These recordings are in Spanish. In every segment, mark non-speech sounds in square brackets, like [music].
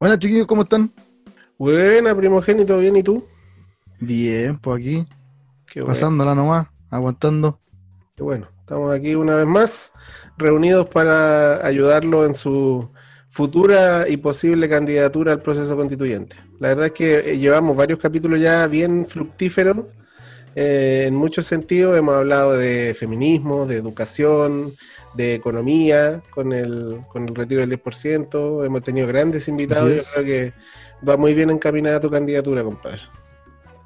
Buenas chiquillos, ¿cómo están? Buena, primogénito, bien, ¿y tú? Bien, pues aquí, Qué bueno, pasándola nomás, aguantando. qué bueno. Estamos aquí una vez más, reunidos para ayudarlo en su futura y posible candidatura al proceso constituyente. La verdad es que eh, llevamos varios capítulos ya bien fructíferos. eh, en muchos sentidos hemos hablado de feminismo, de educación, de economía, con el, con el retiro del 10%. Hemos tenido grandes invitados. Yo creo que va muy bien encaminada tu candidatura, compadre.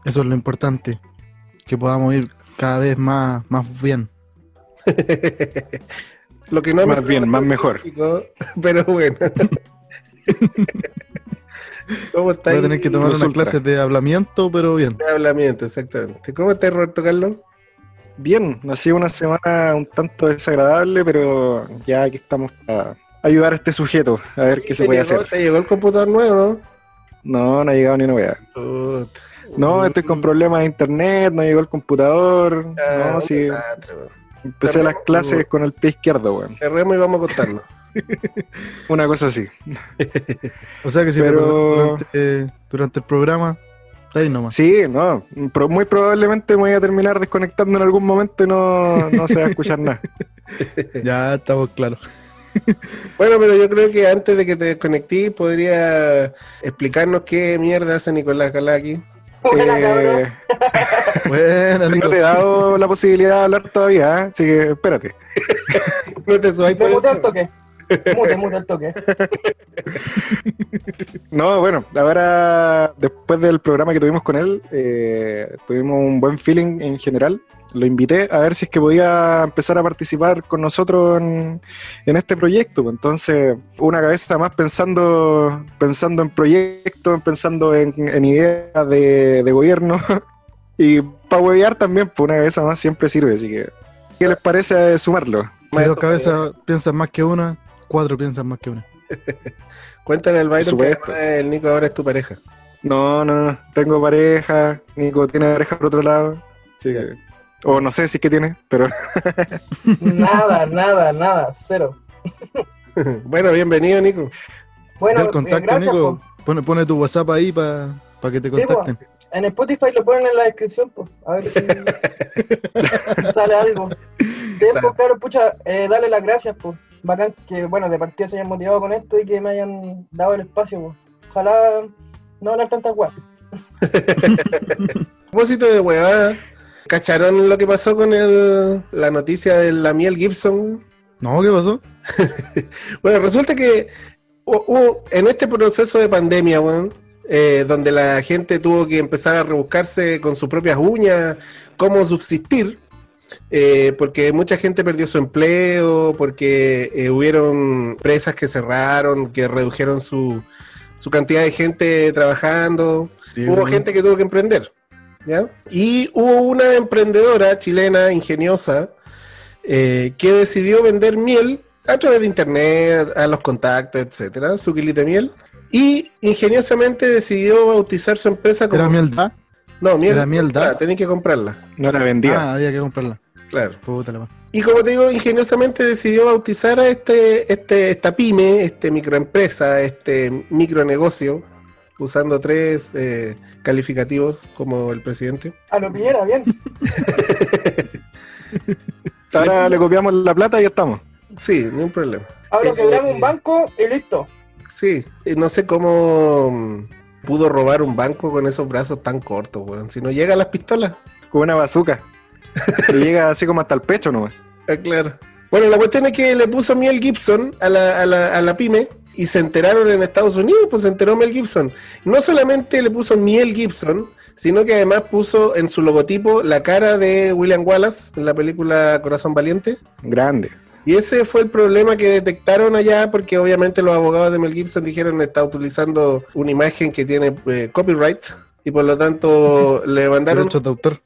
Eso es lo importante, que podamos ir cada vez más, más bien. [laughs] Lo que no es Más mejor bien, más mejor. físico, pero bueno. [laughs] ¿Cómo está Voy a ahí? tener que tomar unas clases de hablamiento, pero bien. De hablamiento, exactamente. ¿Cómo está Roberto Carlos? Bien, ha sido una semana un tanto desagradable, pero ya aquí estamos para ayudar a este sujeto a ver qué se ¿Te puede llegó- hacer. ¿Te llegó el computador nuevo, No, no ha llegado ni una weá. no? No, estoy con problemas de internet, no llegó el computador. Ah, No, sí, desastre, empecé las clases con el pie izquierdo, weón. Cerremos y vamos a contarnos. [laughs] [laughs] Una cosa así. O sea que si Pero- durante, durante el programa, ahí nomás. Sí, no, pro- muy probablemente me voy a terminar desconectando en algún momento y no, no se va a escuchar nada. [laughs] Ya estamos claros. [laughs] Bueno, pero yo creo que antes de que te desconectís, podría explicarnos qué mierda hace Nicolás Galaki. [laughs] Buena, cabrón. Eh, Bueno, no Nico, te he dado la posibilidad de hablar todavía, ¿eh? así que espérate. No te subáis por el- toque. Mute, mute al toque. [laughs] No, bueno, ahora después del programa que tuvimos con él, eh, tuvimos un buen feeling en general. Lo invité a ver si es que podía empezar a participar con nosotros en, en este proyecto. Entonces, una cabeza más pensando, pensando en proyectos, pensando en, en ideas de, de gobierno. [laughs] Y para huevear también, pues una cabeza más siempre sirve. Así que, ¿qué les parece sumarlo? si dos cabezas piensan más que una, cuatro piensan más que una. [laughs] Cuéntale al Byron que el Nico ahora es tu pareja. No, no, no. Tengo pareja. Nico tiene pareja por otro lado. Que- o no sé si es que tiene, pero [laughs] Nada, nada, nada, cero. [laughs] bueno, bienvenido, Nico. Bueno, el eh, contacto, gracias, Nico. po. Pone, pone tu WhatsApp ahí para que te Sí, contacten. En Spotify lo ponen en la descripción, pues. A ver si sale algo. Sí, pues, claro, pucha, eh, dale las gracias, pues. Bacán que, bueno, de partida se hayan motivado con esto y que me hayan dado el espacio, pues. Ojalá no hablar tantas guas. A [laughs] propósito de huevada, ¿cacharon lo que pasó con el, la noticia de la miel Gibson? No, ¿qué pasó? [laughs] Bueno, resulta que hu- hubo- en este proceso de pandemia, weón, eh, donde la gente tuvo que empezar a rebuscarse con sus propias uñas cómo subsistir, eh, porque mucha gente perdió su empleo, porque eh, hubieron empresas que cerraron, que redujeron su, su cantidad de gente trabajando, Sí, hubo gente que tuvo que emprender, ¿ya? Y hubo una emprendedora chilena ingeniosa eh, que decidió vender miel a través de internet, a los contactos, etcétera, su kilito de miel. Y ingeniosamente decidió bautizar su empresa como... ¿Era miel da? No, miel. era miel da? Ah, tenés que comprarla, no la vendía. Ah, había que comprarla. claro. Puta la Y como te digo, ingeniosamente decidió bautizar a este, este, esta pyme, este microempresa, este micronegocio, usando tres eh, calificativos como el presidente. A lo Piñera, bien. [laughs] Ahora le copiamos la plata y ya estamos. Sí, ni un problema. Ahora Eh, quebramos un banco y listo. Sí, y no sé cómo pudo robar un banco con esos brazos tan cortos, weón. Si no llega a las pistolas. Con una bazooka. [laughs] Y llega así como hasta el pecho nomás. Ah, claro. Bueno, la cuestión es que le puso Mel Gibson a la, a la, a la pyme y se enteraron en Estados Unidos, pues se enteró Mel Gibson. No solamente le puso Miel Gibson, sino que además puso en su logotipo la cara de William Wallace en la película Corazón Valiente. Grande. Y ese fue el problema que detectaron allá, porque obviamente los abogados de Mel Gibson dijeron que está utilizando una imagen que tiene eh, copyright y por lo tanto [laughs] le mandaron Derechos de autor.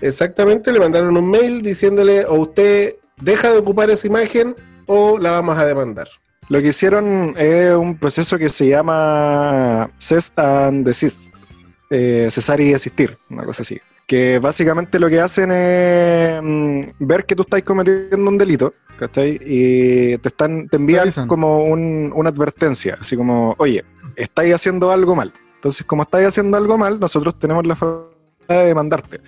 exactamente le mandaron un mail diciéndole o usted deja de ocupar esa imagen o la vamos a demandar. Lo que hicieron es un proceso que se llama Cest and Desist. Eh, cesar y desistir, una cosa así. Que básicamente lo que hacen es mm, ver que tú estás cometiendo un delito, ¿cachai? Y te están te envían como un- una advertencia, así como, oye, estáis haciendo algo mal. Entonces, como estáis haciendo algo mal, nosotros tenemos la facultad de demandarte.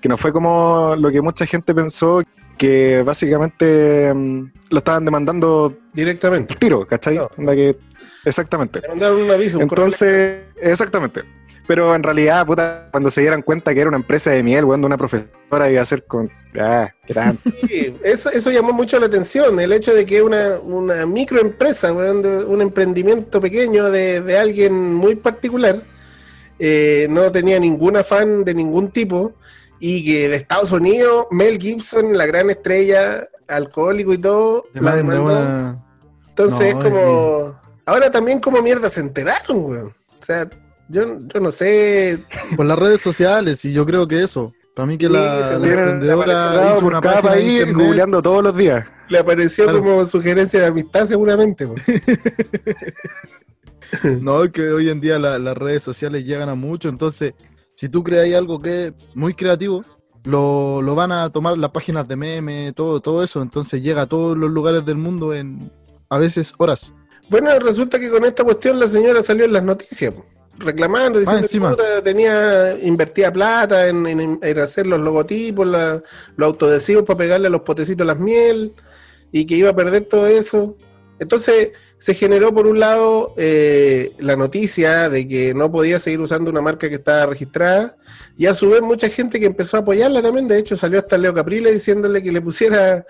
Que no fue como lo que mucha gente pensó, que básicamente mm, lo estaban demandando Directamente. tiro, ¿cachai? No. Que- exactamente. Le mandaron un aviso, un correo Entonces, exactamente. Pero en realidad, puta, cuando se dieran cuenta que era una empresa de miel, weón, de una profesora iba a ser con. Ah, gran. [laughs] Sí, eso, eso llamó mucho la atención, el hecho de que una, una microempresa, weón, de- un emprendimiento pequeño de, de alguien muy particular, eh, no tenía ningún afán de ningún tipo, y que de Estados Unidos, Mel Gibson, la gran estrella, alcohólico y todo, la Demanda demandó. una- Entonces No, es como... Ahora también como mierda se enteraron, weón. O sea, yo, yo no sé... Por las redes sociales, y yo creo que eso. Para mí que Sí, la, se la emprendedora hizo por una cada país, googleando todos los días. Le apareció Claro. como sugerencia de amistad seguramente. [laughs] No, que hoy en día la- las redes sociales llegan a mucho, entonces si tú creas algo que es muy creativo, lo, lo van a tomar las páginas de meme, todo, todo eso, entonces llega a todos los lugares del mundo en a veces horas. Bueno, resulta que con esta cuestión la señora salió en las noticias, po, reclamando, diciendo que puta, tenía invertida plata en, en- en hacer los logotipos, la- los autoadhesivos para pegarle a los potecitos las miel, y que iba a perder todo eso. Entonces se generó por un lado eh, la noticia de que no podía seguir usando una marca que estaba registrada, y a su vez mucha gente que empezó a apoyarla también, de hecho salió hasta Leo Caprile diciéndole que le pusiera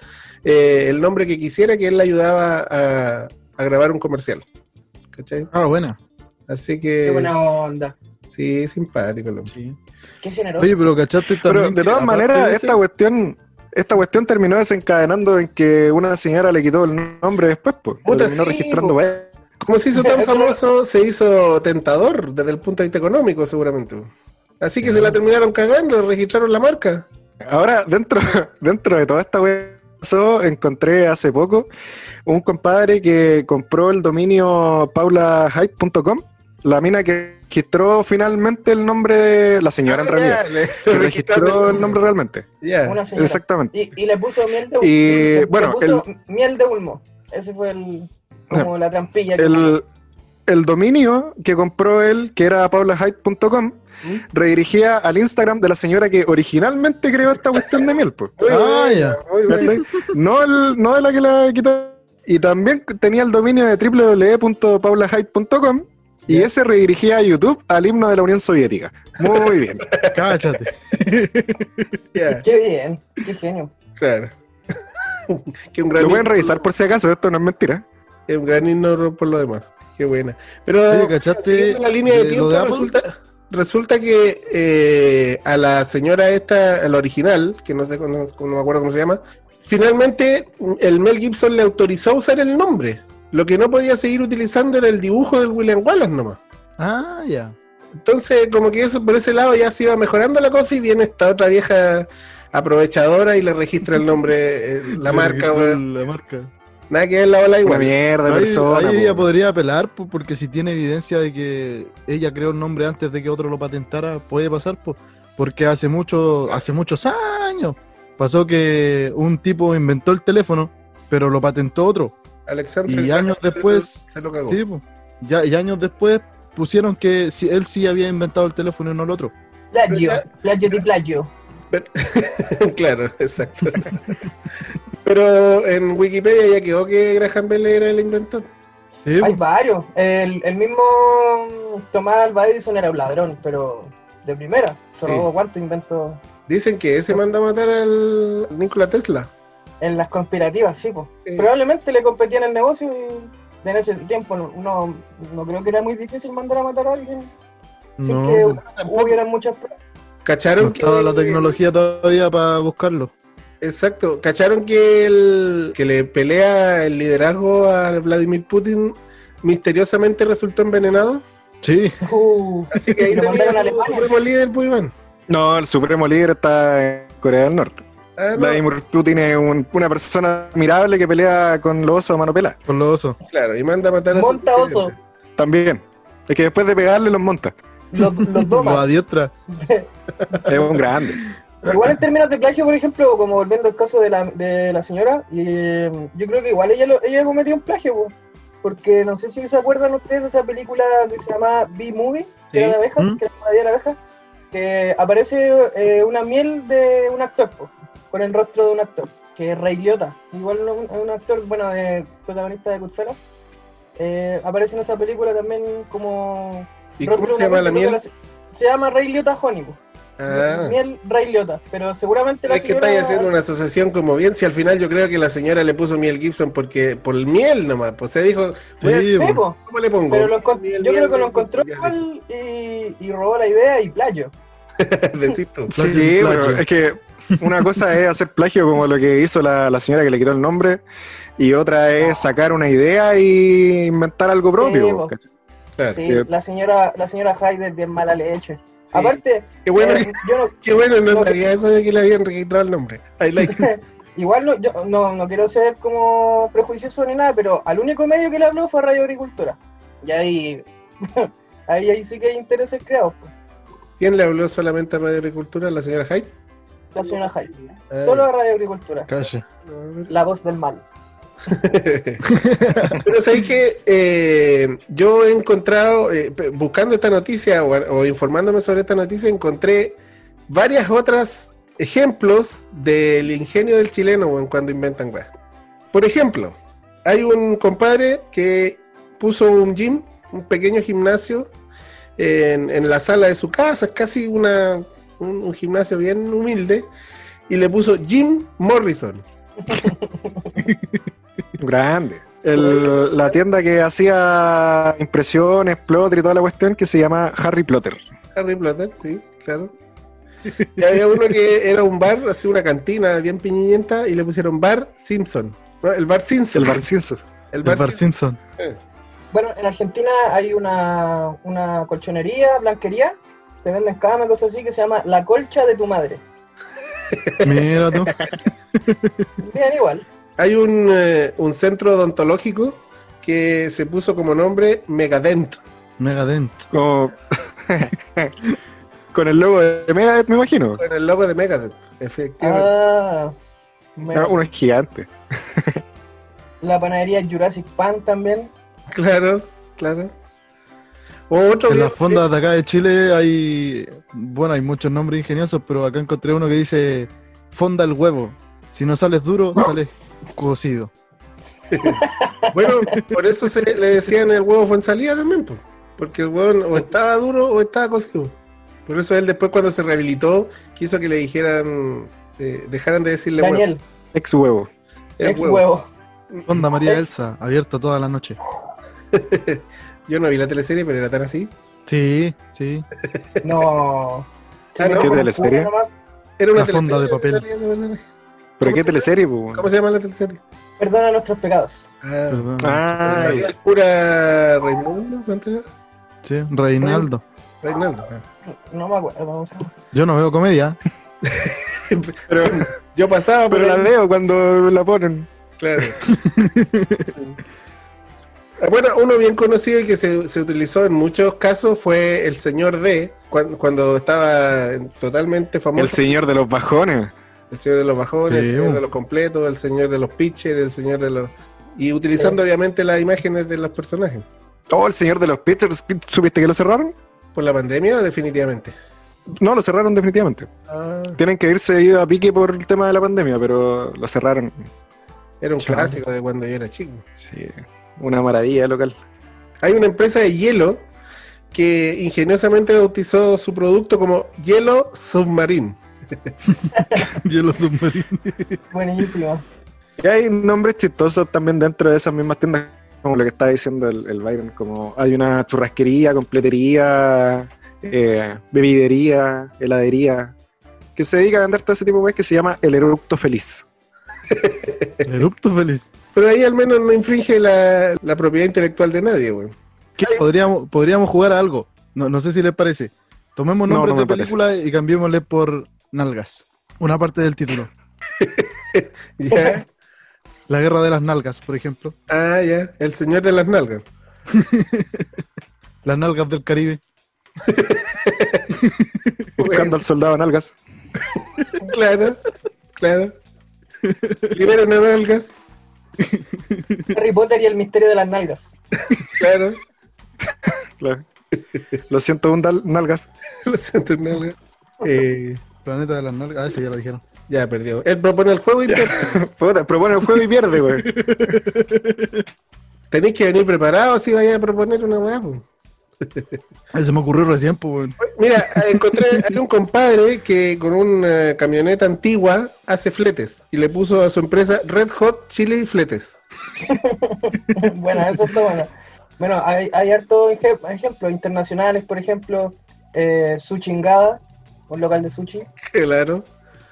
eh, el nombre que quisiera, que él le ayudaba a, a grabar un comercial. ¿Cachai? Ah, buena. Así Qué que buena onda. sí, simpático. el hombre. Sí. Qué generoso. Oye, pero cachaste Pero también. de que todas maneras, de esta ese- cuestión, esta cuestión terminó desencadenando en que una señora le quitó el nombre después, pues. Puta, terminó sí, registrando po. Como se hizo tan Eso- [laughs] famoso, se hizo tentador desde el punto de vista económico, seguramente. Así que se la terminaron cagando, registraron la marca. Ahora, dentro, [laughs] dentro de toda esta weá, pasó, encontré hace poco un compadre que compró el dominio paulahype.com, la mina que registró finalmente el nombre de la señora en Ah, realidad. Que [laughs] registró el nombre realmente. Ya. Una señora. Exactamente. Y, y le puso miel de Y, le- bueno, le puso miel de ulmo. Ese fue el como la trampilla que El, el dominio que compró él, que era paulahype.com, ¿Mm? redirigía al Instagram de la señora que originalmente creó esta cuestión de miel, pues. Ah. No, el, no de la que la quitó. Y también tenía el dominio de www.paulahype.com y ese redirigía a YouTube al himno de la Unión Soviética. Muy bien. [laughs] Cáchate. Ya, [laughs] Qué bien, qué genio. claro. [laughs] que un gran Lo pueden revisar por si acaso, esto no es mentira. Es un gran himno por lo demás. Qué buena. Pero Oye, ¿cachaste siguiendo la línea de de lo tiempo, de Apple? resulta, resulta que eh, a la señora esta, a la original, que no sé, no, no me acuerdo cómo se llama, finalmente el Mel Gibson le autorizó a usar el nombre. Lo que no podía seguir utilizando era el dibujo del William Wallace nomás. Ah, ya. Entonces, como que eso por ese lado ya se iba mejorando la cosa y viene esta otra vieja aprovechadora y le registra el nombre, eh, la [laughs] Le marca. La marca. Nada que ver la ola Una igual. mierda de Ahí, persona. ahí ella podría apelar, po, porque si tiene evidencia de que ella creó el nombre antes de que otro lo patentara, puede pasar, po, porque hace mucho, hace muchos años pasó que un tipo inventó el teléfono, pero lo patentó otro. Alexander Y años después- se lo cagó. Sí. Ya, y años después pusieron que si él sí había inventado el teléfono y no el otro. Plagio, plagio de plagio. [laughs] claro, exacto. Pero en Wikipedia ya quedó que Graham Bell era el inventor. Sí. Hay varios. El, el mismo Tomás Alva Edison era un ladrón, pero de primera. Se Sí. robó cuánto inventó Dicen que ese manda a matar al al Nikola Tesla. En las conspirativas, sí, pues. Sí. Probablemente le competía en el negocio y en ese tiempo no, no, no creo que era muy difícil mandar a matar a alguien sin no, que po. Tampoco. hubieran muchas pruebas. ¿Cacharon no que estaba la tecnología todavía para buscarlo. Exacto. ¿Cacharon que el que le pelea el liderazgo a Vladimir Putin misteriosamente resultó envenenado? Sí, Uh, Así que ahí tenía el supremo líder, pues Iván. No, el supremo líder está en Corea del Norte. Ah, no, Vladimir Putin es un- una persona admirable que pelea con los osos a mano pelada. con los osos. claro, y manda a matar a Monta oso. También. Es que después de pegarle los monta. los, los Lo [laughs] doma. [laughs] Es un grande. Igual en términos de plagio, por ejemplo, como volviendo al caso de la, de la señora, y, eh, yo creo que igual ella, lo- ella cometió un plagio, po, porque no sé si se acuerdan ustedes de esa película que se llama B-Movie, que Sí. era de abejas, ¿Mm? que era la de la abeja, que aparece eh, una miel de un actor, po, con el rostro de un actor, que es Ray Liotta, igual un, un actor, bueno, de protagonista de Goodfellas, eh, aparece en esa película también como... ¿Y cómo se llama la miel Se llama Ray Liotta po. Ah. Miel Ray Liotta, pero seguramente la Es que estáis haciendo una asociación como bien, si al final yo creo que la señora le puso miel Gibson porque por el miel nomás, pues se dijo, Sí. ¿cómo le pongo? Pero lo encon- Miel, yo miel, creo que lo miel, encontró y, y robó la idea y playo. [laughs] Decís tú. Sí, pero es que una cosa es hacer plagio como lo que hizo la, la señora que le quitó el nombre y otra es sacar una idea y inventar algo propio. Sí, Sí. la señora, la señora Hyde es bien mala leche. Sí. Aparte, Qué bueno, eh, yo no, [laughs] qué bueno, no no- sabía eso de que le habían registrado el nombre. I like it. [laughs] igual no, yo no, no quiero ser como prejuicioso ni nada, pero al único medio que le habló fue Radio Agricultura. Y ahí, [laughs] ahí, ahí sí que hay intereses creados, pues, ¿Quién le habló solamente a Radio Agricultura? ¿La señora Hyde? La señora Solo a Radio Agricultura, Calle. la voz del mal. [laughs] Pero sabéis que eh, yo he encontrado, eh, buscando esta noticia o, o informándome sobre esta noticia, encontré varias otras ejemplos del ingenio del chileno weón, cuando inventan weas. Por ejemplo, hay un compadre que puso un gym, un pequeño gimnasio en, en la sala de su casa, es casi una, un, un gimnasio bien humilde, y le puso Jim Morrison. [laughs] Grande. El- la tienda que hacía impresiones, plotter y toda la cuestión que se llama Harry Plotter. Harry Potter, sí, claro. Y había uno que era un bar, así una cantina bien piñienta, y le pusieron Bar Simpson. ¿no? El Bar Simpson. El Barcinso. El El Bar Bar Simpson. Simpson. Bueno, en Argentina hay una, una colchonería, blanquería, se venden camas, cosas así, que se llama La Colcha de tu Madre. Mira tú. Bien, igual. Hay un, eh, un centro odontológico que se puso como nombre Megadent. Megadent. Como- [laughs] Con el logo de Mega, me imagino. Con el logo de Megadeth, efectivamente. Ah, me- Ah, Uno es gigante. [laughs] la panadería Jurassic Pan también. Claro, claro. Otro En las fondas de acá de Chile hay, bueno, hay muchos nombres ingeniosos, pero acá encontré uno que dice fonda el huevo. Si no sales duro, [laughs] sales cocido. [laughs] Bueno, por eso se le decían el huevo fue en salida también, po. porque el huevo o estaba duro o estaba cocido. Por eso él después cuando se rehabilitó quiso que le dijeran, eh, dejaran de decirle huevo. Daniel, Ex huevo. El ex huevo. huevo. Fonda María Elsa, abierta toda la noche. [laughs] Yo no vi la teleserie, pero era tan así. Sí, sí. [laughs] No. Ah, ¿no? ¿Qué teleserie? Era una La fonda teleserie. de papel. ¿Pero ¿Cómo qué se teleserie, po? ¿Cómo se llama la teleserie? Perdona nuestros pecados. Ah, Perdón. Ah, cura Raimundo, ¿cuánto era? Sí, Reinaldo. Reinaldo. ah. No me acuerdo. Yo no veo comedia. [laughs] pero, Yo pasaba pero la veo cuando la ponen. Claro. [laughs] Bueno, uno bien conocido y que se, se utilizó en muchos casos fue el señor D, cuan- cuando, estaba totalmente famoso. El señor de los bajones. El señor de los bajones, el señor de los completos, el señor de los pitchers, el señor de los... Y utilizando obviamente las imágenes de los personajes. Oh, el señor de los pitchers. ¿Supiste que lo cerraron? ¿Por la pandemia o definitivamente? No, lo cerraron definitivamente. Ah, Tienen que irse a pique por el tema de la pandemia, pero lo cerraron. era un clásico de cuando yo era chico. Sí, una maravilla local. Hay una empresa de hielo que ingeniosamente bautizó su producto como Hielo Submarine. [laughs] Hielo submarino. Buenísimo. Y hay nombres chistosos también dentro de esas mismas tiendas, como lo que estaba diciendo el, el Byron, como hay una churrasquería, completería, eh, bebidería, heladería, que se dedica a vender todo ese tipo de cosas que se llama el eructo feliz. Erupto feliz. Pero ahí al menos no infringe la, la propiedad intelectual de nadie, güey. Podríamos, podríamos jugar a algo. No, no sé si les parece. Tomemos No, nombres no me de película y cambiémosle por nalgas. Una parte del título. [laughs] ¿Ya? La guerra de las nalgas, por ejemplo. Ah, ya. El señor de las nalgas. [laughs] Las nalgas del Caribe. Buscando al soldado nalgas. [laughs] Claro, claro. Liberen a nalgas, [laughs] Harry Potter y el misterio de las nalgas. claro. Claro. Lo siento, un dal- nalgas. [laughs] Lo siento, nalgas. Eh, Planeta de las nalgas. Ah, ese ya lo dijeron. ya perdió. Él propone el juego y pierde. [laughs] Puta, propone el juego y pierde, güey. Tenéis que venir preparados si vayas a proponer una weá. po. [laughs] Ese me ocurrió recién, pues. Mira, encontré hay un compadre que con una camioneta antigua hace fletes y le puso a su empresa Red Hot Chili Fletes. [laughs] bueno, eso está bueno. Bueno, hay, hay hartos eje- ejemplos internacionales, por ejemplo, eh, Suchingada, un local de sushi. Claro.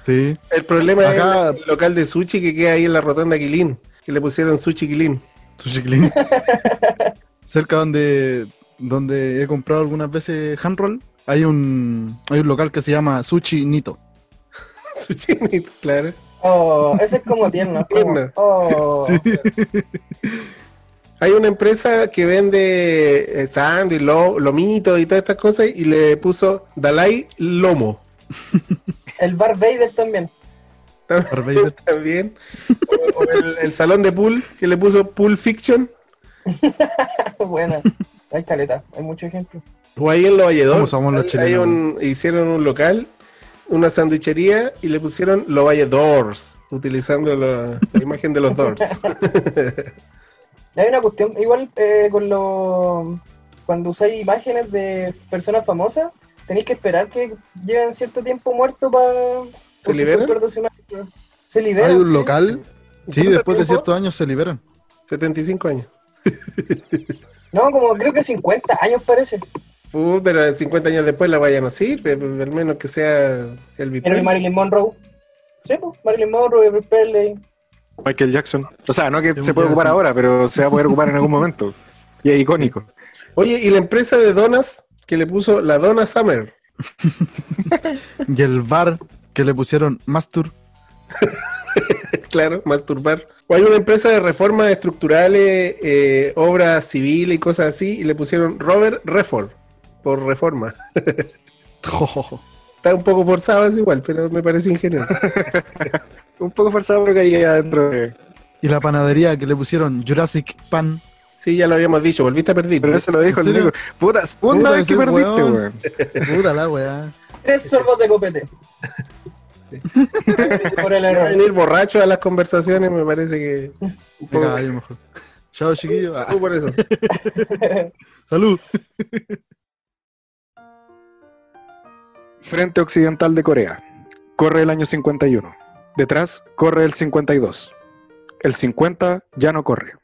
Sí. El problema Acá- es el local de sushi que queda ahí en la rotonda Quilín, que le pusieron Sushi Quilín. Sushi Clean. [laughs] Cerca donde, donde he comprado algunas veces handroll, hay un, hay un local que se llama Sushi Nito. [laughs] Sushi Nito, claro. Oh, ese es como tierno. es [laughs] como, Tierno. oh, Sí. Hay una empresa que vende eh, sándwich, lo, lomito y todas estas cosas y le puso Dalai Lomo. [laughs] El Bar Vader también. Vader. También. O, o el, el salón de pool que le puso Pool Fiction. Buena. Hay caleta, hay muchos ejemplos. O ahí en Los Valledor. ¿Cómo somos los hay- hay un- hicieron un local, una sandwichería y le pusieron Los Valledors, utilizando la, la imagen de los Doors. [laughs] [laughs] Hay una cuestión, igual eh, con lo cuando usáis imágenes de personas famosas, tenéis que esperar que lleven cierto tiempo muertos para... ¿Se liberan? Se liberan. Hay un sí. local. Sí, ¿Cuánto después de ciertos años se liberan. 75 años. [laughs] No, como creo que 50 años parece. Uh, pero 50 años después la vaya no sirve, pues, al menos que sea el Pero Presley. Marilyn Monroe. Sí, pues, Marilyn Monroe, Elvis Presley. Michael Jackson. O sea, no que se puede ocupar ahora, pero se va a poder ocupar en algún momento. Y es icónico. Oye, y la empresa de donas que le puso la Donna Summer. [laughs] Y el bar que le pusieron Mastur. [laughs] [laughs] Claro, masturbar. O hay una empresa de reformas estructurales, eh, obras civiles y cosas así, y le pusieron Robert Refor por reforma. [laughs] Está un poco forzado, es igual, pero me parece ingenioso. [laughs] Un poco forzado, pero que ahí adentro. de- Y la panadería que le pusieron Jurassic Pan. Sí, ya lo habíamos dicho, volviste a perder. Pero eso lo dijo ¿En el serio? Nico. Puta, segunda Puta, vez que perdiste, weón. Puta la weá. Tres sorbos de copete. Por el error. venir borracho a las conversaciones me parece que un poco... caballo mejor. Chao, chiquillos. [laughs] Ah, Salud por eso. [laughs] salud. Frente Occidental de Corea. Corre el año 51. Detrás corre el 52. El 50 ya no corre.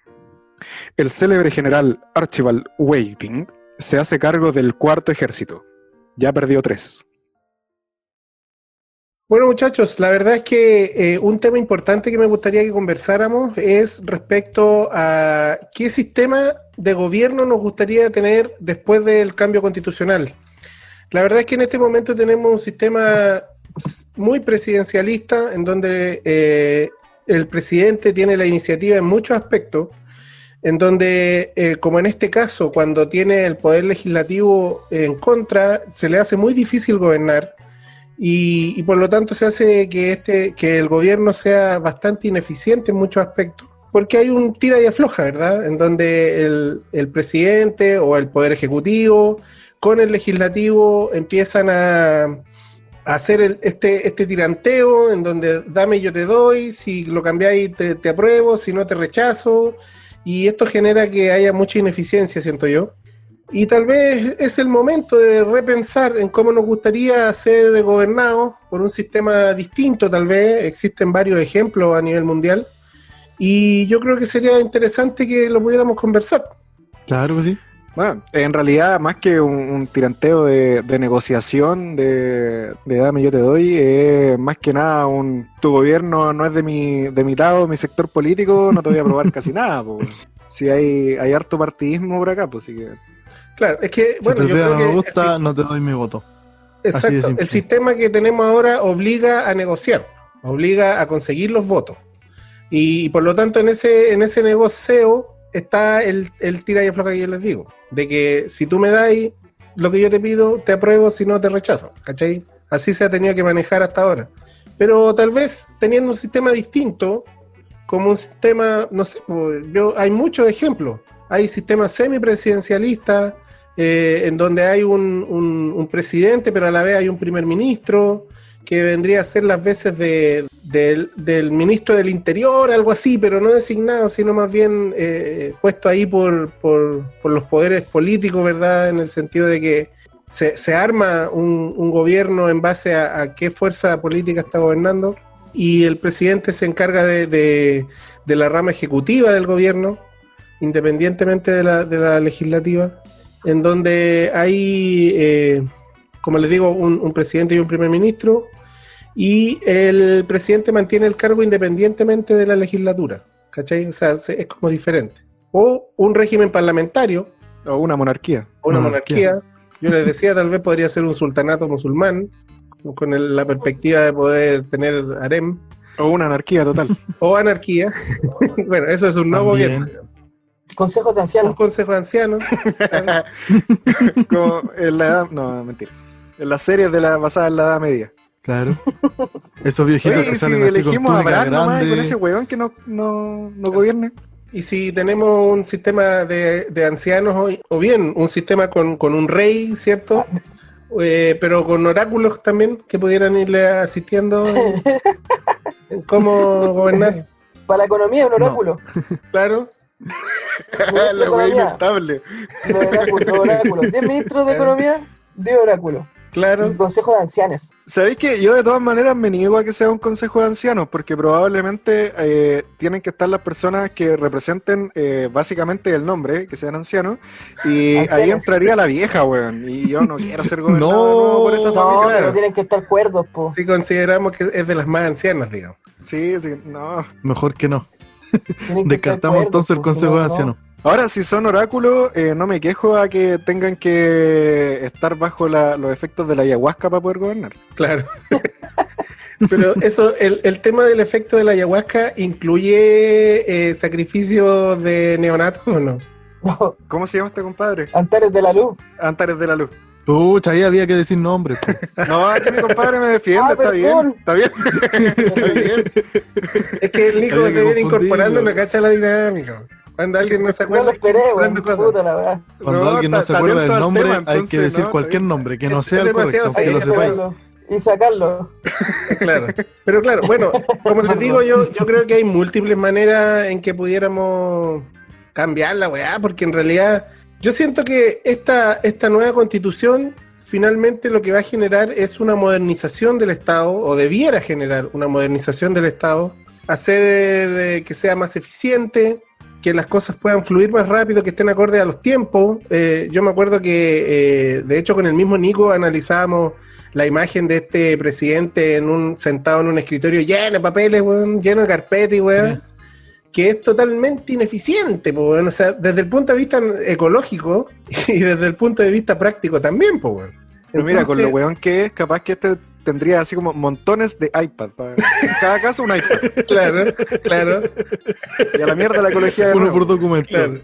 El célebre general Archibald Waving se hace cargo del cuarto ejército. Ya perdió tres. Bueno, muchachos, la verdad es que eh, un tema importante que me gustaría que conversáramos es respecto a qué sistema de gobierno nos gustaría tener después del cambio constitucional. La verdad es que en este momento tenemos un sistema muy presidencialista en donde eh, el presidente tiene la iniciativa en muchos aspectos, en donde, eh, como en este caso, cuando tiene el poder legislativo en contra, se le hace muy difícil gobernar y, y por lo tanto se hace que, este, que el gobierno sea bastante ineficiente en muchos aspectos. Porque hay un tira y afloja, ¿verdad? En donde el, el presidente o el poder ejecutivo con el legislativo empiezan a, hacer el- este, este tiranteo en donde dame yo te doy, si lo cambiáis te, te apruebo, si no te rechazo. Y esto genera que haya mucha ineficiencia, siento yo. Y tal vez es el momento de repensar en cómo nos gustaría ser gobernados por un sistema distinto, tal vez. Existen varios ejemplos a nivel mundial. Y yo creo que sería interesante que lo pudiéramos conversar. Claro que sí. Bueno, en realidad, más que un, un tiranteo de, de negociación de, de dame yo te doy, es más que nada un tu gobierno no es de mi, de mi lado, mi sector político, no te voy a aprobar [laughs] casi nada. po. Si hay, hay harto partidismo por acá, pues sí que. Claro, es que, bueno, si yo tu idea creo no me gusta, no te doy mi voto. Exacto. El sistema que tenemos ahora obliga a negociar, obliga a conseguir los votos. Y, por lo tanto, en ese, en ese negocio está el, el tira y afloja que yo les digo. De que si tú me das lo que yo te pido, te apruebo, si no te rechazo, ¿cachai? Así se ha tenido que manejar hasta ahora. Pero tal vez teniendo un sistema distinto, como un sistema, no sé, yo, hay muchos ejemplos. Hay sistemas semipresidencialistas, eh, en donde hay un, presidente, pero a la vez hay un primer ministro, que vendría a ser las veces de, del, ministro del Interior, algo así, pero no designado, sino más bien eh, puesto ahí por, por, por los poderes políticos, ¿verdad? En el sentido de que se, arma un, un gobierno en base a, a qué fuerza política está gobernando y el presidente se encarga de, de- de la rama ejecutiva del gobierno, independientemente de la, de la legislativa, en donde hay, eh, como les digo, un, un presidente y un primer ministro, y el presidente mantiene el cargo independientemente de la legislatura, ¿cachai? O sea, se- es como diferente. O un régimen parlamentario, O una monarquía. o una Monarquía. monarquía. Yo les decía, tal vez podría ser un sultanato musulmán, con el- la perspectiva de poder tener harem, O una anarquía total. o anarquía. [laughs] bueno, eso es un nuevo También. gobierno. Consejos de Un ancianos. consejo de ancianos. [laughs] Como en la edad. No, mentira. En las series de la basada en la Edad Media. Claro. Esos viejitos Oye, que ¿y si salen así con elegimos a túnica Brad nomás y con ese weón que no, no, no gobierne. Y si tenemos un sistema de, de ancianos, hoy, o bien un sistema con, con un rey, ¿cierto? Eh, pero con oráculos también que pudieran irle asistiendo en, [laughs] en cómo gobernar, Para la economía, un No. oráculo. claro. [laughs] la weá inestable. 10 ministros de [laughs] economía, 10 oráculos. Claro, Un consejo de ancianos. ¿Sabéis que yo de todas maneras me niego a que sea un consejo de ancianos? Porque probablemente eh, tienen que estar las personas que representen eh, básicamente el nombre, que sean ancianos, y ahí entraría la vieja, weón. Y yo no quiero ser [laughs] gobernado No. de nuevo por esa No, familia. claro. pero tienen que estar cuerdos, po. si consideramos que es de las más ancianas, digamos. Sí, sí, no. Mejor que no. Descartamos entonces el po, consejo de no. ancianos. Ahora, si son oráculos, eh, no me quejo a que tengan que estar bajo la- los efectos de la ayahuasca para poder gobernar. Claro. [laughs] Pero eso, el, el tema del efecto de la ayahuasca incluye eh, sacrificio de neonatos o no? No, ¿Cómo se llama este compadre? Antares de la luz. Antares de la Luz. Pucha, ahí había que decir nombres. [laughs] No, aquí mi compadre me defiende, Ah, está bien, perdón. está bien. [laughs] Está bien. Es que el Nico que se viene incorporando, no cacha la dinámica. Cuando alguien no se No lo acuerda, esperé, weón. hablando cosas. Puta la weá. Cuando No, alguien no se acuerda del nombre, tema, hay que decir ¿no? cualquier nombre, que no Es sea el correcto, lo que serio, sepáis. y sacarlo. [laughs] claro. Pero claro, bueno, como les digo, yo, yo creo que hay múltiples maneras en que pudiéramos cambiar la weá, porque en realidad yo siento que esta, esta nueva constitución finalmente lo que va a generar es una modernización del Estado, o debiera generar una modernización del Estado, hacer eh, que sea más eficiente, que las cosas puedan fluir más rápido, que estén acordes a los tiempos. Eh, yo me acuerdo que, eh, de hecho, con el mismo Nico analizábamos la imagen de este presidente en un, sentado en un escritorio lleno de papeles, weón, lleno de carpetas weón, que es totalmente ineficiente, po, o sea, desde el punto de vista ecológico [laughs] y desde el punto de vista práctico también, pues, weón. Pero mira, con lo weón que es, capaz que este tendría así como montones de iPad. pa- En cada caso un iPad. [laughs] Claro, claro, Y a la mierda la ecología de Uno por documento. claro.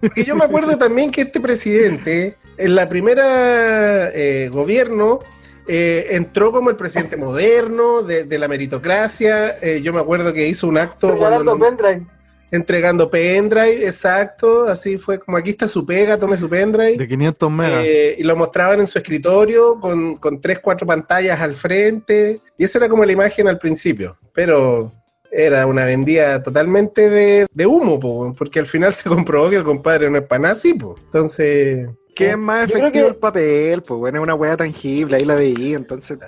Porque yo me acuerdo también que este presidente, en la primera eh, gobierno, eh, entró como el presidente moderno de, de la meritocracia. Eh, yo me acuerdo que hizo un acto cuando nom- pendrive. entregando pendrive, exacto, así fue como aquí está su pega, tome su pendrive. De 500 megas. Eh, y lo mostraban en su escritorio con, con tres, cuatro pantallas al frente. Y esa era como la imagen al principio. Pero era una vendida totalmente de, de humo, po, porque al final se comprobó que el compadre no es para nada po. Entonces, Que es más efectivo que- el papel, pues bueno, es una weá tangible, ahí la veía, entonces.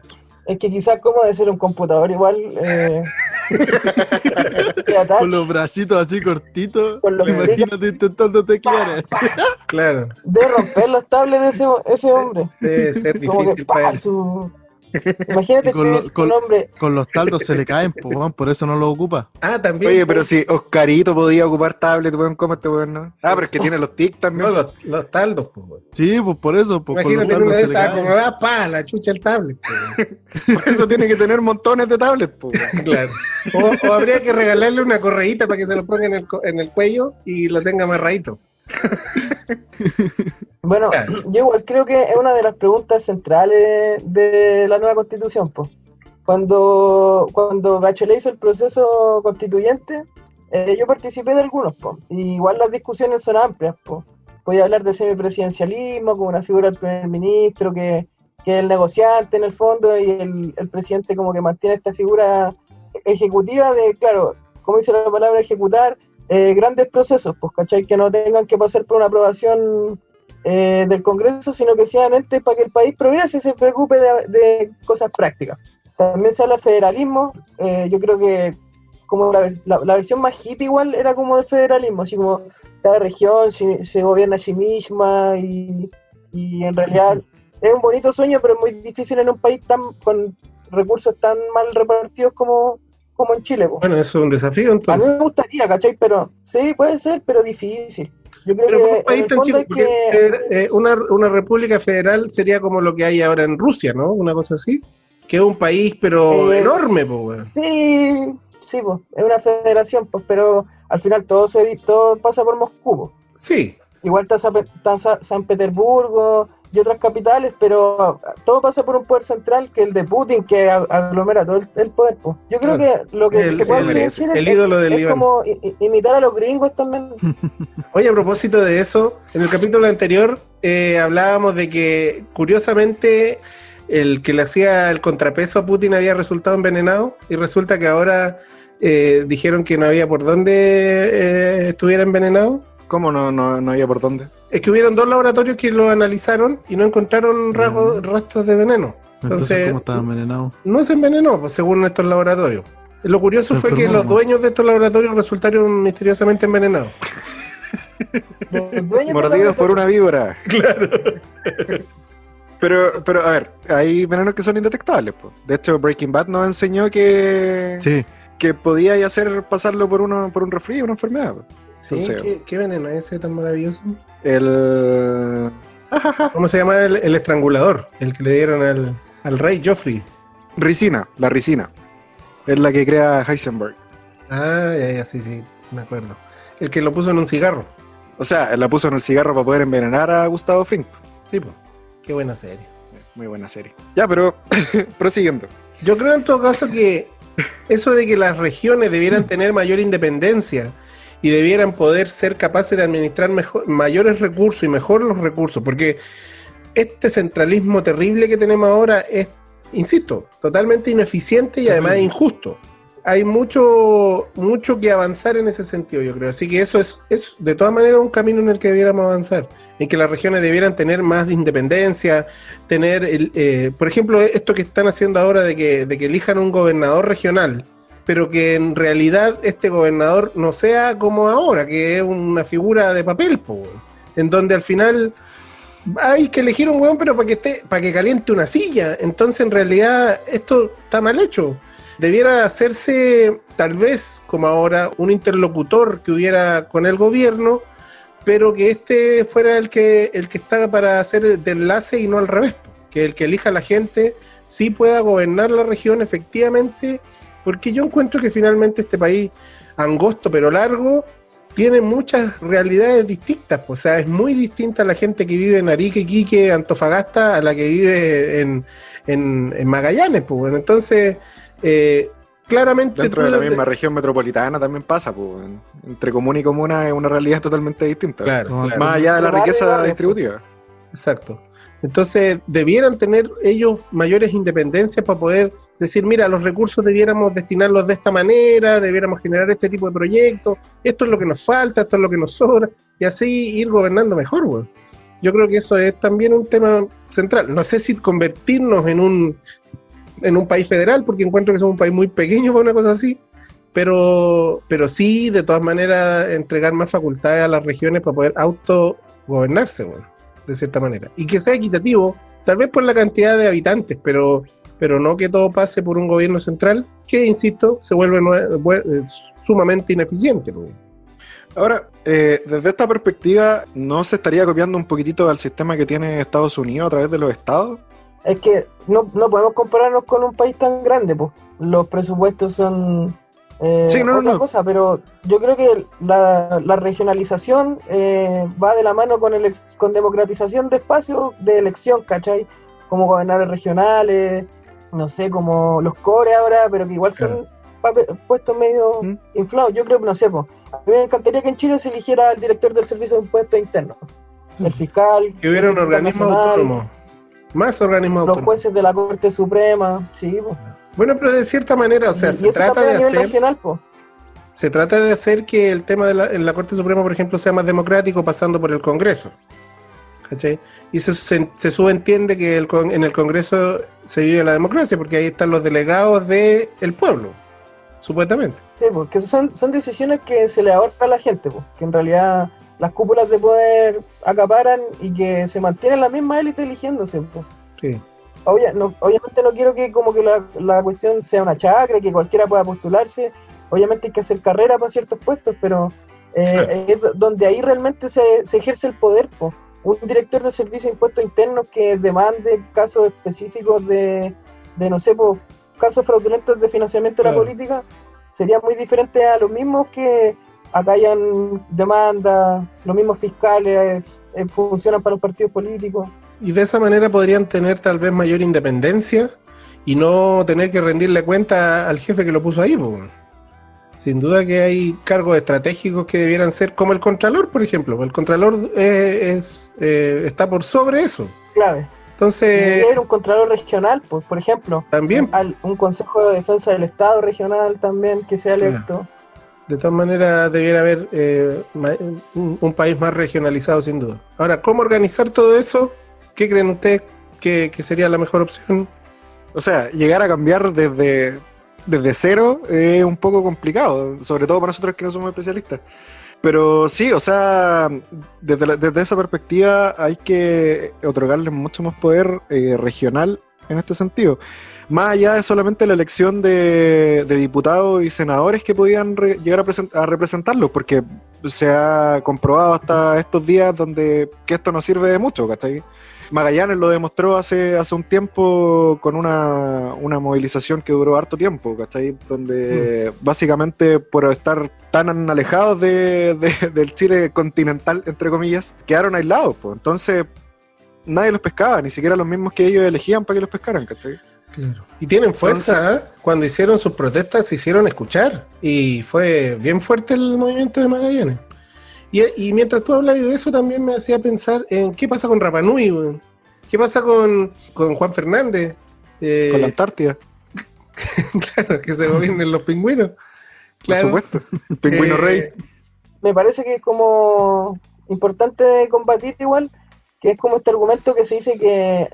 Es que quizás como de ser un computador igual. Eh, [laughs] Con los bracitos así cortitos. Con los Imagínate intentando teclear. claro, de romper los tablets de ese, ese hombre. debe ser que difícil para pa, él. su... Imagínate con que lo- con- un hombre. Con los taldos se le caen, po, por eso no lo ocupa. Ah, también. Oye, pero si Oscarito podía ocupar tablet, weón, ¿cómo este weón no? Ah, pero es que tiene los TIC también. No, los, los taldos, po, weón. Sí, pues por eso. Pues, con los Imagínate una de esas, caen. como va, pa, la chucha el tablet. po. [laughs] Por eso tiene que tener montones de tablets, pues. [laughs] Claro. O, o habría que regalarle una correíta para que se lo ponga en el, co- en el cuello y lo tenga amarradito. [laughs] Bueno, yo igual creo que es una de las preguntas centrales de la nueva constitución, pues. Cuando, cuando Bachelet hizo el proceso constituyente, eh, yo participé de algunos, pues. igual las discusiones son amplias, pues. Podía hablar de semipresidencialismo, con una figura del primer ministro que, que es el negociante en el fondo, y el, el presidente como que mantiene esta figura ejecutiva de, claro, como dice la palabra ejecutar, eh, grandes procesos, pues, ¿cachai? Que no tengan que pasar por una aprobación eh, del Congreso, sino que sean entes para que el país progrese y se preocupe de, cosas prácticas. También se habla de federalismo, eh, yo creo que como la, la- la versión más hippie igual era como del federalismo, así como cada región se, se gobierna a sí misma y, y en realidad es un bonito sueño, pero es muy difícil en un país tan con recursos tan mal repartidos como, como en Chile. po. Bueno, eso es un desafío A mí entonces. me gustaría, ¿cachai? Pero sí, puede ser, pero difícil. Yo creo Pero que país tan chico, que... eh, una, una república federal sería como lo que hay ahora en Rusia, ¿no? Una cosa así. Que es un país, pero Eh, enorme, pues. Sí, sí, pues, es una federación, pues, pero al final todo se todo pasa por Moscú. Sí, Igual está, Sa- está Sa- San Petersburgo y otras capitales, pero todo pasa por un poder central que es el de Putin, que aglomera todo el, el poder. pues. Yo creo que lo que El- se puede hacer El es- ídolo del es Iván. como imitar a los gringos también. [laughs] Oye, a propósito de eso, en el capítulo anterior eh, hablábamos de que, curiosamente, el que le hacía el contrapeso a Putin había resultado envenenado y resulta que ahora eh, dijeron que no había por dónde eh, estuviera envenenado. ¿Cómo no, no, no había por dónde? Es que hubieron dos laboratorios que lo analizaron y no encontraron rasgos- rastros de veneno. Entonces, Entonces- ¿cómo estaba envenenado? No se envenenó, pues, según estos laboratorios. Lo curioso Se fue que los dueños de estos laboratorios resultaron misteriosamente envenenados. [laughs] Mordidos por una víbora. Claro. [laughs] Pero, pero a ver, hay venenos que son indetectables. po. De hecho, Breaking Bad nos enseñó que, Sí, que podía hacer pasarlo por, uno, por un resfrío, una enfermedad. po. Sí, Entonces- ¿qué, qué veneno es ese tan maravilloso? El. ¿Cómo se llama el, el estrangulador? El que le dieron al, al rey Joffrey. Ricina, la ricina. Es la que crea Heisenberg. Ah, ya, ya, sí, sí, me acuerdo. El que lo puso en un cigarro. O sea, él la puso en el cigarro para poder envenenar a Gustavo Fring. Sí, pues. Qué buena serie. Muy buena serie. Ya, pero [laughs] prosiguiendo. Yo creo en todo caso que eso de que las regiones debieran [laughs] tener mayor independencia y debieran poder ser capaces de administrar mejor, mayores recursos y mejor los recursos, porque este centralismo terrible que tenemos ahora es, insisto, totalmente ineficiente y además injusto. Hay mucho, mucho que avanzar en ese sentido, yo creo. Así que eso es, es de todas maneras un camino en el que debiéramos avanzar, en que las regiones debieran tener más de independencia, tener, el, eh, por ejemplo, esto que están haciendo ahora de que, de que elijan un gobernador regional, pero que en realidad este gobernador no sea como ahora, que es una figura de papel, weón. en donde al final hay que elegir un hueón, pero para que esté, para que caliente una silla. Entonces, en realidad, esto está mal hecho. Debiera hacerse, tal vez, como ahora, un interlocutor que hubiera con el gobierno, pero que este fuera el que, el que está para hacer de enlace y no al revés. Que el que elija a la gente sí pueda gobernar la región efectivamente, porque yo encuentro que finalmente este país, angosto pero largo, tiene muchas realidades distintas. pues, O sea, es muy distinta la gente que vive en Arique, Quique, Antofagasta, a la que vive en, en- en Magallanes. Pues, bueno. entonces, eh, claramente... Dentro de la misma región metropolitana también pasa. po. En- Entre comuna y comuna es una realidad totalmente distinta. Claro, No, claro. Más allá de la riqueza barrio, distributiva. Exacto. Entonces, debieran tener ellos mayores independencias para poder decir, mira, los recursos debiéramos destinarlos de esta manera, debiéramos generar este tipo de proyectos, esto es lo que nos falta, esto es lo que nos sobra, y así ir gobernando mejor, güey. Yo creo que eso es también un tema central. No sé si convertirnos en un, en un país federal, porque encuentro que somos un país muy pequeño para una cosa así, pero, pero sí, de todas maneras, entregar más facultades a las regiones para poder autogobernarse, güey de cierta manera. Y que sea equitativo, tal vez por la cantidad de habitantes, pero, pero no que todo pase por un gobierno central que, insisto, se vuelve eh, sumamente ineficiente. pues. Ahora, eh, desde esta perspectiva, ¿no se estaría copiando un poquitito al sistema que tiene Estados Unidos a través de los estados? Es que no, no podemos compararnos con un país tan grande, pues. Los presupuestos son eh, Sí, no, no, otra no. cosa, pero yo creo que la, la regionalización eh, va de la mano con, el, con democratización de espacios de elección, ¿cachai? Como gobernadores regionales, no sé, como los core ahora, pero que igual son pape- puestos medio ¿Mm? inflados. Yo creo que, no sé, po, a mí me encantaría que en Chile se eligiera el director del Servicio de Impuestos Internos, el fiscal, Que hubiera un organismo nacional, autónomo. Más organismos los autónomos. jueces de la Corte Suprema, sí, po. Bueno, pero de cierta manera, o sea, Y- se trata de hacer, regional, se trata de hacer que el tema de la, en la Corte Suprema, por ejemplo, sea más democrático pasando por el Congreso. ¿Cachai? Y se, se, se subentiende que el en el Congreso se vive la democracia, porque ahí están los delegados del pueblo, supuestamente. Sí, porque son, son decisiones que se le ahorra a la gente, pues, que en realidad las cúpulas de poder acaparan y que se mantiene la misma élite eligiéndose. pues. Sí. Obvia- no- obviamente no quiero que como que la, la cuestión sea una chacra, que cualquiera pueda postularse. Obviamente hay que hacer carrera para ciertos puestos, pero eh, es do- donde ahí realmente se, se ejerce el poder. pues. Un director de servicio de impuestos internos que demande casos específicos de, de no sé, pues, casos fraudulentos de financiamiento de la política sería muy diferente a los mismos que acá hayan demandas, los mismos fiscales eh, funcionan para los partidos políticos. Y de esa manera podrían tener tal vez mayor independencia y no tener que rendirle cuenta al jefe que lo puso ahí. po. Sin duda que hay cargos estratégicos que debieran ser como el Contralor, por ejemplo. El Contralor eh, es, eh, está por sobre eso. Clave. Entonces, Debería haber un contralor regional, pues, por ejemplo. también, Al- un consejo de defensa del Estado regional también que sea Claro. electo. de todas maneras, debiera haber eh, un, un país más regionalizado, sin duda. Ahora, ¿cómo organizar todo eso? ¿Qué creen ustedes que, que sería la mejor opción? O sea, llegar a cambiar desde, desde cero es un poco complicado, sobre todo para nosotros que no somos especialistas. Pero sí, o sea, desde, la- desde esa perspectiva hay que otorgarles mucho más poder eh, regional en este sentido. Más allá de solamente la elección de, de diputados y senadores que podían re- llegar a, a representarlos, porque se ha comprobado hasta estos días donde que esto no sirve de mucho, ¿cachai? Magallanes lo demostró hace, hace un tiempo con una, una movilización que duró harto tiempo, ¿cachai? Donde básicamente por estar tan alejados de, de- del Chile continental, entre comillas, quedaron aislados. Pues. Entonces nadie los pescaba, ni siquiera los mismos que ellos elegían para que los pescaran, ¿cachai? Y tienen fuerza, ¿eh? Cuando hicieron sus protestas se hicieron escuchar. Y fue bien fuerte el movimiento de Magallanes. Y, y mientras tú hablabas de eso, también me hacía pensar en qué pasa con Rapanui. ¿Qué pasa con, con Juan Fernández? Eh, Con la Antártida, [laughs] claro, que se gobiernen los pingüinos. por supuesto. El pingüino Eh, rey. Me parece que es como importante combatir igual, que es como este argumento que se dice que,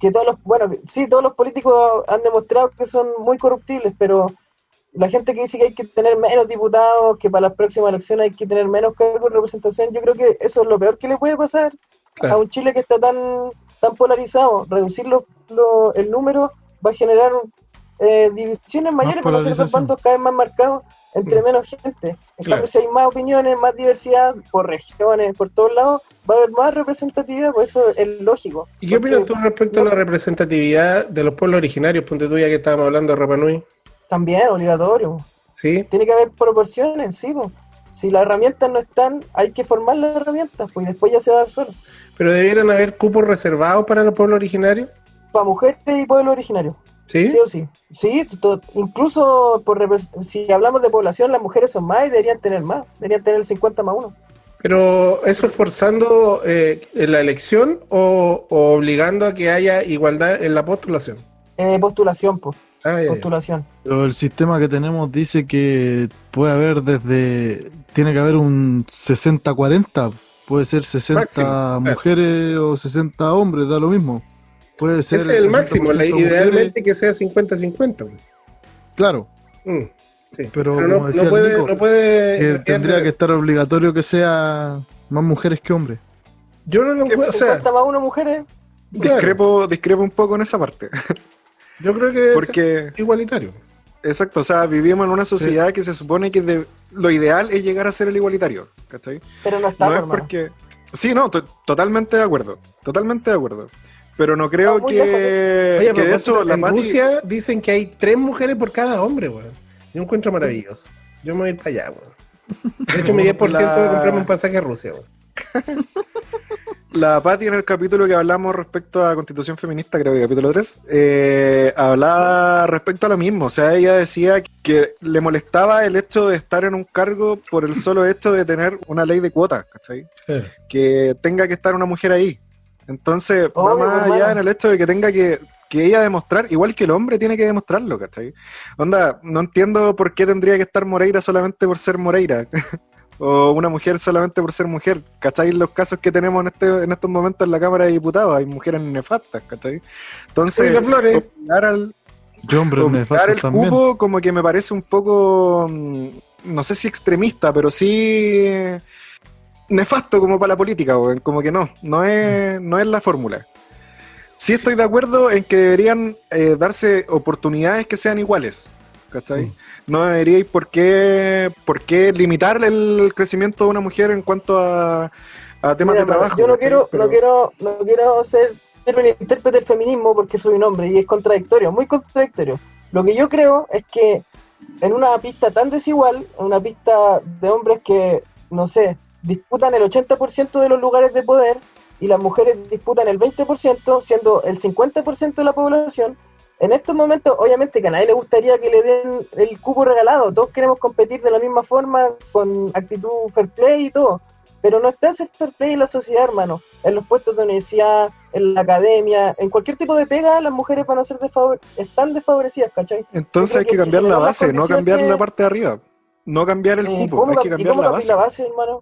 que todos los, bueno, sí, todos los políticos han demostrado que son muy corruptibles, pero la gente que dice que hay que tener menos diputados, que para las próximas elecciones hay que tener menos cargos de representación, yo creo que eso es lo peor que le puede pasar a un Chile que está tan, tan polarizado. Reducir los- lo- el número va a generar eh, divisiones mayores, esos polarización. bandos cada vez más marcados entre menos gente. En Mm. Claro. cambio, si hay más opiniones, más diversidad por regiones, por todos lados, va a haber más representatividad, pues eso es lógico. ¿Y qué opinas tú respecto a la representatividad de los pueblos originarios? Ponte tú ya que estábamos hablando de Rapanui. También obligatorio. ¿Sí? Tiene que haber proporciones, sí. pues. Si las herramientas no están, hay que formar las herramientas, pues y después ya se va a dar solo. Pero debieran haber cupos reservados para los pueblos originarios. Para mujeres y pueblo originario. ¿Sí? Sí o sí. Sí, incluso por si hablamos de población, las mujeres son más y deberían tener más. Deberían tener el 50 más 1. Pero eso forzando eh, en la elección o, o obligando a que haya igualdad en la postulación. Eh, postulación, pues. Ah, ya, ya. Postulación. Pero el sistema que tenemos dice que puede haber desde. Tiene que haber un 60-40. Puede ser 60 Máximo, claro. mujeres o 60 hombres, da lo mismo. Puede ser Ese es el máximo, la- 60% mujeres, idealmente que sea 50-50. Claro, Mm, sí. pero, Pero como no, decía no puede, Nico, no puede que quedarse- tendría que estar obligatorio que sea más mujeres que hombres. Yo no lo ¿Qué- puedo, o sea, 50 más 1 mujeres. claro, Discrepo, discrepo un poco en esa parte. yo creo que es Porque, igualitario. exacto, o sea, vivimos en una sociedad que se supone que de- lo ideal es llegar a ser el igualitario, ¿cachai? Pero no está, No es porque... Sí, no, to- totalmente de acuerdo, totalmente de acuerdo. Pero no creo que, Oye, que de hecho la en. Rusia dicen que hay tres mujeres por cada hombre, weón. Yo encuentro maravilloso. Yo me voy a ir para allá, weón. De hecho, mi 10% de comprarme un pasaje a Rusia, weón. [laughs] La Patti en el capítulo que hablamos respecto a Constitución Feminista, creo que capítulo 3, eh, hablaba respecto a lo mismo. O sea, ella decía que le molestaba el hecho de estar en un cargo por el solo hecho de tener una ley de cuotas, ¿cachai? Que tenga que estar una mujer ahí. Entonces, más hermano. allá en el hecho de que tenga que, que ella demostrar, igual que el hombre tiene que demostrarlo, ¿cachai? Onda, no entiendo por qué tendría que estar Moreira solamente por ser Moreira. [laughs] o una mujer solamente por ser mujer. ¿Cachai? Los casos que tenemos en, este, en estos momentos en la Cámara de Diputados, hay mujeres nefastas, ¿cachai? Entonces, obligar al, Yo, hombre, obligar el también. cupo como que me parece un poco, mm, no sé si extremista, pero sí nefasto como para la política, weón. como que no, no es, no es la fórmula. Sí estoy de acuerdo en que deberían eh, darse oportunidades que sean iguales, ¿cachai? Mm. No deberíais por qué, por qué limitar el crecimiento de una mujer en cuanto a, a temas Mira, de trabajo. Yo no quiero, Pero- no quiero, no quiero ser, un intérprete del feminismo porque soy un hombre y es contradictorio, muy contradictorio. Lo que yo creo es que en una pista tan desigual, en una pista de hombres que, no sé, disputan el 80% de los lugares de poder y las mujeres disputan el 20%, siendo el 50% de la población, en estos momentos, obviamente que a nadie le gustaría que le den el cupo regalado, todos queremos competir de la misma forma, con actitud fair play y todo, pero no está ese fair play en la sociedad, hermano. En los puestos de universidad, en la academia, en cualquier tipo de pega, las mujeres van a ser desfavor están desfavorecidas, ¿cachai? Entonces hay que que cambiar la base, no cambiar la condiciones- parte de arriba. No cambiar el Eh, cupo, ¿cómo hay que cam- ¿Y cambiar cómo la cambiar base. la base, hermano?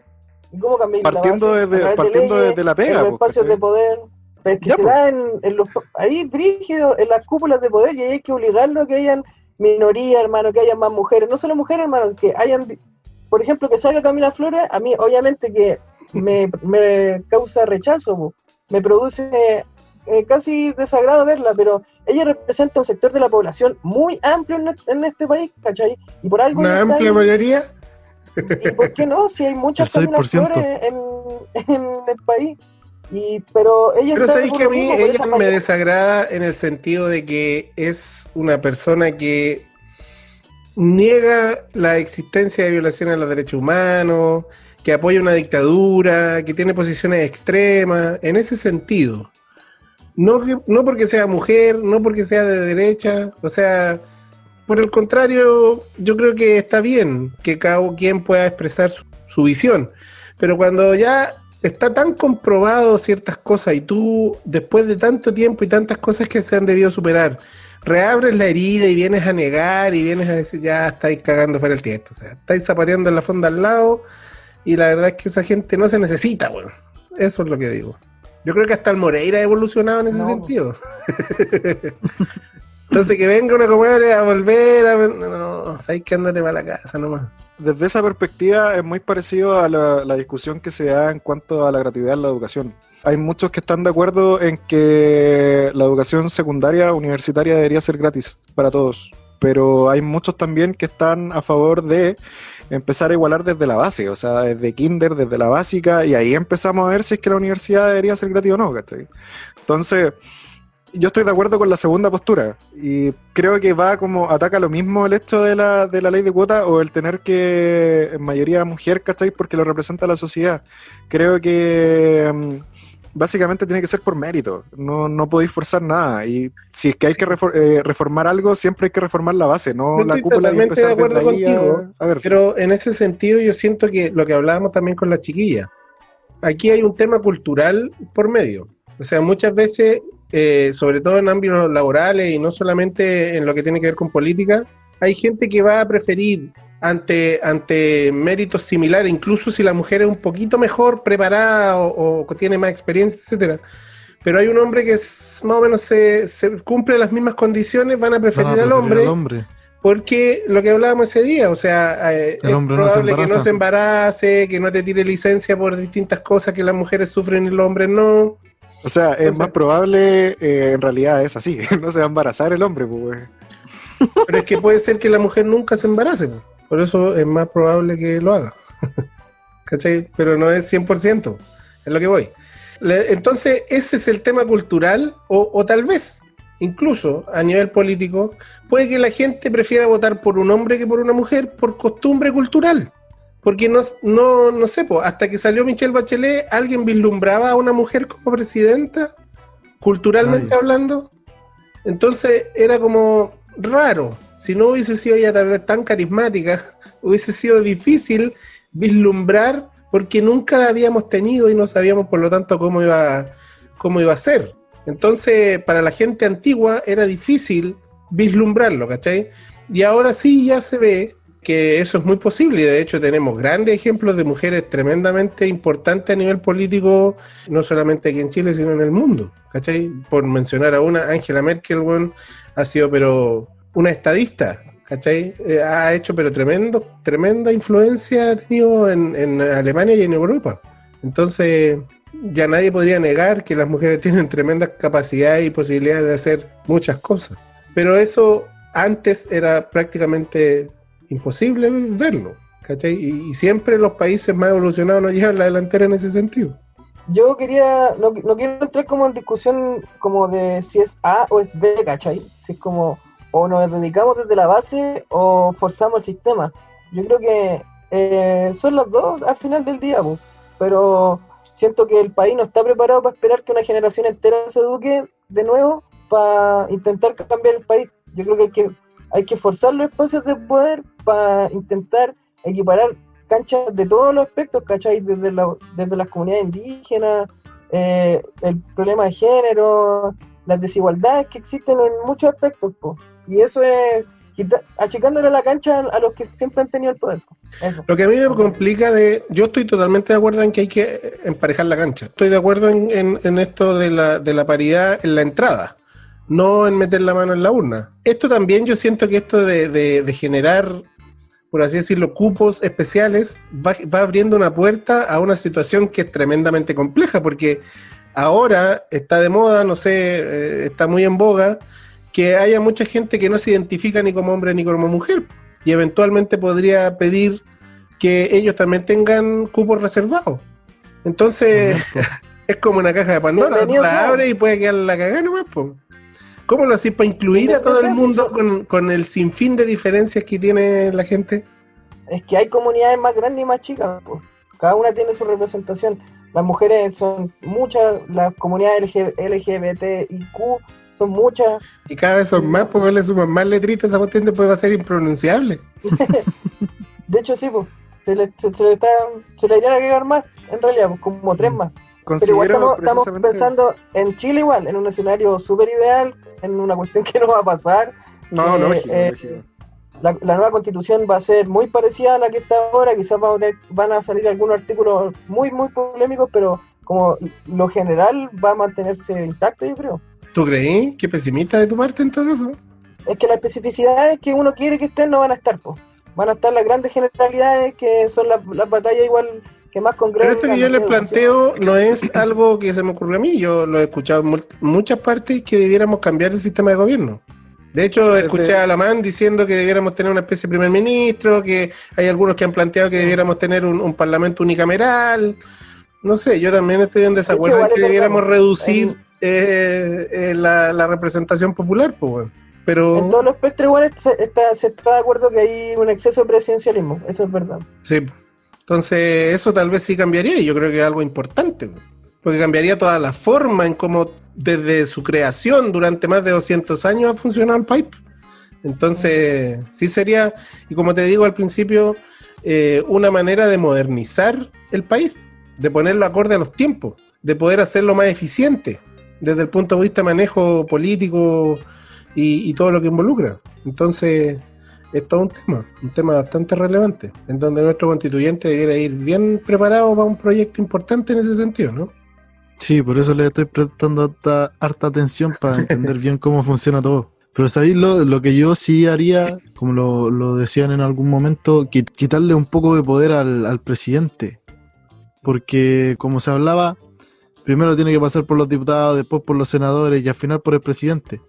¿Y cómo cambiar Partiendo la base? desde- de partiendo leyes, desde la pega, En los pues, espacios de poder. Pero es que Ya, se pues. da en, en los, ahí brígido, en las cúpulas de poder, y ahí hay que obligarlo a que hayan minoría, hermano, que hayan más mujeres. No solo mujeres, hermano, que hayan, por ejemplo, que salga Camila Flores, a mí obviamente que me, me causa rechazo, po. me produce eh, casi desagrado verla, pero ella representa un sector de la población muy amplio en, este- en este país, ¿cachai? Y por algo Una amplia ahí. mayoría. ¿Y por qué no? Si hay muchas 6%. Flores en, en el país. Y, pero ella Pero sabéis que a mí ella me desagrada en el sentido de que es una persona que niega la existencia de violaciones a los derechos humanos, que apoya una dictadura, que tiene posiciones extremas, en ese sentido. No, no porque sea mujer, no porque sea de derecha, o sea, por el contrario, yo creo que está bien que cada quien pueda expresar su, su visión, pero cuando ya está tan comprobado ciertas cosas y tú, después de tanto tiempo y tantas cosas que se han debido superar, reabres la herida y vienes a negar y vienes a decir, ya estáis cagando fuera el tiesto, o sea, estáis zapateando en la fonda al lado y la verdad es que esa gente no se necesita, bueno, eso es lo que digo. Yo creo que hasta el Moreira ha evolucionado en ese No. sentido. [laughs] Entonces que venga una comadre a volver a... No, no, sabes que ándate para la casa nomás. Desde esa perspectiva es muy parecido a la, la discusión que se da en cuanto a la gratuidad en la educación. Hay muchos que están de acuerdo en que la educación secundaria universitaria debería ser gratis para todos, pero hay muchos también que están a favor de empezar a igualar desde la base, o sea, desde kinder, desde la básica, y ahí empezamos a ver si es que la universidad debería ser gratis o no, ¿cachai? Entonces, yo estoy de acuerdo con la segunda postura y creo que va como ataca lo mismo el hecho de la, de la ley de cuota o el tener que en mayoría mujer, ¿cachai? Porque lo representa la sociedad. Creo que mm, básicamente tiene que ser por mérito, no, no podéis forzar nada y si es que hay que refor- eh, reformar algo, siempre hay que reformar la base, no Yo la estoy cúpula y totalmente de empezar acuerdo a- a, ver. Pero en ese sentido yo siento que lo que hablábamos también con la chiquilla, aquí hay un tema cultural por medio. O sea, muchas veces, eh, sobre todo en ámbitos laborales y no solamente en lo que tiene que ver con política, hay gente que va a preferir ante, ante méritos similares, incluso si la mujer es un poquito mejor preparada o, o tiene más experiencia, etcétera. Pero hay un hombre que es, más o menos se, se cumple las mismas condiciones, van a preferir, Van a al hombre al hombre. porque lo que hablábamos ese día, o sea, eh, es hombre no se probable que no se embarace, que no te tire licencia por distintas cosas que las mujeres sufren y los hombres no. O sea, es más probable, eh, en realidad es así, [laughs] no se va a embarazar el hombre, pues. Pero es que puede ser que la mujer nunca se embarace, po. por eso es más probable que lo haga. [laughs] ¿Cachai? Pero no es 100%, es lo que voy. Entonces, ese es el tema cultural, o, o tal vez incluso a nivel político, puede que la gente prefiera votar por un hombre que por una mujer por costumbre cultural. Porque no, no, no sé, po, hasta que salió Michelle Bachelet, ¿alguien vislumbraba a una mujer como presidenta? Culturalmente hablando. Entonces era como raro. Si no hubiese sido ella tal vez tan carismática, [laughs] hubiese sido difícil vislumbrar porque nunca la habíamos tenido y no sabíamos por lo tanto cómo iba, cómo iba a ser. Entonces, para la gente antigua era difícil vislumbrarlo, ¿cachai? Y ahora sí ya se ve que eso es muy posible y de hecho tenemos grandes ejemplos de mujeres tremendamente importantes a nivel político, no solamente aquí en Chile, sino en el mundo, ¿cachai? Por mencionar a una, Angela Merkel, weón, ha sido pero una estadista, ¿cachai? Eh, ha hecho pero tremendo, tremenda influencia ha tenido en, en Alemania y en Europa. Entonces, ya nadie podría negar que las mujeres [laughs] tienen tremendas capacidades y posibilidades de hacer muchas cosas. Pero eso antes era prácticamente imposible verlo, ¿cachai? Y, siempre los países más evolucionados nos llevan la delantera en ese sentido. Yo quería, no, no quiero entrar como en discusión como de si es A o es B, ¿cachai? Si es como o nos dedicamos desde la base o forzamos el sistema. Yo creo que eh, son los dos al final del día, pues. pero siento que el país no está preparado para esperar que una generación entera se eduque de nuevo para intentar cambiar el país. Yo creo que hay que, hay que forzar los espacios de poder para intentar equiparar canchas de todos los aspectos, ¿cachai? Desde, desde las comunidades indígenas, eh, el problema de género, las desigualdades que existen en muchos aspectos, po. y eso es achicándole la cancha a los que siempre han tenido el poder. Lo que a mí me complica de... Yo estoy totalmente de acuerdo en que hay que emparejar la cancha. Estoy de acuerdo en, en- en esto de la, de la paridad en la entrada, no en meter la mano en la urna. Esto también yo siento que esto de, de- de generar, por así decirlo, cupos especiales, va, va abriendo una puerta a una situación que es tremendamente compleja, porque ahora está de moda, no sé, eh, está muy en boga, que haya mucha gente que no se identifica ni como hombre ni como mujer y eventualmente podría pedir que ellos también tengan cupos reservados. Entonces, [laughs] es como una caja de Pandora, la sea. abres y puede quedar la cagada nomás, po. ¿Cómo lo hacís para incluir a todo el mundo con, con el sinfín de diferencias que tiene la gente? Es que hay comunidades más grandes y más chicas, po. cada una tiene su representación. Las mujeres son muchas, las comunidades LG LGBTIQ son muchas. Y cada vez son más, porque le suman más letritas, esa cuestión después va a ser impronunciable. [laughs] De hecho, sí, pues, se le, se, se le está, se le irían a agregar más, en realidad, pues, como tres más. Pero igual estamos, estamos pensando en Chile igual, en un escenario súper ideal, en una cuestión que no va a pasar. No, eh, lógico, eh, lógico. La, la nueva constitución va a ser muy parecida a la que está ahora, quizás vamos a tener- van a salir algunos artículos muy, muy polémicos, pero como lo general va a mantenerse intacto, yo creo. ¿Tú creí? Qué pesimista de tu parte en todo caso. Es que las especificidades que uno quiere que estén no van a estar, pues. Van a estar las grandes generalidades que son las, las batallas igual que más Pero concretas. esto que yo les planteo no es algo que se me ocurrió a mí, yo lo he escuchado en muchas partes que debiéramos cambiar el sistema de gobierno. De hecho, Desde- escuché a Alamán diciendo que debiéramos tener una especie de primer ministro, que hay algunos que han planteado que debiéramos tener un, un parlamento unicameral. No sé, yo también estoy en desacuerdo en que debiéramos verdad, reducir eh, eh, la, la representación popular, pues, bueno. Pero En todo el espectro igual se está, se está de acuerdo que hay un exceso de presidencialismo, eso es verdad. Sí. Entonces, eso tal vez sí cambiaría y yo creo que es algo importante, porque cambiaría toda la forma en cómo desde su creación durante más de 200 años ha funcionado el pipe. Entonces, sí sería, y como te digo al principio, eh, una manera de modernizar el país, de ponerlo acorde a los tiempos, de poder hacerlo más eficiente desde el punto de vista de manejo político y, y todo lo que involucra. Entonces, es todo un tema, un tema bastante relevante, en donde nuestro constituyente debiera ir bien preparado para un proyecto importante en ese sentido, ¿no? Sí, por eso le estoy prestando harta, harta atención para [laughs] entender bien cómo funciona todo. Pero ¿sabéis lo, lo que yo sí haría, como lo, lo decían en algún momento, qui- quitarle un poco de poder al, al presidente? Porque como se hablaba, primero tiene que pasar por los diputados, después por los senadores y al final por el presidente.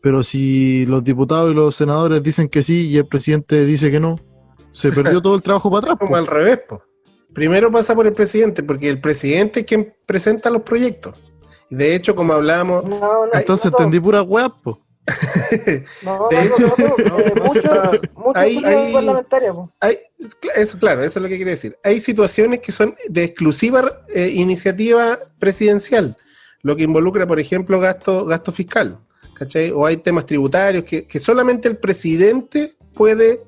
Pero si los diputados y los senadores dicen que sí y el presidente dice que no, se [laughs] perdió todo el trabajo para atrás. Como po. al revés, po. Primero pasa por el presidente, porque el presidente es quien presenta los proyectos. Y de hecho, como hablábamos, No, no, Entonces no entendí pura weá, po. [laughs] No, De no, hecho, no, no, no, eh, [laughs] eso, claro, eso es lo que quiere decir. Hay situaciones que son de exclusiva eh, iniciativa presidencial, lo que involucra, por ejemplo, gasto, gasto fiscal, ¿cachai? O hay temas tributarios que, que solamente el presidente puede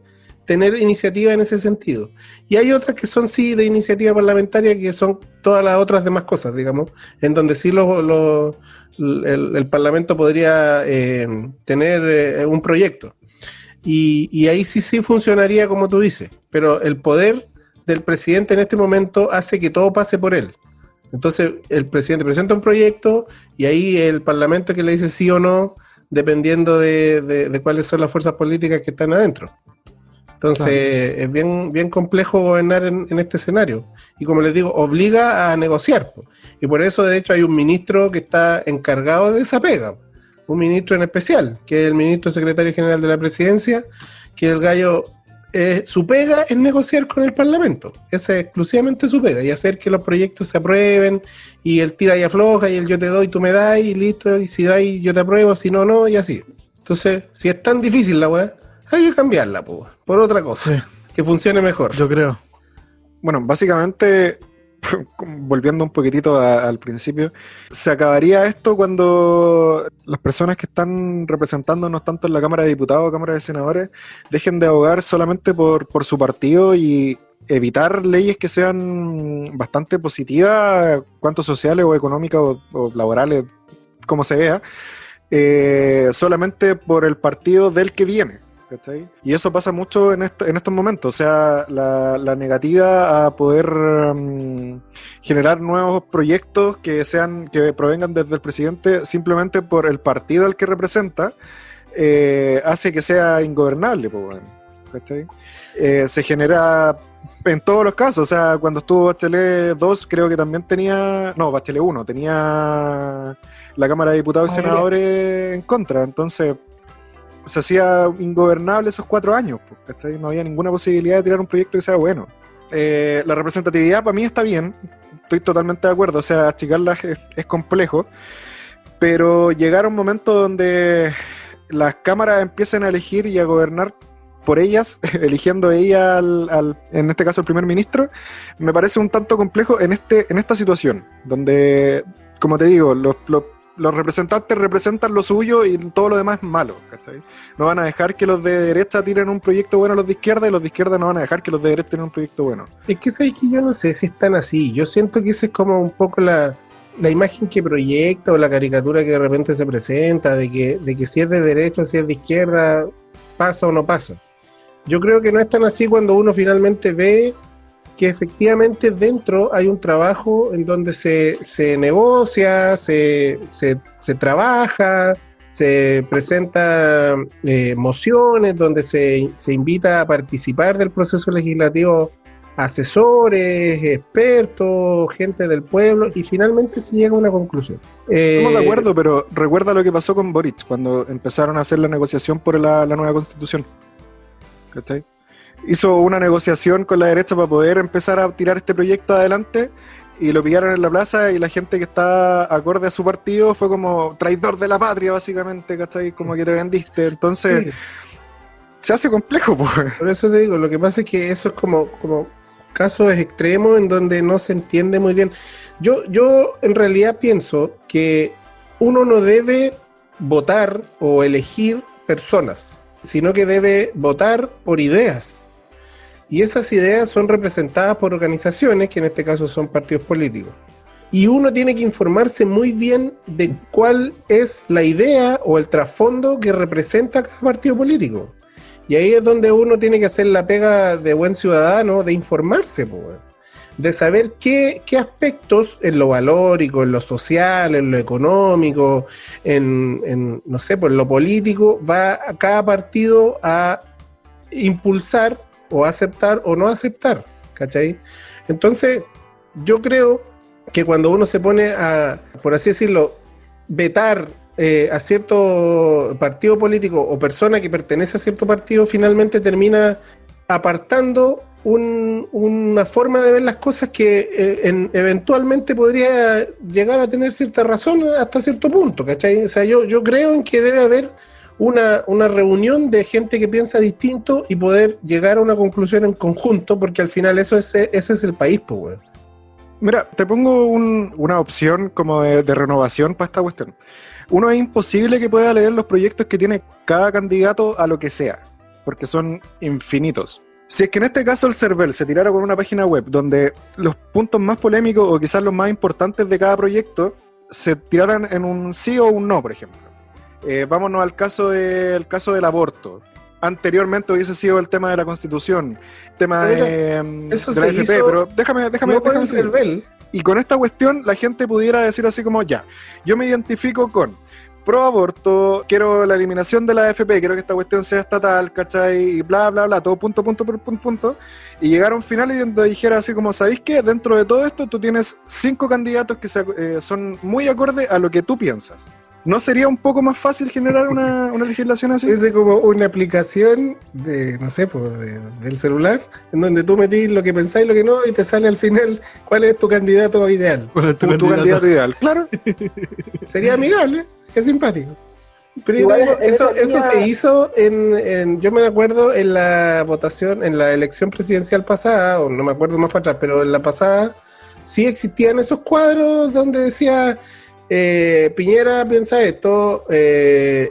tener iniciativa en ese sentido. Y hay otras que son sí de iniciativa parlamentaria, que son todas las otras demás cosas, digamos, en donde sí lo- lo- el, Parlamento podría eh, tener eh, un proyecto. Y, y ahí sí sí funcionaría como tú dices, pero el poder del presidente en este momento hace que todo pase por él. Entonces el presidente presenta un proyecto y ahí el Parlamento que le dice sí o no, dependiendo de, de- de cuáles son las fuerzas políticas que están adentro. Entonces es bien, bien complejo gobernar en, en este escenario. Y como les digo, obliga a negociar. Y por eso de hecho hay un ministro que está encargado de esa pega un ministro en especial, que es el ministro secretario general de la presidencia, que el gallo, eh, su pega es negociar con el Parlamento. Esa es exclusivamente su pega, y hacer que los proyectos se aprueben, y el tira y afloja, y el yo te doy, tú me das, y listo, y si dais, yo te apruebo, si no, no, y así. Entonces, si es tan difícil la weá, hay que cambiarla, po, por otra cosa, Sí. que funcione mejor. Yo creo. Bueno, básicamente, [laughs] volviendo un poquitito a- al principio, se acabaría esto cuando las personas que están representándonos tanto en la Cámara de Diputados o Cámara de Senadores dejen de abogar solamente por, por su partido y evitar leyes que sean bastante positivas, cuanto sociales o económicas o, laborales, como se vea, eh, solamente por el partido del que viene. ¿Cachai? Y eso pasa mucho en, en estos momentos, o sea, la, la negativa a poder mm, generar nuevos proyectos que sean que provengan desde el presidente simplemente por el partido al que representa, eh, hace que sea ingobernable. weón, ¿cachai? Eh, se genera en todos los casos, o sea, cuando estuvo Bachelet 2 creo que también tenía, no, Bachelet 1 tenía la Cámara de Diputados y. Senadores en contra, entonces se hacía ingobernable esos cuatro años, ¿cachai? No había ninguna posibilidad de tirar un proyecto que sea bueno. Eh, la representatividad para mí está bien, estoy totalmente de acuerdo, o sea, achicarla es, complejo, pero llegar a un momento donde las cámaras empiecen a elegir y a gobernar por ellas, [laughs] eligiendo ella al, al- en este caso el primer ministro, me parece un tanto complejo en, este, en esta situación, donde, como te digo, los- los representantes representan lo suyo y todo lo demás es malo, ¿cachai? No van a dejar que los de derecha tiren un proyecto bueno a los de izquierda y los de izquierda no van a dejar que los de derecha tiren un proyecto bueno. Es que sabes que yo no sé si es tan así. Yo siento que esa es como un poco la, la imagen que proyecta o la caricatura que de repente se presenta de que, de que si es de derecha o si es de izquierda, pasa o no pasa. Yo creo que no es tan así cuando uno finalmente ve que efectivamente dentro hay un trabajo en donde se, se negocia, se, se, se trabaja, se presenta eh, mociones, donde se, se invita a participar del proceso legislativo asesores, expertos, gente del pueblo, y finalmente se llega a una conclusión. Eh, Estamos de acuerdo, pero recuerda lo que pasó con Boric cuando empezaron a hacer la negociación por la, la nueva constitución. ¿Cachai? Hizo una negociación con la derecha para poder empezar a tirar este proyecto adelante y lo pillaron en la plaza y la gente que está acorde a su partido fue como traidor de la patria, básicamente, ¿cachai? Como que te vendiste. Entonces, sí, se hace complejo, pues. por eso te digo, lo que pasa es que eso es como, como casos extremos en donde no se entiende muy bien. Yo, yo en realidad pienso que uno no debe votar o elegir personas, sino que debe votar por ideas. Y esas ideas son representadas por organizaciones, que en este caso son partidos políticos. Y uno tiene que informarse muy bien de cuál es la idea o el trasfondo que representa cada partido político. Y ahí es donde uno tiene que hacer la pega de buen ciudadano, de informarse, de saber qué, qué aspectos en lo valórico, en lo social, en lo económico, en, en, no sé, por lo político, va cada partido a impulsar o aceptar o no aceptar, ¿cachai? Entonces, yo creo que cuando uno se pone a, por así decirlo, vetar eh, a cierto partido político o persona que pertenece a cierto partido, finalmente termina apartando un- una forma de ver las cosas que eh, en- eventualmente podría llegar a tener cierta razón hasta cierto punto, ¿cachai? O sea, yo, yo creo en que debe haber una, una reunión de gente que piensa distinto y poder llegar a una conclusión en conjunto, porque al final eso es, ese es el país, pues. Mira, te pongo un- una opción como de, de renovación para esta cuestión. Uno es imposible que pueda leer los proyectos que tiene cada candidato a lo que sea, porque son infinitos. Si es que en este caso el CERVEL se tirara con una página web donde los puntos más polémicos o quizás los más importantes de cada proyecto se tiraran en un sí o un no, por ejemplo. Eh, vámonos al caso, del caso del aborto. Anteriormente hubiese sido el tema de la constitución, tema de, eso de la FP, hizo- pero déjame, déjame, No déjame el. Y con esta cuestión la gente pudiera decir así como, ya, yo me identifico con pro aborto, quiero la eliminación de la AFP, quiero que esta cuestión sea estatal, ¿cachai? Y bla, bla, bla, todo punto, punto, punto, punto. Y llegar a un final y donde dijera así como, ¿sabéis qué? Dentro de todo esto tú tienes cinco candidatos que se- eh, son muy acorde a lo que tú piensas. ¿No sería un poco más fácil generar una, [laughs] una legislación así? Es de como una aplicación de, no sé, pues, de- del celular, en donde tú metís lo que pensáis y lo que no, y te sale al final cuál es tu candidato ideal. ¿Cuál es tu candidato? candidato ideal, claro. [laughs] Sería amigable, es simpático. Pero Igual eso, eso se hizo en, en- yo me acuerdo en la votación, en la elección presidencial pasada, o no me acuerdo más para atrás, pero en la pasada sí existían esos cuadros donde decía eh, Piñera piensa esto, eh,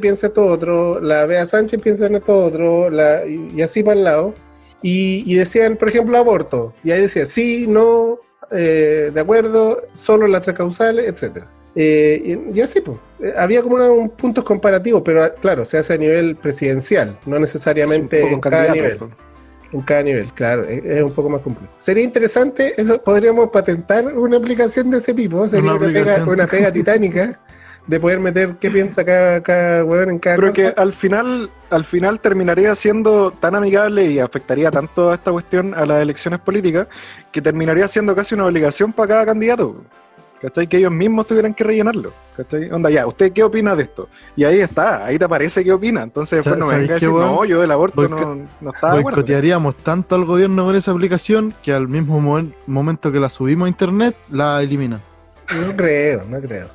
piensa esto otro, la Bea Sánchez piensa en esto otro, la- y, y así para el lado. Y, y decían, por ejemplo, aborto. Y ahí decía, sí, no, eh, de acuerdo, solo las tres causales, etcétera. Eh, y, así, pues. Eh, Había como una- un puntos comparativos, pero claro, se hace a nivel presidencial, no necesariamente en cada nivel. pues. En cada nivel, claro, es, es un poco más complejo. Sería interesante, eso podríamos patentar una aplicación de ese tipo, sería Una una, pega, una pega [laughs] titánica de poder meter qué piensa cada, cada weón en cada Pero que al final, al final terminaría siendo tan amigable y afectaría tanto a esta cuestión a las elecciones políticas que terminaría siendo casi una obligación para cada candidato. ¿Cachai? Que ellos mismos tuvieran que rellenarlo. ¿Cachai? Onda, ya, ¿usted qué opina de esto? Y ahí está, ahí te aparece qué opina. Entonces después no me ¿sabéis venga a decir, weón? no, yo del aborto Boico- no, no estaba. Boicotearíamos tanto al gobierno con esa aplicación que al mismo momen- momento que la subimos a internet, la eliminan. No creo, no creo.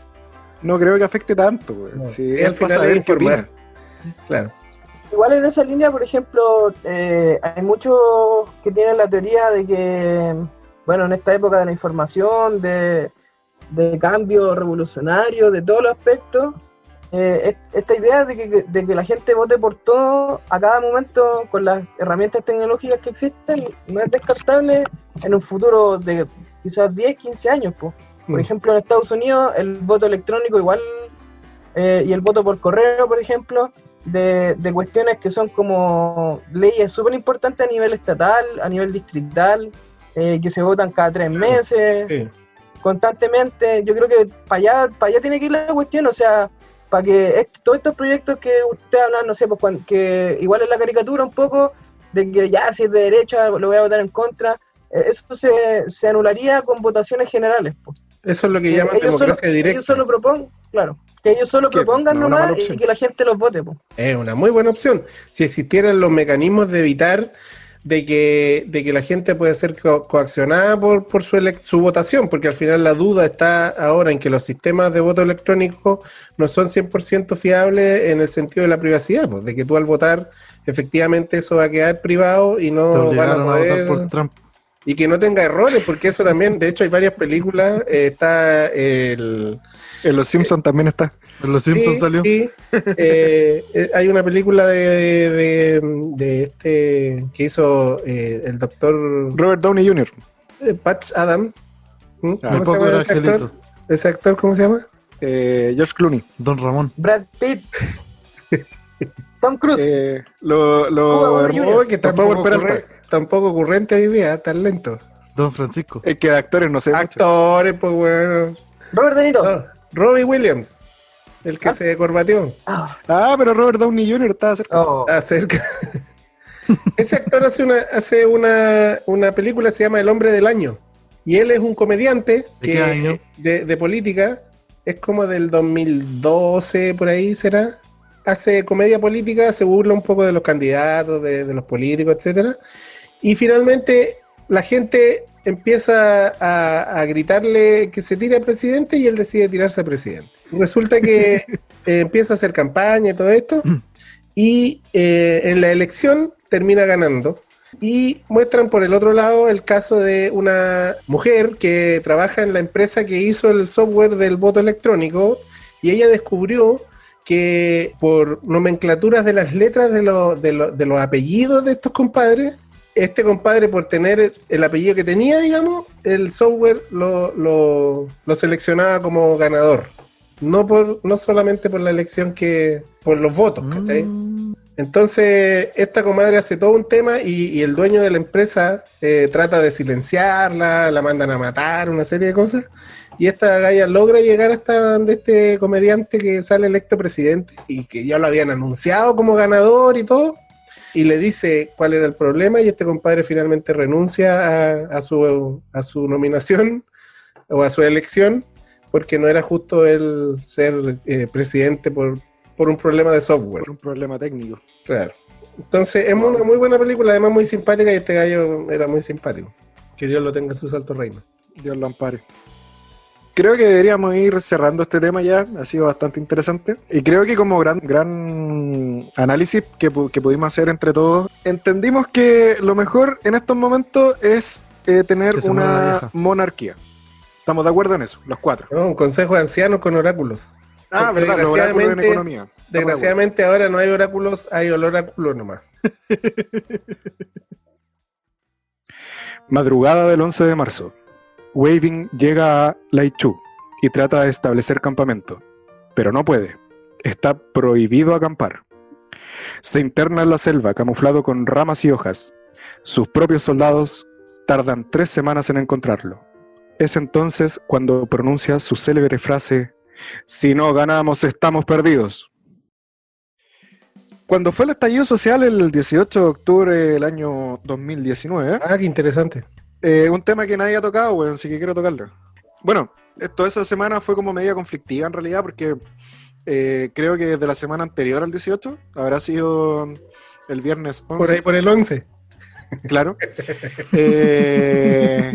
No creo que afecte tanto, weón. No, Sí, sí, es al para final saber es qué opina. Claro. Igual en esa línea, por ejemplo, eh, hay muchos que tienen la teoría de que, bueno, en esta época de la información, de, de cambio revolucionario, de todos los aspectos, eh, es- esta idea de que, de que la gente vote por todo a cada momento con las herramientas tecnológicas que existen no es descartable en un futuro de quizás 10, 15 años. po. Por Mm. ejemplo, en Estados Unidos el voto electrónico igual eh, y el voto por correo, por ejemplo, de, de cuestiones que son como leyes súper importantes a nivel estatal, a nivel distrital, eh, que se votan cada tres meses, Sí. Constantemente. Yo creo que para allá, para allá tiene que ir la cuestión, o sea, para que todos estos proyectos que usted habla, no sé, pues cuan- que igual es la caricatura un poco, de que ya si es de derecha lo voy a votar en contra, eh, eso se, se anularía con votaciones generales. pues. Eso es lo que Que llaman ellos, solo, democracia directa. ellos solo propongan, claro, que ellos solo Que propongan no nomás y que la gente los vote. pues. Es una muy buena opción. Si existieran los mecanismos de evitar de que, de que la gente puede ser co- coaccionada por, por su, elec- su votación, porque al final la duda está ahora en que los sistemas de voto electrónico no son 100% fiables en el sentido de la privacidad, pues, de que tú al votar efectivamente eso va a quedar privado y no van a obligaron a votar poder... por Trump. Y que no tenga errores, porque eso también, de hecho hay varias películas, eh, está el... En Los Simpsons también está. Los Simpsons Sí, salió. sí. Eh, eh, hay una película de, de, de este que hizo eh, el doctor Robert Downey Jr. eh, Patch Adam. ¿Mm? Ah, ¿Cómo se llama ese actor? Angelito. ¿Ese actor cómo se llama? eh, George Clooney. Don Ramón. Brad Pitt, [laughs] Tom Cruise. Eh, lo, lo. Oh, que tampoco, ocurre- tampoco ocurrente hoy día, tan lento. Don Francisco. es que actores no sé mucho. Actores, pues bueno. Robert De Niro. No, Robbie Williams, el que Ah. se corbateó. Ah, Ah, pero Robert Downey Jr. estaba cerca. oh. Acerca. [laughs] Ese actor hace una, hace una, una película que se llama El Hombre del Año. Y él es un comediante que, año? de, de política. Es como del 2012, por ahí será. Hace comedia política, se burla un poco de los candidatos, de, de los políticos, etcétera. Y finalmente la gente empieza a, a gritarle que se tire al presidente y él decide tirarse al presidente. Resulta que [laughs] eh, empieza a hacer campaña y todo esto. Y eh, en la elección termina ganando. Y muestran por el otro lado el caso de una mujer que trabaja en la empresa que hizo el software del voto electrónico y ella descubrió que por nomenclaturas de las letras de, lo- de lo- de los apellidos de estos compadres, este compadre por tener el apellido que tenía, digamos, el software lo, lo- lo seleccionaba como ganador. No, por, no solamente por la elección que... por los votos, ¿cachai? Mm. Entonces, esta comadre hace todo un tema y, y el dueño de la empresa eh, trata de silenciarla, la mandan a matar, una serie de cosas. Y esta galla logra llegar hasta donde este comediante que sale electo presidente y que ya lo habían anunciado como ganador y todo. Y le dice cuál era el problema y este compadre finalmente renuncia a, a su, a su nominación o a su elección porque no era justo él ser eh, presidente por, por un problema de software. Por un problema técnico. Claro. Entonces, es una muy buena película, además muy simpática y este gallo era muy simpático. Que Dios lo tenga en su salto reino. Dios lo ampare. Creo que deberíamos ir cerrando este tema ya, ha sido bastante interesante. Y creo que como gran, gran análisis que, pu- que pudimos hacer entre todos, entendimos que lo mejor en estos momentos es eh, tener una monarquía. ¿Estamos de acuerdo en eso? Los cuatro. ¿no? Un consejo de ancianos con oráculos. Ah, Porque verdad, los oráculos en desgraciadamente- economía. Estamos de acuerdo. Desgraciadamente ahora no hay oráculos, hay oráculos nomás. [laughs] Madrugada del 11 de marzo. Waving llega a Laichu y trata de establecer campamento, pero no puede. Está prohibido acampar. Se interna en la selva camuflado con ramas y hojas. Sus propios soldados tardan tres semanas en encontrarlo. Es entonces cuando pronuncia su célebre frase, si no ganamos estamos perdidos. Cuando fue el estallido social el 18 de octubre del año 2019, Ah, qué interesante. Eh, un tema que nadie ha tocado, weón, así que quiero tocarlo. Bueno, esto esa semana fue como media conflictiva en realidad, porque eh, creo que desde la semana anterior al 18, habrá sido el viernes 11, Por ahí por el 11. claro. [laughs] eh,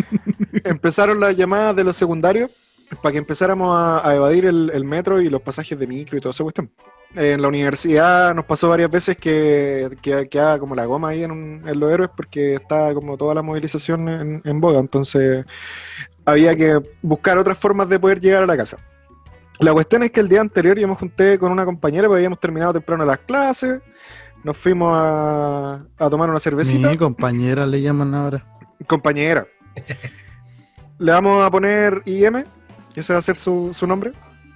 empezaron las llamadas de los secundarios para que empezáramos a, a evadir el, el metro y los pasajes de micro y toda esa cuestión. En la universidad nos pasó varias veces que que quedaba como la goma ahí en, un- en los héroes porque estaba como toda la movilización en, en boga, entonces había que buscar otras formas de poder llegar a la casa. La cuestión es que el día anterior yo me junté con una compañera, porque habíamos terminado temprano las clases, nos fuimos a, a tomar una cervecita. Mi compañera le llaman ahora. Compañera. Le vamos a poner IM, ese va a ser su, su nombre.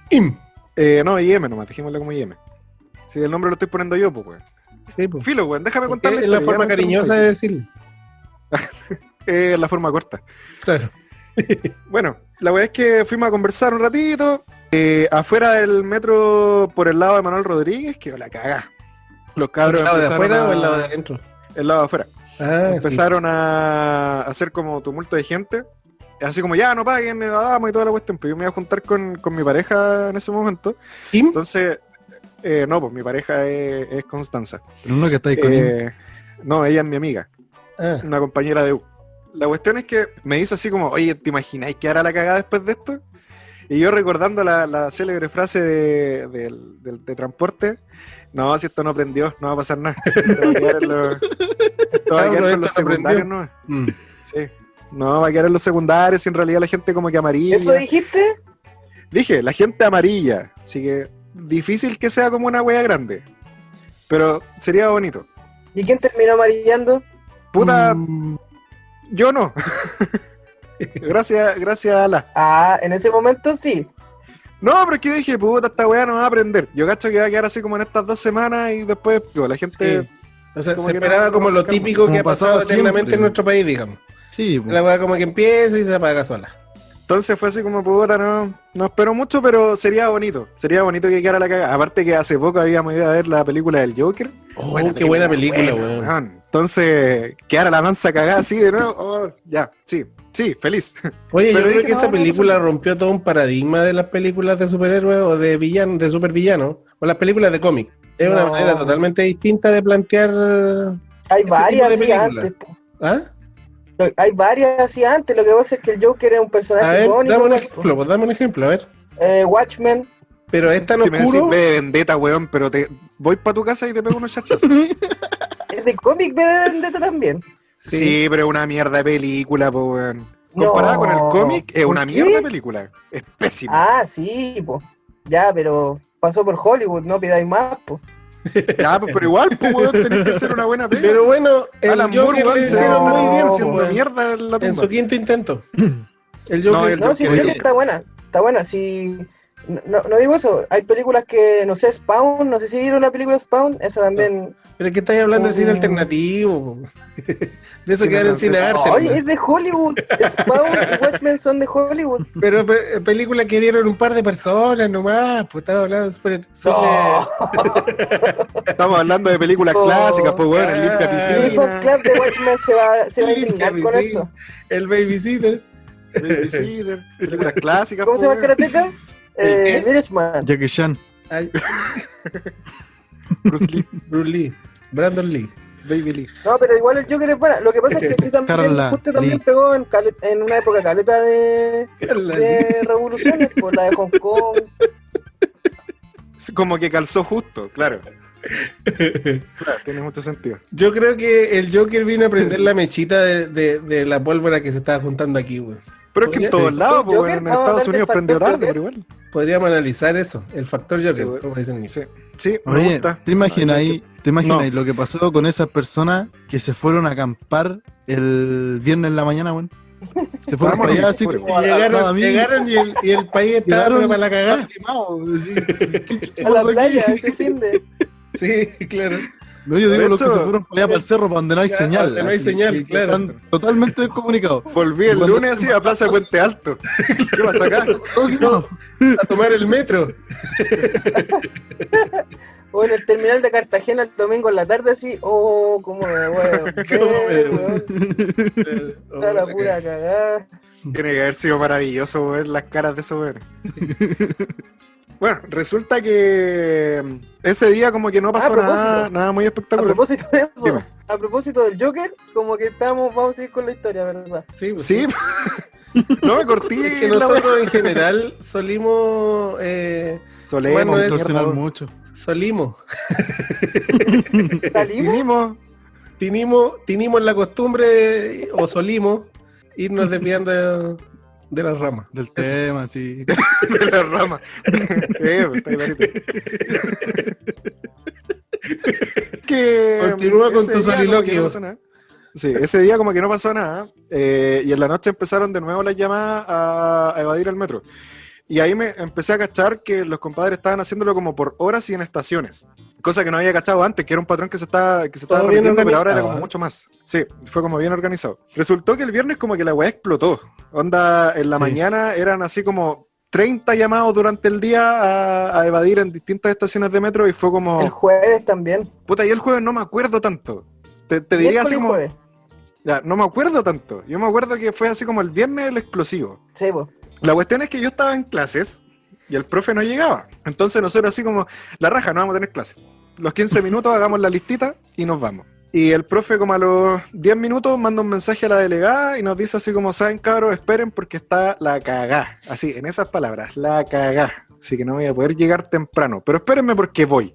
Im. Eh, no, IM nomás, dejémosle como IM. Si el nombre lo estoy poniendo yo, pues, weón. Sí, po. Filo, weón, déjame contarle. es la forma cariñosa de decirlo. [laughs] Es la forma corta. Claro. [laughs] Bueno, la weá es que fuimos a conversar un ratito. eh, afuera del metro, por el lado de Manuel Rodríguez, que la cagá. Los cabros ¿El lado de afuera a- o el lado de adentro? El lado de afuera. Ah, sí. empezaron a hacer como tumulto de gente. Así como, ya, no paguen, eh, vamos y toda la cuestión. Pero yo me iba a juntar con, con mi pareja en ese momento. Entonces, eh, no, pues mi pareja es, es Constanza. Pero no que estáis con Eh, no, ella es mi amiga, Ah, una compañera de U. La cuestión es que me dice así como, oye, ¿te imagináis que hará la cagada después de esto? Y yo recordando la, la célebre frase de, transporte, no, si esto no prendió, no va a pasar nada. [laughs] Esto va a quedar en los, va a quedar secundarios. ¿no? mm. Sí. No, va a quedar en los secundarios y en realidad la gente como que amarilla. ¿Eso dijiste? Dije, la gente amarilla. Así que difícil que sea como una wea grande. Pero sería bonito. ¿Y quién terminó amarillando? Puta, Mm, yo no. [laughs] gracias, gracias a la. Ah, en ese momento sí. No, pero es que yo dije, puta, esta weá no va a aprender. Yo cacho que va a quedar así como en estas dos semanas y después, digo, la gente. Sí. O sea, se esperaba no como lo típico que ha pasado eternamente siempre. en nuestro país, digamos. sí. La weá como que empieza y se apaga sola. Entonces fue así como, puta, no, no espero mucho, pero sería bonito. Sería bonito que quedara la cagada. Aparte que hace poco habíamos ido a ver la película del Joker. Oh, qué buena película, weón. Entonces, quedara la mansa cagada así de nuevo. oh, ya, sí, sí, feliz. Oye, Pero yo creo que no, esa no, no película rompió todo un paradigma de las películas de superhéroes o de villanos, de supervillanos, o las películas de cómic. Es una manera totalmente distinta de plantear. Hay tipo varias de sí, película. antes. po. ¿Ah? Hay varias así antes, lo que pasa es que el Joker es un A personaje ver, icónico. dame un ¿no? ejemplo, pues dame un ejemplo, a ver. Eh, Watchmen, Pero es tan Si me decís ve de vendetta, weón, pero te voy para tu casa y te pego unos chachazos. [laughs] es de cómic de Vendetta también. sí. pero es una mierda de película, po, weón. No. Comparada con el cómic, es ¿Por una mierda de película. Es pésima. Ah, sí, pues. Ya, pero pasó por Hollywood, no pidáis más, pues. [laughs] Ya, pues, pero igual, pues, weón, tenés que hacer una buena película. Pero bueno, el Alan Joker Moore, le weón, se hicieron no, muy bien haciendo weón, mierda en la en tumba. su quinto intento. [clears throat] El No, Joker. el No, sí, el Joker- está buena, está buena. Si, no, no digo eso, hay películas que, no sé, Spawn, no sé si vieron la película Spawn, esa también. Pero es que estáis hablando de cine Mm. alternativo. [laughs] De eso que era en cine arte. Oye, es de Hollywood. Spawn y Watchmen son de Hollywood. Pero pe- película que vieron un par de personas nomás. Pues estaba hablando sobre. [laughs] Estamos hablando de películas Oh, clásicas, pues, weón, el limpia ah, El piscina, Club de Watchmen se va, se va a indignar con piscina. esto. El babysitter. Babysitter, películas [laughs] clásicas, ¿Cómo se llama pues, el? ¿El Eh. Jackie Chan. Ay, Bruce Lee, Bruce Lee. Brandon Lee. Baby Lee. No, pero igual el Joker es buena. Lo que pasa es que sí [laughs] también, Carla justo también Lee. pegó en, cale- en una época caleta de, de revoluciones, por la de Hong Kong. [laughs] Como que calzó justo, claro. Claro, tiene mucho sentido. Yo creo que el Joker vino a prender la mechita de, de- de la pólvora que se estaba juntando aquí, güey. Pero es que en todos lados, pues, weón, en Estados Unidos prendió tarde, pero igual. Podríamos analizar eso, el factor Joker, Sí, como dicen. Sí, sí me Oye, gusta. ¿te imaginas ahí, te imaginas No. ahí lo que pasó con esas personas que se fueron a acampar el viernes en la mañana, weón? Se fueron para allá así como Y a- llegaron, llegaron y, el, y el país estaba Llegaron- para la cagada. quemados, así. ¿Qué chucha A la playa, ese fin de. Sí, [laughs] claro. No, yo digo los que se fueron para allá para el cerro, para donde no hay Ya, señal. donde no hay así, señal, que- claro. Están totalmente descomunicados. [laughs] Volví el Cuando- lunes [laughs] así a Plaza de Puente Alto. ¿Qué pasa acá? Quemado. A tomar el metro. [laughs] O en el terminal de Cartagena el domingo en la tarde, así. Oh, como de weón. de- weón. Está la pura cagada. Tiene que haber sido maravilloso ver las caras de esos. Bueno, resulta que mm, ese día como que no pasó A propósito. nada, nada muy A espectacular. propósito de eso, Dime. a propósito del Joker, como que estamos, vamos a seguir con la historia, ¿verdad? Sí, pues, Sí, [laughs] no me corté Es que nosotros en general solimos, eh, Solemos, Bueno, Distorsionar mucho. solimos, ¿Salimos? tinimos, tinimos la costumbre de- o solimos irnos desviando de, las ramas. Del Eso. tema, sí. [laughs] de la rama. Sí, pues, [laughs] que Continúa con tu soliloquio. no. Sí, ese día como que no pasó nada. eh, y en la noche empezaron de nuevo las llamadas a, a evadir el metro. Y ahí me empecé a cachar que los compadres estaban haciéndolo como por horas y en estaciones. Cosa que no había cachado antes, que era un patrón que se estaba, que se estaba repitiendo, pero ahora era como ¿eh? mucho más. Sí, fue como bien organizado. Resultó que el viernes como que la weá explotó. Onda, en la Sí. mañana eran así como 30 llamados durante el día a, a evadir en distintas estaciones de metro y fue como... El jueves también. Puta, yo el jueves no me acuerdo tanto. Te, diría así como... jueves. Ya, no me acuerdo tanto. Yo me acuerdo que fue así como el viernes el explosivo. Sí, pues. La cuestión es que yo estaba en clases y el profe no llegaba. Entonces nosotros así como, la raja, no vamos a tener clase. Los 15 minutos hagamos la listita y nos vamos. Y el profe como a los 10 minutos manda un mensaje a la delegada y nos dice así como, saben cabros, esperen porque está la cagá. Así, en esas palabras, la cagá. Así que no voy a poder llegar temprano. Pero espérenme porque voy.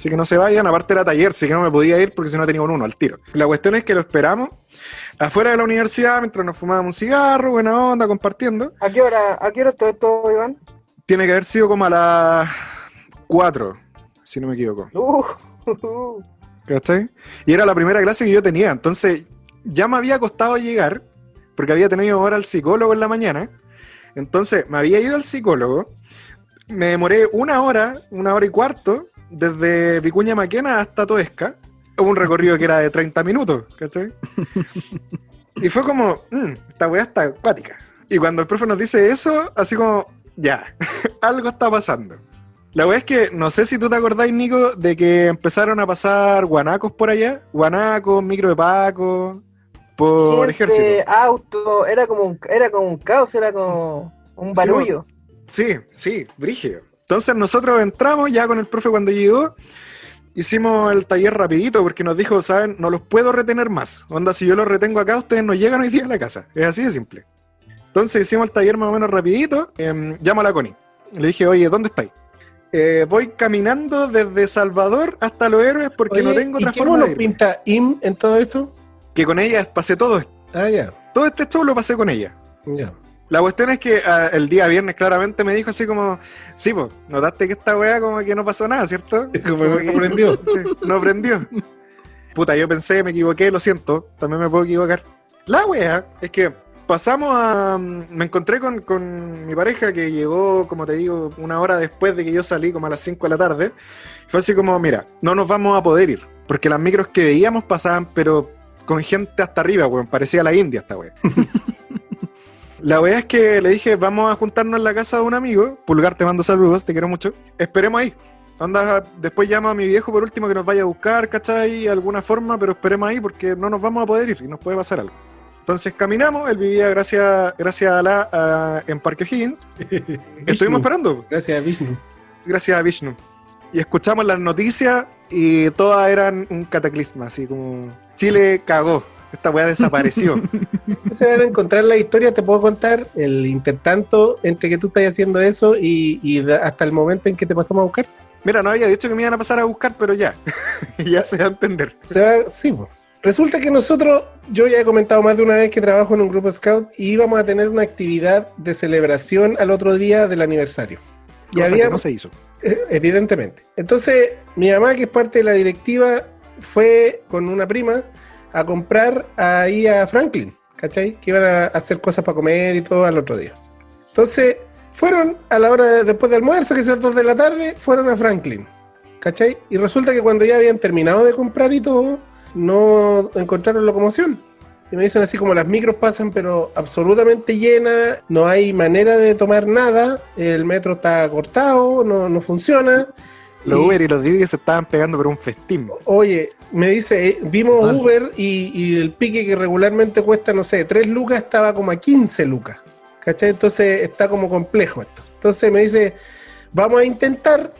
Así que no se vayan, aparte era taller, así que no me podía ir porque si no tenía un uno al tiro. La cuestión es que lo esperamos afuera de la universidad mientras nos fumábamos un cigarro, buena onda, compartiendo. ¿A qué hora, a qué hora todo esto, Iván? Tiene que haber sido como a las 4, si no me equivoco. Uh, [laughs] ¿Cachai? Y era la primera clase que yo tenía. Entonces, ya me había costado llegar, porque había tenido hora al psicólogo en la mañana. Entonces, me había ido al psicólogo. Me demoré una hora, una hora y cuarto, desde Vicuña Maquena hasta Toesca. Un recorrido que era de 30 minutos, ¿cachai? [laughs] Y fue como, "Mm, esta weá está acuática. Y cuando el profe nos dice eso, así como, ya, [laughs] algo está pasando. La weá es que, no sé si tú te acordáis, Nico, de que empezaron a pasar guanacos por allá. Guanacos, micro de Paco, por gente, ejército. auto, era como un, era como un caos, era como un barullo. Sí, sí, brígido. Entonces nosotros entramos ya con el profe cuando llegó hicimos el taller rapidito porque nos dijo, saben, no los puedo retener más. Onda, si yo los retengo acá, ustedes no llegan hoy día a la casa. Es así de simple. Entonces hicimos el taller más o menos rapidito. em, llamo a la Connie. Le dije, oye, ¿dónde estáis? "Eh, voy caminando desde Salvador hasta Los Héroes porque Oye, no tengo ¿y otra forma mono de irme". pinta Im en todo esto? Que con ella pasé todo esto. Ah, ya. Todo este show lo pasé con ella. Ya. La cuestión es que ah, el día viernes claramente me dijo así como, sí, pues, notaste que esta weá como que no pasó nada, ¿cierto? [laughs] Como Como que no prendió. [laughs] Sí, no prendió. Puta, yo pensé, me equivoqué, lo siento, también me puedo equivocar. La weá es que pasamos a... Me encontré con, con mi pareja que llegó, como te digo, una hora después de que yo salí, como a las 5 de la tarde. Fue así como, mira, no nos vamos a poder ir, porque las micros que veíamos pasaban, pero con gente hasta arriba, weón, parecía la India esta weá. [laughs] La weá es que le dije, vamos a juntarnos en la casa de un amigo. Pulgar, te mando saludos, te quiero mucho. Esperemos ahí. Anda, después llamo a mi viejo por último que nos vaya a buscar, ¿cachai? Alguna forma, pero esperemos ahí porque no nos vamos a poder ir y nos puede pasar algo. Entonces caminamos, él vivía gracias, gracias a la a- en Parque O'Higgins. [laughs] Estuvimos esperando, Gracias a Vishnu. gracias a Vishnu. Y escuchamos las noticias y todas eran un cataclisma, así como Chile cagó, esta weá desapareció. [laughs] Se van a encontrar la historia, te puedo contar el intertanto entre que tú estás haciendo eso y, y hasta el momento en que te pasamos a buscar. Mira, no había dicho que me iban a pasar a buscar, pero ya, [laughs] ya se va a entender. Se va, sí, po. Resulta que nosotros, yo ya he comentado más de una vez que trabajo en un grupo scout y íbamos a tener una actividad de celebración al otro día del aniversario. Y Cosa había, que no se hizo. eh, evidentemente. Entonces, mi mamá, que es parte de la directiva, fue con una prima a comprar ahí a Franklin, ¿cachai? Que iban a hacer cosas para comer y todo al otro día. Entonces, fueron a la hora de- después del almuerzo, que son dos de la tarde, fueron a Franklin, ¿cachai? Y resulta que cuando ya habían terminado de comprar y todo, no encontraron locomoción. Y me dicen así como las micros pasan pero absolutamente llenas, no hay manera de tomar nada, el metro está cortado, no, no funciona. Los Y- Uber y los Didi se estaban pegando por un festín. Oye, me dice, eh, vimos Total. Uber y, y el pique que regularmente cuesta, no sé, 3 lucas estaba como a 15 lucas. ¿Cachai? Entonces está como complejo esto. Entonces me dice, vamos a intentar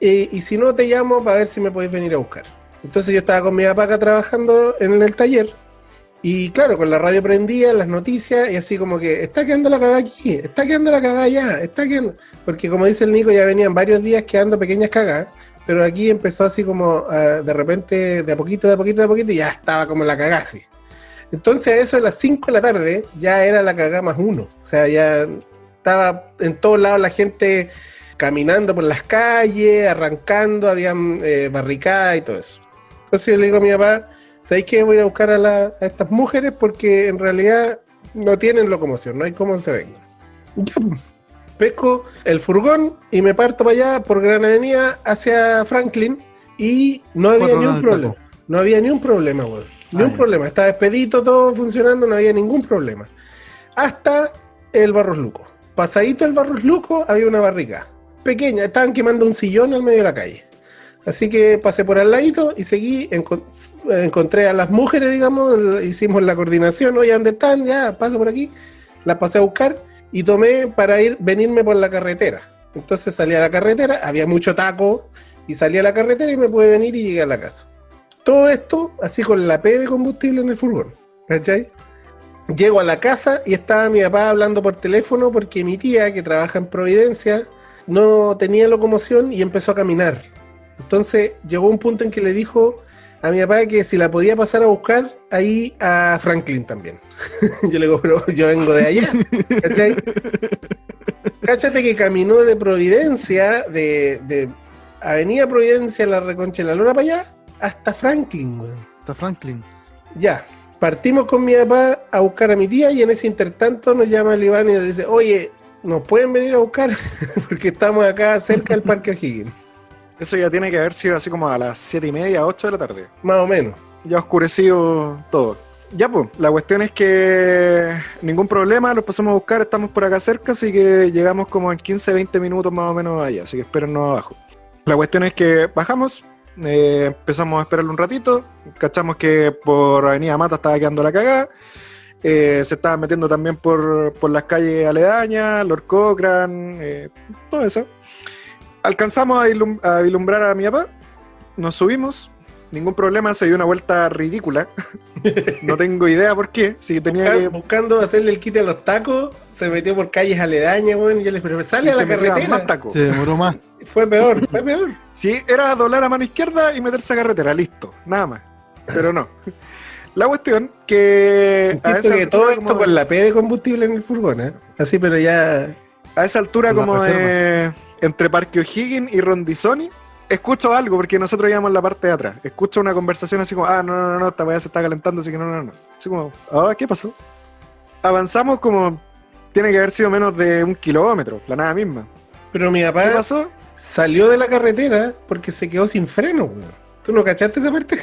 eh, y si no te llamo para ver si me podéis venir a buscar. Entonces yo estaba con mi papá acá trabajando en el taller y claro, con la radio prendía, las noticias y así como que está quedando la cagada aquí, está quedando la cagada allá, está quedando... Porque como dice el Nico, ya venían varios días quedando pequeñas cagadas pero aquí empezó así como ah, de repente, de a poquito, de a poquito, de a poquito, y ya estaba como la cagada así. Entonces, a eso de las 5 de la tarde, ya era la cagada más uno. O sea, ya estaba en todos lados la gente caminando por las calles, arrancando, habían eh, barricadas y todo eso. Entonces yo le digo a mi papá, ¿sabéis qué? Voy a ir a buscar a, la- a estas mujeres porque en realidad no tienen locomoción, no hay cómo se vengan. Ya, pues pesco el furgón y me parto para allá por Gran Avenida hacia Franklin y no había ni un problema. No había ni un problema, weón. Ni Ah, un ya. problema. Estaba expedito, todo funcionando, no había ningún problema. Hasta el Barros Luco. Pasadito el Barros Luco había una barrica. Pequeña, estaban quemando un sillón al medio de la calle. Así que pasé por al ladito y seguí, encon- encontré a las mujeres, digamos, hicimos la coordinación, oye, ¿dónde están? Ya, paso por aquí. Las pasé a buscar y tomé para ir, venirme por la carretera. Entonces salí a la carretera, había mucho taco y salí a la carretera y me pude venir y llegué a la casa. Todo esto así con la P de combustible en el furgón, ¿cachai? Llego a la casa y estaba mi papá hablando por teléfono porque mi tía, que trabaja en Providencia, no tenía locomoción y empezó a caminar. Entonces llegó un punto en que le dijo a mi papá que si la podía pasar a buscar ahí a Franklin también. [laughs] yo le digo, pero yo vengo de allá, ¿cachai? Cáchate que caminó de Providencia, de, de Avenida Providencia, la Reconcha de la Lora para allá, hasta Franklin, weón. Está Franklin. Ya, partimos con mi papá a buscar a mi tía y en ese intertanto nos llama el Iván y nos dice, oye, ¿nos pueden venir a buscar? [laughs] Porque estamos acá cerca del Parque O'Higgins, Eso ya tiene que haber sido así como a las 7 y media, 8 de la tarde. más o menos. Ya oscurecido todo. Ya pues, la cuestión es que ningún problema, los pasamos a buscar, estamos por acá cerca, así que llegamos como en 15, 20 minutos más o menos allá, así que espérennos abajo. La cuestión es que bajamos, eh, empezamos a esperarlo un ratito, cachamos que por Avenida Mata estaba quedando la cagada, eh, se estaban metiendo también por, por las calles aledañas, Lord Cochrane, eh, todo eso. Alcanzamos a, ilum- a mi papá nos subimos, ningún problema, se dio una vuelta ridícula. [laughs] no tengo idea por qué. Si tenía Busca- que. Buscando hacerle el quite a los tacos, se metió por calles aledañas, weón, y yo le dije, sale y a la carretera. más taco. Se demoró más. [laughs] Fue peor, fue peor. Sí, era doblar a mano izquierda y meterse a carretera, listo, nada más. Pero no. La cuestión que a esa, que todo esto como, con la P de combustible en el furgón, ¿eh? Así, pero ya. a esa altura como reserva. de entre Parque O'Higgins y Rondizoni, escucho algo porque nosotros íbamos la parte de atrás. Escucho una conversación así como, ah, no, no, no, no, esta weá se está calentando, así que no, no, no. Así como, ah, ¿qué pasó? Avanzamos como, tiene que haber sido menos de un kilómetro, la nada misma. Pero mi ¿Qué papá pasó? salió de la carretera porque se quedó sin freno, weón. ¿Tú no cachaste esa parte?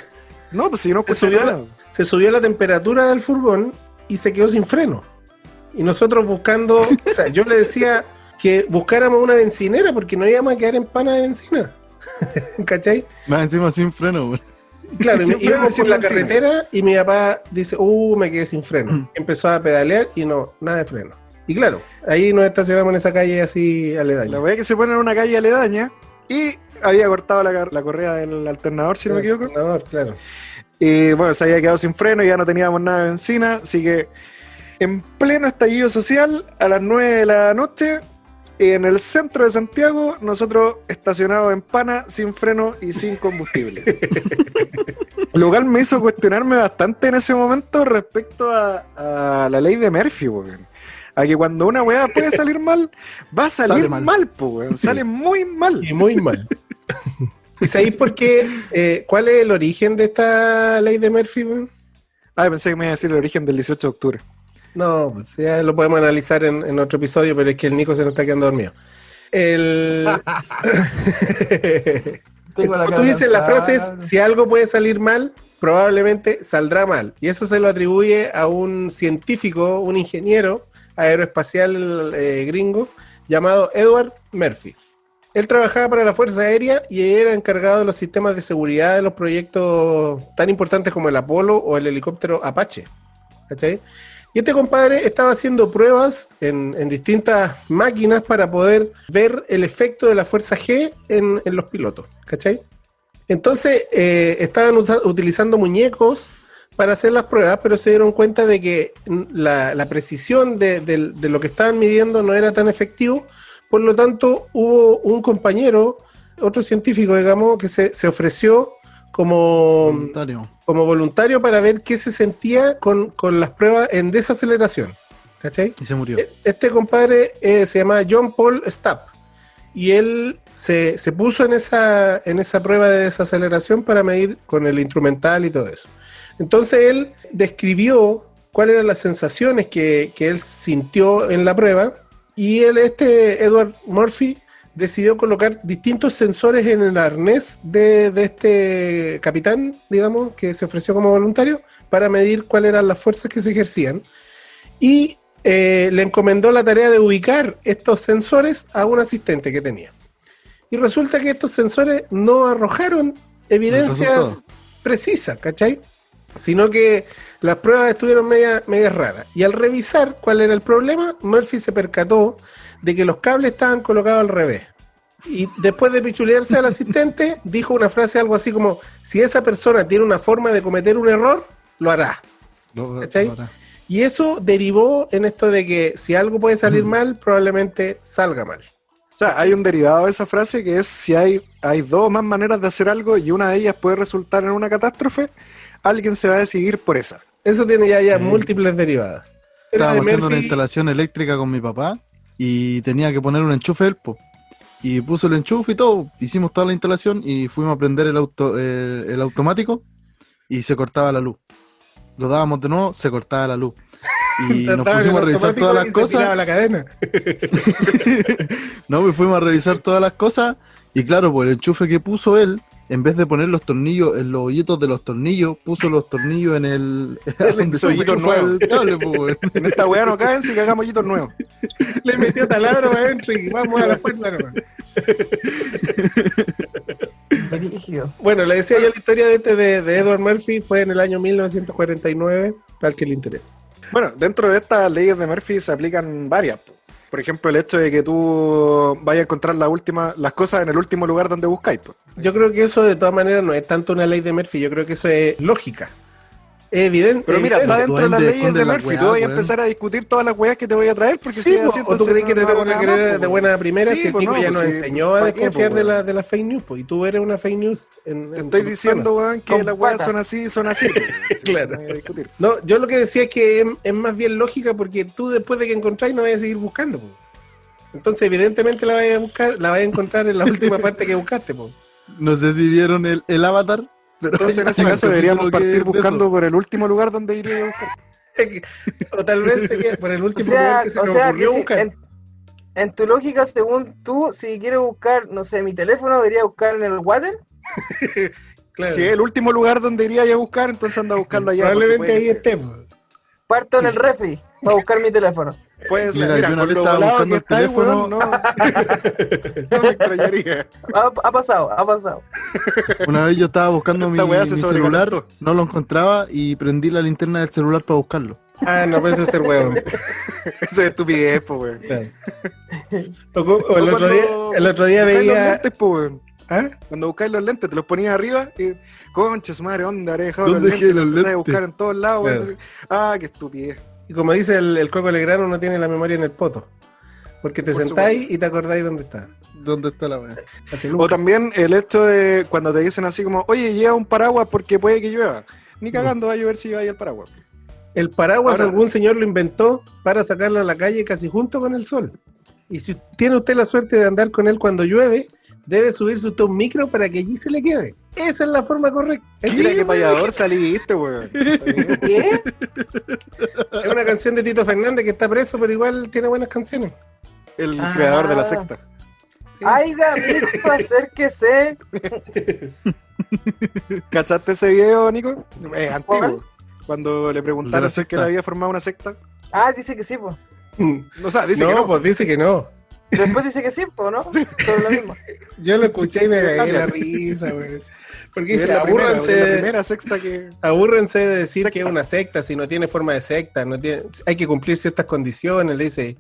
No, pues si no Se subió nada. Se subió la temperatura del furgón y se quedó sin freno. Y nosotros buscando, o sea, yo le decía que buscáramos una bencinera porque no íbamos a quedar en pana de benzina. [laughs] ¿Cachai? Más encima sin freno. Claro, y Sin íbamos por la carretera y mi papá dice, uh, me quedé sin freno. Empezó a pedalear y no, nada de freno. Y claro, ahí nos estacionamos en esa calle así aledaña. La weá que se pone en una calle aledaña y había cortado la, la correa del alternador, si no me equivoco. No, claro. Y bueno, se había quedado sin freno y ya no teníamos nada de benzina, así que en pleno estallido social, a las 9 de la noche, en el centro de Santiago, nosotros estacionados en pana, sin freno y sin combustible. [laughs] Lo cual me hizo cuestionarme bastante en ese momento respecto a, a la ley de Murphy, weón. A que cuando una weá puede salir mal, va a salir Sale mal, mal. weón. Sale muy mal. Y muy mal. [laughs] ¿Y sabéis por qué? eh, ¿Cuál es el origen de esta ley de Murphy? weón? Ah, pensé que me iba a decir el origen del 18 de octubre. No, pues ya lo podemos analizar en, en otro episodio, pero es que el Nico se nos está quedando dormido. El... [laughs] [laughs] Tú dices, la frase es, si algo puede salir mal, probablemente saldrá mal. Y eso se lo atribuye a un científico, un ingeniero aeroespacial eh, gringo llamado Edward Murphy. Él trabajaba para la Fuerza Aérea y era encargado de los sistemas de seguridad de los proyectos tan importantes como el Apolo o el helicóptero Apache. ¿Cachai? Y este compadre estaba haciendo pruebas en, distintas máquinas para poder ver el efecto de la fuerza G en, los pilotos. ¿Cachai? Entonces eh, estaban utilizando muñecos para hacer las pruebas, pero se dieron cuenta de que la, precisión de, lo que estaban midiendo no era tan efectivo. Por lo tanto, hubo un compañero, otro científico, digamos, que se ofreció como Voluntario. como voluntario para ver qué se sentía con, con las pruebas en desaceleración. ¿Cachai? Y se murió. E- Este compadre eh, se llama John Paul Stapp y él se, se puso en esa, en esa prueba de desaceleración para medir con el instrumental y todo eso. Entonces él describió cuáles eran las sensaciones que, que él sintió en la prueba y él, este Edward Murphy decidió colocar distintos sensores en el arnés de, de este capitán, digamos, que se ofreció como voluntario, para medir cuáles eran las fuerzas que se ejercían. Y eh, le encomendó la tarea de ubicar estos sensores a un asistente que tenía. Y resulta que estos sensores no arrojaron evidencias precisas, ¿cachai? Sino que las pruebas estuvieron media, medias raras. Y al revisar cuál era el problema, Murphy se percató de que los cables estaban colocados al revés. Y después de pichulearse al asistente, [laughs] dijo una frase algo así como, si esa persona tiene una forma de cometer un error, lo hará. Lo- ¿cachai? lo hará. Y eso derivó en esto de que si algo puede salir mal, probablemente salga mal. O sea, hay un derivado de esa frase que es si hay, hay dos o más maneras de hacer algo y una de ellas puede resultar en una catástrofe, alguien se va a decidir por esa. Eso tiene ya, ya Sí. múltiples derivadas. Estábamos haciendo una instalación eléctrica con mi papá y tenía que poner un enchufe él, po. Y puso el enchufe y todo. Hicimos toda la instalación y fuimos a prender el, auto, eh, el automático y se cortaba la luz. Lo dábamos de nuevo, se cortaba la luz. [laughs] Y nos pusimos a revisar todas las cosas. la cadena. [laughs] No, pues fuimos a revisar todas las cosas. Y claro, pues el enchufe que puso él, en vez de poner los tornillos en los hoyitos de los tornillos, puso los tornillos en el. [laughs] el cable, pues, weón. [laughs] En esta weá no caen si cagamos hoyitos nuevos. Le metió taladro adentro y vamos a la fuerza nomás. Brígido. Bueno, le decía yo la historia de este de, de Edward Murphy fue en el año 1949, para el que le interese. Bueno, dentro de estas leyes de Murphy se aplican varias. po. Por ejemplo, el hecho de que tú vayas a encontrar la última, las cosas en el último lugar donde buscáis. pues. Yo creo que eso de todas maneras no es tanto una ley de Murphy, yo creo que eso es lógica. Evidente. Pero mira, está dentro de las leyes de Murphy. tú vas a empezar a discutir todas las weas que te voy a traer porque Sí, si po, así, o tú entonces crees que te tengo que creer de buena primera Sí, si el pues Nico no, ya nos sí, enseñó a ¿pa' qué, desconfiar de, la, de las fake news, po, y tú eres una fake news. En, Te en estoy diciendo, weón, que las weas son así, son así. [laughs] Claro. No, yo lo que decía es que es, es más bien lógica porque tú después de que encontráis no vas a seguir buscando. po. Entonces, evidentemente la vas a buscar, la vas a encontrar en la [laughs] última parte que buscaste. Po. No sé si vieron el, el avatar, pero Entonces, en [laughs] ese caso, deberíamos partir buscando eso. por el último lugar donde iría a buscar. [laughs] o tal vez por el O último sea, lugar que se o nos sea que ocurrió si- buscar. en, en tu lógica, según tú, si quieres buscar, no sé, mi teléfono, debería buscar en el water. [laughs] Claro. Si es el último lugar donde iría a buscar, entonces anda a buscarlo allá. Probablemente ahí esté. Parto en el refri para buscar mi teléfono. Puede ser, Mira, mira, yo una vez lo estaba buscando el el teléfono. weón, no, [laughs] no me extrañaría. Ha, ha pasado, ha pasado. Una vez yo estaba buscando mi, celular, no lo encontraba y prendí la linterna del celular para buscarlo. Ah, no parece ser huevo. [laughs] Eso es estupidez, po, weón. O, o el, otro día, el otro día veía. lentes, po, weón. ¿Ah? Cuando buscáis los lentes, te los ponías arriba y, concha su madre, ¿dónde habré dejado ¿Dónde los lentes? Los a lentes? buscar en todos lados, weón. Claro. Entonces, ah, qué estupidez. Y como dice el, el Coco Legrano, no tiene la memoria en el poto. Porque te Por sentáis y te acordáis dónde está. ¿Dónde está la weá? O también el hecho de cuando te dicen así como, oye, lleva un paraguas porque puede que llueva. Ni cagando va a llover si lleva ahí el paraguas. El paraguas Ahora- algún señor lo inventó para sacarlo a la calle casi junto con el sol. Y si tiene usted la suerte de andar con él cuando llueve, debe subirse usted a un micro para que allí se le quede. Esa es la forma correcta. Es, Mira qué payador saliste, weón. ¿Qué? es una canción de Tito Fernández que está preso, pero igual tiene buenas canciones. El Ah. creador de la sexta. Sí. Ay, mijo, acérquese. [laughs] ¿Cachaste ese video, Nico? Es antiguo. ¿Cuál? Cuando le preguntaron si es que le había formado una secta. Ah, dice que sí, pues. [laughs] O sea, dice no, que no. pues dice que no. Después dice que sí, ¿no? Sí. Sobre lo mismo. [laughs] Yo lo escuché y me cagué la risa, güey. Porque Es dice, la primera, abúrranse, es la primera sexta que. abúrrense de decir que es una secta si no tiene forma de secta, no tiene, hay que cumplir ciertas condiciones, le dice.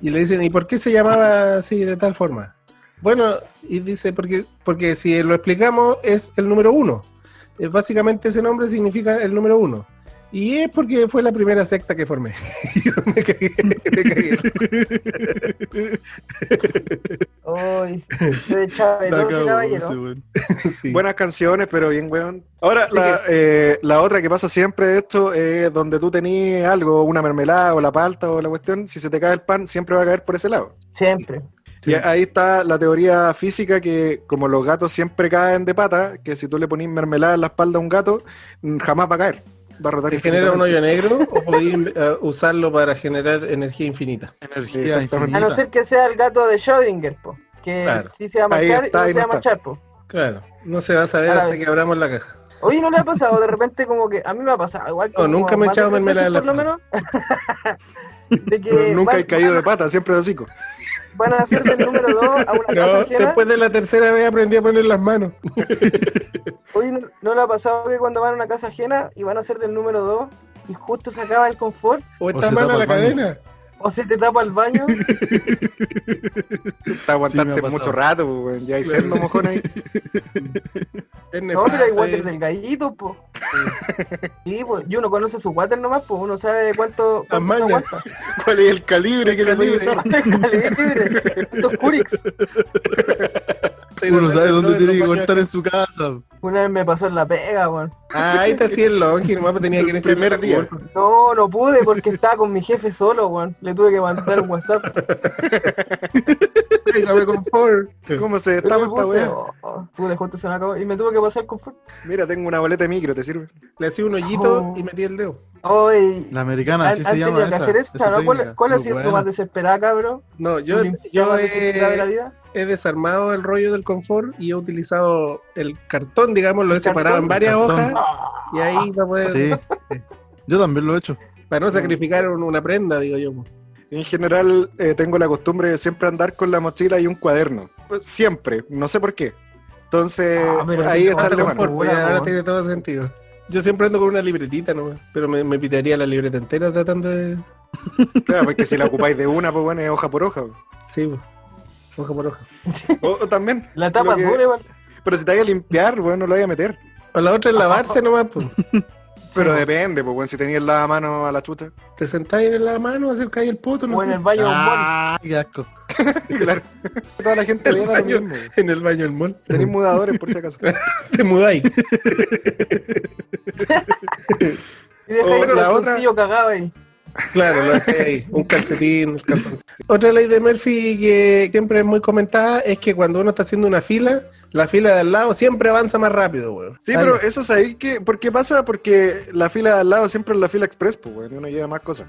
Y le dicen, ¿y por qué se llamaba así de tal forma? Bueno, y dice, porque, porque si lo explicamos es el número uno. Eh, Básicamente ese nombre significa el número uno. Y es porque fue la primera secta que formé. [laughs] Yo me cagué, me. Uy, caballero. [laughs] Sí. Buenas canciones, pero bien, weón. Ahora, Sí la, eh, la otra que pasa siempre de esto es donde tú tenías algo, una mermelada o la palta o la cuestión, si se te cae el pan, siempre va a caer por ese lado. Siempre. Sí. Y ahí está la teoría física que como los gatos siempre caen de pata, que si tú le pones mermelada en la espalda a un gato, jamás va a caer. Rotar. ¿Que genera un hoyo negro o podéis eh, usarlo para generar energía infinita? Energía Exactamente. A infinita. no ser que sea el gato de Schrödinger, po. Que Claro. sí se va a marchar está, y no se va a marchar, po. Claro, no se va a saber A hasta vez. que abramos la caja. Oye, ¿no le ha pasado de repente como que a mí me ha pasado igual No, nunca me he echado mermelada en la por lo menos [laughs] de que [laughs] nunca van, he caído van- de pata, siempre de hocico. van a hacer del número 2 a una casa No, ajena después de la tercera vez aprendí a poner las manos. [laughs] Oye, ¿no, no le ha pasado que cuando van a una casa ajena y van a hacer del número 2 y justo se acaba el confort O está se mala la el baño. O se te tapa el baño? [laughs] Te aguantaste pasado. mucho rato, pues, weón. Ya hay sendo mojón ahí. Es No, pero hay water eh. del gallito, po. Sí, pues, y uno conoce su water nomás, pues uno sabe cuánto, cuánto aguanta. ¿Cuál es el calibre que le puede echar? [laughs] Calibre, estos Curix. [laughs] Uno sabe dónde en tiene que cortar en su casa. Una vez me pasó en la pega, weón. Ah, ahí está así el longi, nomás tenía que El echar primer día. No, no pude porque estaba con mi jefe solo, weón. Le tuve que mandar un WhatsApp. [laughs] Tráigame confort. [laughs] ¿Cómo se destapa esta weá? oh, oh, pude justo se me acabó y me tuve que pasar con fuerza. Mira, tengo una boleta de micro, ¿te sirve? Le hacía un hoyito Oh. y metí el dedo. Hoy. La americana, así ¿Han, se llama esa. hacer esa, esa ¿no? ¿Cuál, ha sido tu más desesperada, cabrón? No, yo, ¿Tu yo de la he, vida? he desarmado el rollo del confort y he utilizado el cartón, digamos, lo he ¿El separado en varias hojas y ahí para poder, Sí. [laughs] Yo también lo he hecho. para no sacrificar un- una prenda, digo yo. En general, eh, tengo la costumbre de siempre andar con la mochila y un cuaderno. Pues, Siempre, no sé por qué. Entonces, Ah, ahí echarle cuánto mano. Pues, ahora tiene todo sentido. Yo siempre ando con una libretita nomás, pero me, me pitaría la libreta entera tratando de... Claro, porque si la ocupáis de una, pues bueno, es hoja por hoja. Sí, po. hoja por hoja. O, o también. La tapa que- es dura igual. Pero si te vaya a limpiar, bueno, no lo vaya a meter. O la otra es lavarse nomás, pues. Pero depende, pues bueno, si tenías la mano a la chucha. Te sentáis en la mano, acercáis el poto, no O en sé. el baño de un mall. Ah, qué asco. [laughs] claro. Toda la gente El le da lo baño. mismo. En el baño del mall. Tenéis mudadores, por si acaso. [laughs] Te mudáis. [laughs] Y deja O ahí la el otra- cagado ahí. Claro, lo ahí. Un calcetín, un calzoncillo. Otra ley de Murphy que siempre es muy comentada es que cuando uno está haciendo una fila, la fila de al lado siempre avanza más rápido, weón. Sí, Ay, pero eso es ahí que. ¿Por qué pasa? Porque la fila de al lado siempre es la fila express, pues, bueno, y uno lleva más cosas.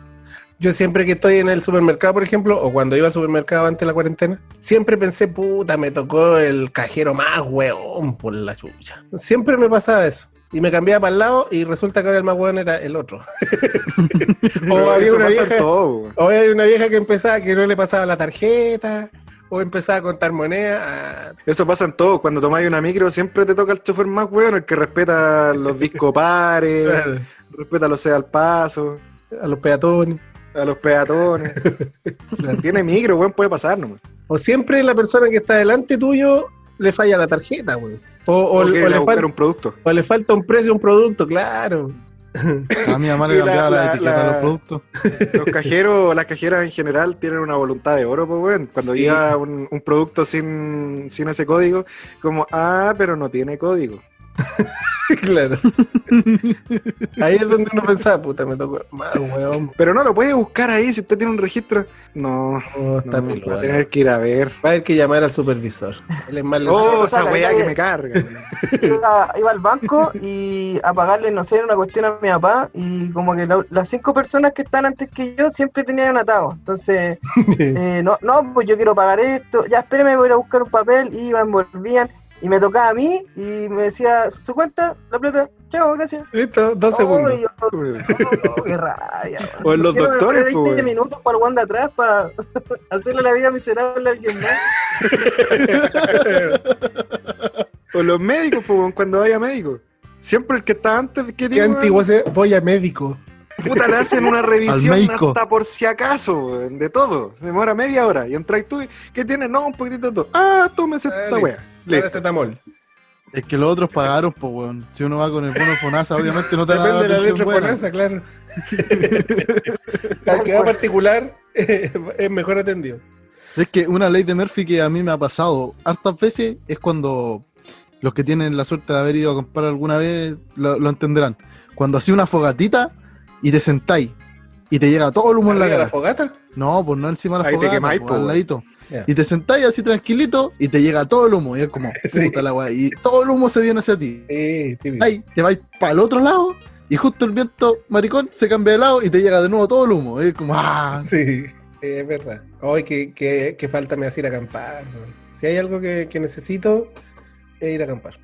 Yo siempre que estoy en el supermercado, por ejemplo, o cuando iba al supermercado antes de la cuarentena, siempre pensé, puta, me tocó el cajero más weón por la chucha. Siempre me pasaba eso. Y me cambiaba para el lado y resulta que ahora el más weón era el otro. [laughs] O había una vieja, todo, o había una vieja que empezaba que no le pasaba la tarjeta, o empezaba a contar monedas. ah, Eso pasa en todo. Cuando tomáis una micro, siempre te toca el chofer más weón, el que respeta los discos pares, [laughs] respeta los sea al paso, a los peatones. a los peatones. [laughs] Tiene micro, weón, puede pasar nomás. O siempre la persona que está delante tuyo le falla la tarjeta, weón. O, o- le buscar fal- un producto. o le falta un precio a un producto, claro. [laughs] A mi mamá le cambiaba la, la- etiqueta la- de los productos. [laughs] Los cajeros, las cajeras en general tienen una voluntad de oro, pues, weón. Cuando Sí. llega un, un producto sin, sin ese código, como, ah, pero no tiene código. [laughs] claro. Ahí es donde uno pensaba, puta, me tocó weón. Pero no lo puede buscar ahí si usted tiene un registro. No, Oh, está no, va a tener que ir a ver. Va a haber que llamar al supervisor. Él es más Oh, esa weá que me carga. [laughs] Iba, iba al banco y a pagarle, no sé, una cuestión a mi papá y como que la- las cinco personas que están antes que yo siempre tenían atado. Entonces, [laughs] eh, no, no, pues yo quiero pagar esto, ya espéreme, voy a ir a buscar un papel y iban, volvían y me tocaba a mí y me decía, su cuenta, la plata, chao, gracias. Listo, dos Oh, segundos. yo, [laughs] oh, qué weón. [laughs] O en los Quiero doctores, esperar pues, 20 weón. minutos para el guante atrás para [laughs] hacerle la vida miserable a alguien más. O los médicos, pues, cuando vaya médico. Siempre el que está antes, ¿qué Qué antiguo ese, voy a médico. Puta, le hacen una revisión hasta por si acaso, de todo. Se demora media hora. Y entras tú, y, ¿qué tienes? No, un poquitito de todo. Ah, tómese Ah, esta listo. Weá. Ahora Listo. este tamol. Es que los otros pagaron, pues, weón. Si uno va con el bono Fonasa, [laughs] obviamente no te Depende de la letra japonesa, claro. [laughs] Al que va particular [laughs] es mejor atendido. Es que una ley de Murphy que a mí me ha pasado hartas veces es cuando los que tienen la suerte de haber ido a comprar alguna vez lo, lo entenderán. Cuando hacía una fogatita y te sentáis y te llega todo el humo en la ¿Arriba cara. la fogata? No, pues no encima de la Ahí te fogata, quemáis, pues, al ladito. Y te sentáis así tranquilito y te llega todo el humo. Y es como, [laughs] Sí. puta la weá. Y todo el humo se viene hacia ti. Sí, típico. Ahí te vais para el otro lado y justo el viento maricón se cambia de lado y te llega de nuevo todo el humo. Es como, ah, Sí, sí, es verdad. Hoy que, que, que falta me hace ir a acampar. Si hay algo que, que necesito, es ir a acampar.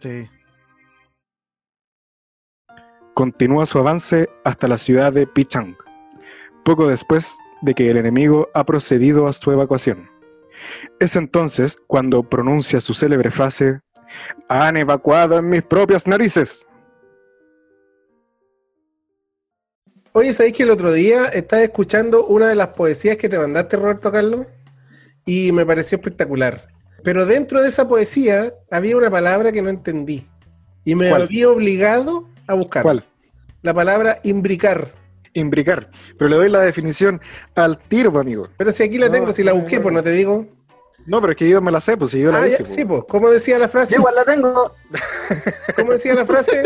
sí. Continúa su avance hasta la ciudad de Pichang, poco después de que el enemigo ha procedido a su evacuación. Es entonces cuando pronuncia su célebre frase, han evacuado en mis propias narices. Oye, ¿sabéis que el otro día estaba escuchando una de las poesías que te mandaste, Roberto Carlos? Y me pareció espectacular. Pero dentro de esa poesía había una palabra que no entendí. Y me ¿Cuál? había obligado a buscar. ¿Cuál? La palabra imbricar. Imbricar. Pero le doy la definición al tiro, pues, amigo. Pero si aquí la No, tengo, si la busqué, pues no te digo. No, pero es que yo me la sé, pues si yo la Ah, dije. ya, pues. sí, pues. ¿Cómo decía la frase? Yo igual la tengo. [laughs] ¿Cómo decía la frase?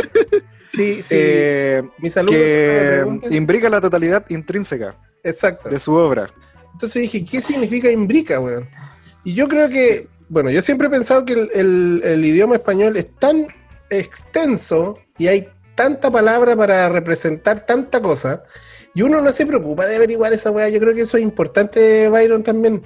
Sí, sí. Eh, Mis alumnos que imbrica la totalidad intrínseca Exacto. de su obra. Entonces dije, ¿qué significa imbrica, weón? Y yo creo que, bueno, yo siempre he pensado que el, el- el idioma español es tan extenso y hay tanta palabra para representar tanta cosa, y uno no se preocupa de averiguar esa weá. Yo creo que eso es importante, Byron, también,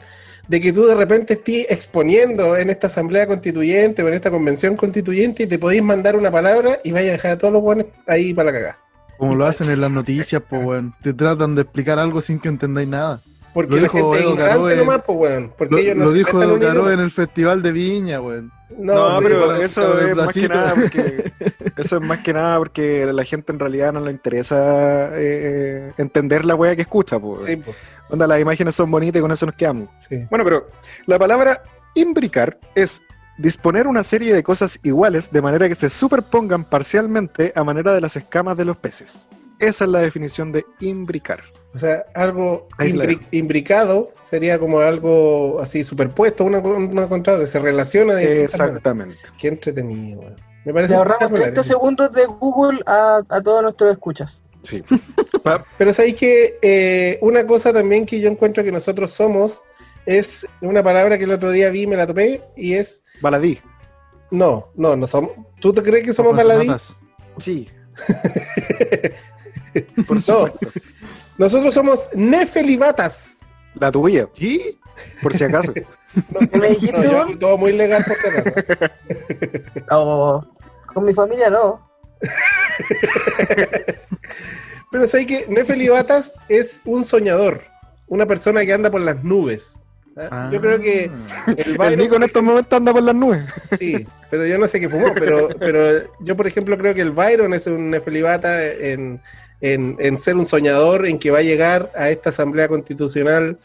de que tú de repente estés exponiendo en esta asamblea constituyente o en esta convención constituyente y te podéis mandar una palabra y vaya a dejar a todos los buenos ahí para la cagada. Como lo hacen en las noticias, pues, weón. Te tratan de explicar algo sin que entendáis nada. Porque Lo la dijo gente es Edo ignorante nomás, pues, weón. Porque Lo, ellos no lo se dijo Caro idioma. en el Festival de Viña, weón. No, No, pero [laughs] eso es más que nada porque eso es más que nada porque a la gente en realidad no le interesa eh, entender la wea que escucha, pues. sí, pues, Onda, las imágenes son bonitas y con eso nos quedamos. sí. Bueno, pero la palabra imbricar es disponer una serie de cosas iguales de manera que se superpongan parcialmente a manera de las escamas de los peces. Esa es la definición de imbricar. O sea, algo imbri- imbricado sería como algo así superpuesto, una, una contra se relaciona de. Exactamente. Qué entretenido. Me parece Le ahorramos espectacular. 30 segundos de Google a, a todos nuestros escuchas. Sí. [laughs] Pero sabéis que eh, una cosa también que yo encuentro que nosotros somos es una palabra que el otro día vi, me la topé, y es baladí. no, no, no somos. ¿Tú te crees que somos baladí? Sí. [laughs] Por No. Nosotros somos nefelibatas. La tuya, ¿Qué? por si acaso. [laughs] ¿Qué me dijiste, No, yo todo muy legal por si acaso. Oh, con mi familia no. [laughs] Pero sabéis que nefelibatas es un soñador, una persona que anda por las nubes. ¿Ah? Yo creo que el El Byron- Nico en estos momentos anda por las nubes. Sí, pero yo no sé qué fumó, pero, pero yo, por ejemplo, creo que el Byron es un nefelibata en, en, en ser un soñador, en que va a llegar a esta asamblea constitucional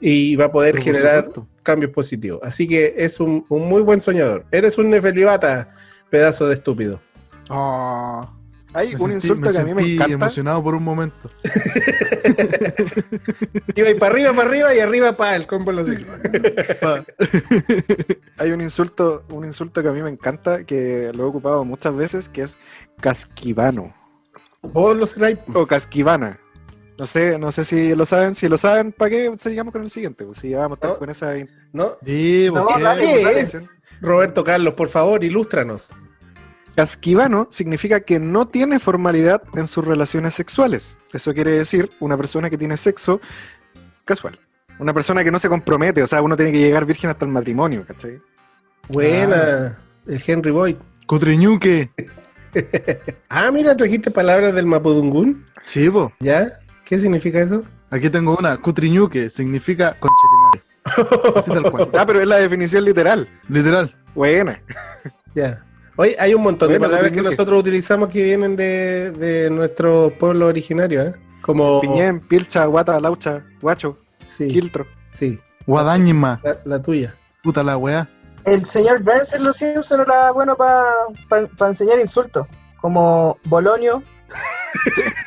y va a poder Pero generar supuesto. cambios positivos. Así que es un, un muy buen soñador. Eres un nefelibata, pedazo de estúpido. Ah, Hay me un sentí- insulto que a mí me encanta. emocionado por un momento. [laughs] Iba y para arriba, para arriba y arriba para el combo los [laughs] [laughs] Hay un insulto, un insulto que a mí me encanta, que lo he ocupado muchas veces, que es casquivano Vos los traes. o casquivana. No sé, no sé si lo saben, si lo saben, ¿para qué sigamos con el siguiente? Pues si ya vamos a estar No. con esa ¿No? Sí, No, ¿por qué? Roberto Carlos, por favor, ilústranos. Casquivano significa que no tiene formalidad en sus relaciones sexuales. Eso quiere decir una persona que tiene sexo casual. Una persona que no se compromete, o sea, uno tiene que llegar virgen hasta el matrimonio, ¿cachai? Buena, el Henry Boyd. Cutriñuque. [laughs] Ah, mira, trajiste palabras del Mapudungún. Sí, po. ¿Ya? ¿Qué significa eso? Aquí tengo una. Cutriñuque significa conchetumare. Así tal cual. [laughs] Ah, pero es la definición literal. Literal. Buena. Ya. Hoy hay un montón de palabras que nosotros utilizamos que vienen de, de nuestro pueblo originario, ¿eh? Como. Piñén, pilcha, guata, laucha, guacho, Sí, quiltro. sí. Guadañima. La, la tuya. Puta la weá. El señor Burns en Los Simpsons era bueno para enseñar insultos. Como Bolonio, [laughs]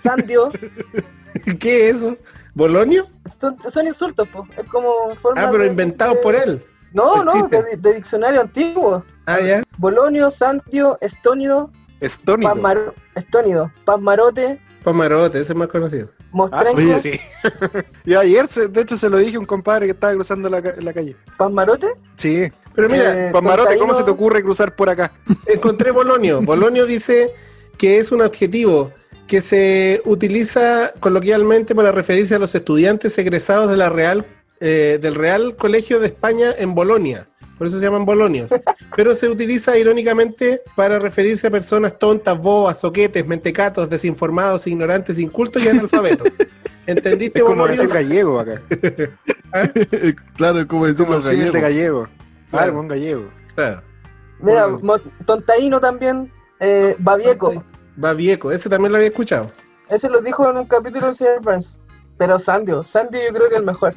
Sandio. ¿Qué es eso? ¿Bolonio? Son, son insultos, pues. Es como forma Ah, pero inventados de- por él. No, no, de, de diccionario antiguo. Ah, ya. Bolonio, Sandio, Estónido, Estónico. Pasmaro- Estónido, Pasmarote, Pamarote, ese es más conocido. Ah, Mostrenco, oye, sí. [laughs] y ayer, se- de hecho, se lo dije a un compadre que estaba cruzando la, ca- la calle. Pasmarote. Sí. Pero mira, Eh, Pamarote, ¿cómo se te ocurre cruzar por acá? encontré Bolonio. Bolonio dice que es un adjetivo que se utiliza coloquialmente para referirse a los estudiantes egresados de la Real, eh, del Real Colegio de España en Bolonia. Por eso se llaman bolonios. [laughs] Pero se utiliza irónicamente para referirse a personas tontas, bobas, soquetes, mentecatos, desinformados, ignorantes, incultos y analfabetos. [laughs] ¿Entendiste, Es como decir gallego acá. [laughs] claro, es como decir de gallegos. gallego. Claro. Claro, un gallego. Claro. Mira, Tontaíno también, eh, Babieco. Babieco, ese también lo había escuchado. Ese lo dijo en un capítulo del señor Burns. Pero Sandio, Sandio yo creo que es el mejor.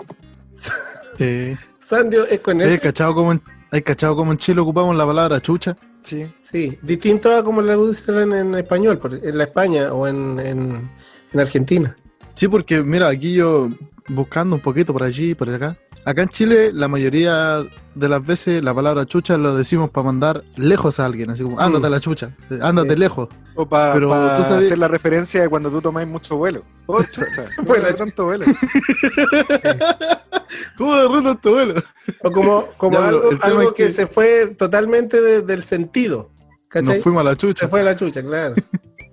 Sí. Sandio es con ¿Hay ese. cachado como en, hay cachado como en Chile ocupamos la palabra chucha? Sí. Sí, distinto a como la usan en español, por- en la España o en, en, en Argentina. Sí, porque mira, aquí yo buscando un poquito por allí, por acá. Acá en Chile, la mayoría de las veces la palabra chucha lo decimos para mandar lejos a alguien, así como ándate a la chucha, eh, ándate Sí. lejos. O para tú sabes- hacer la referencia de cuando tú tomáis mucho vuelo. Oh, chucha, [laughs] tanto vuelo. [laughs] ¿Cómo de ruta tu vuelo? O como, como Ya, algo, algo es que... que- se fue totalmente de- del sentido. ¿Cachai? Nos fuimos a la Se chucha. fue la chucha, claro.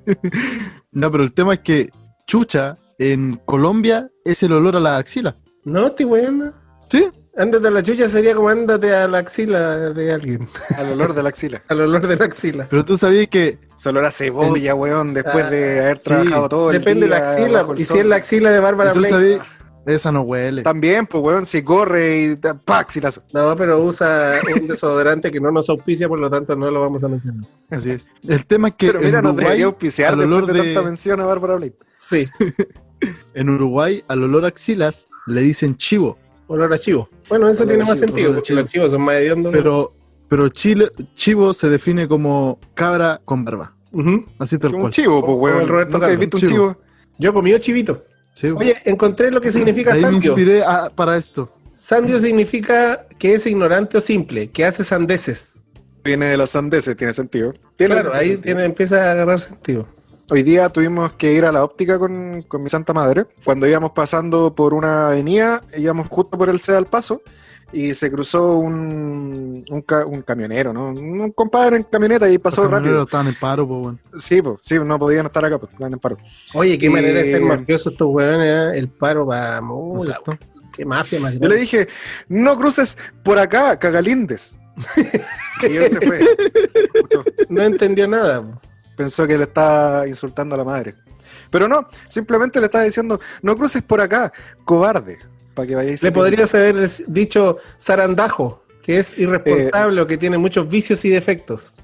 [laughs] No, pero el tema es que chucha en Colombia es el olor a la axila. No, estoy weando. ¿Sí? Ándate a la chucha sería como ándate a la axila de alguien. Al olor de la axila. [laughs] Al olor de la axila. Pero tú sabías que Se olor a cebolla, weón, después de Ah, haber sí. trabajado todo el Depende de día la axila. Y si es la axila de Bárbara tú Blake. sabías, esa no huele. También, pues, weón, si corre y ¡pac! axilazo. No, pero usa un desodorante que no nos auspicia, por lo tanto no lo vamos a mencionar. Así es. El tema es que Pero mira, en nos Uruguay, debería auspiciar al olor de, de- tanta mención a Bárbara Blake. Sí, [laughs] en Uruguay al olor a axilas le dicen chivo. Olor a chivo. Bueno, eso Olor tiene más chivo, sentido, porque chivo. los chivos son más hediondos. Pero, pero chile, chivo se define como cabra con barba. Ujú. Así tal Un cual. chivo, pues, weón. el Roberto ¿Nunca has Carlos, visto un chivo. chivo? Yo comí chivito. Sí, Oye, encontré lo que significa ahí me sandio. inspiré a- para esto. Sandio significa que es ignorante o simple, que hace sandeces. Viene de los sandeses, tiene sentido. Tiene Claro, ahí sentido. tiene, empieza a agarrar sentido. Hoy día tuvimos que ir a la óptica con, con mi santa madre. Cuando íbamos pasando por una avenida, íbamos justo por el C al paso y se cruzó un, un, ca- un camionero, ¿no? Un compadre en camioneta y pasó Los camioneros rápido. estaban en paro, pues, bueno. Sí, pues, sí, no podían estar acá, pues, estaban en paro. Oye, qué Y- manera de ser mafiosos estos huevones, ¿eh? El paro va ¿no es mula? Qué mafia más Yo le dije, no cruces por acá, cagalindes. [laughs] y él se fue. Escuchó. No entendió nada. Pensó que le estaba insultando a la madre. Pero no, simplemente le estaba diciendo, no cruces por acá, cobarde. Para que vayáis Le podrías haber dicho zarandajo, que es irresponsable o que tiene muchos vicios y defectos.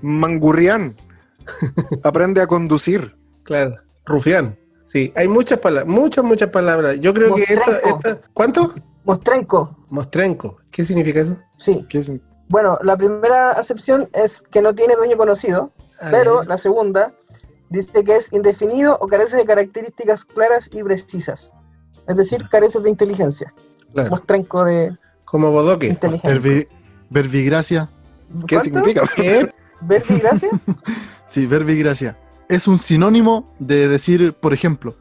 Mangurrián. [laughs] Aprende a conducir. Claro. Rufián. Sí, hay muchas palabras, muchas, muchas palabras. Yo creo que esta, esta- ¿Cuánto? Mostrenco, Mostrenco. ¿Qué significa eso? sí. ¿Qué es? Bueno, la primera acepción es que no tiene dueño conocido, pero la segunda dice que es indefinido o carece de características claras y precisas. Es decir, carece de inteligencia. claro. Mostrenco de Como bodoque. Verbi- verbigracia. ¿Qué ¿Cuánto? significa? ¿Qué? ¿Verbigracia? [laughs] Sí, verbigracia. Es un sinónimo de decir, por ejemplo.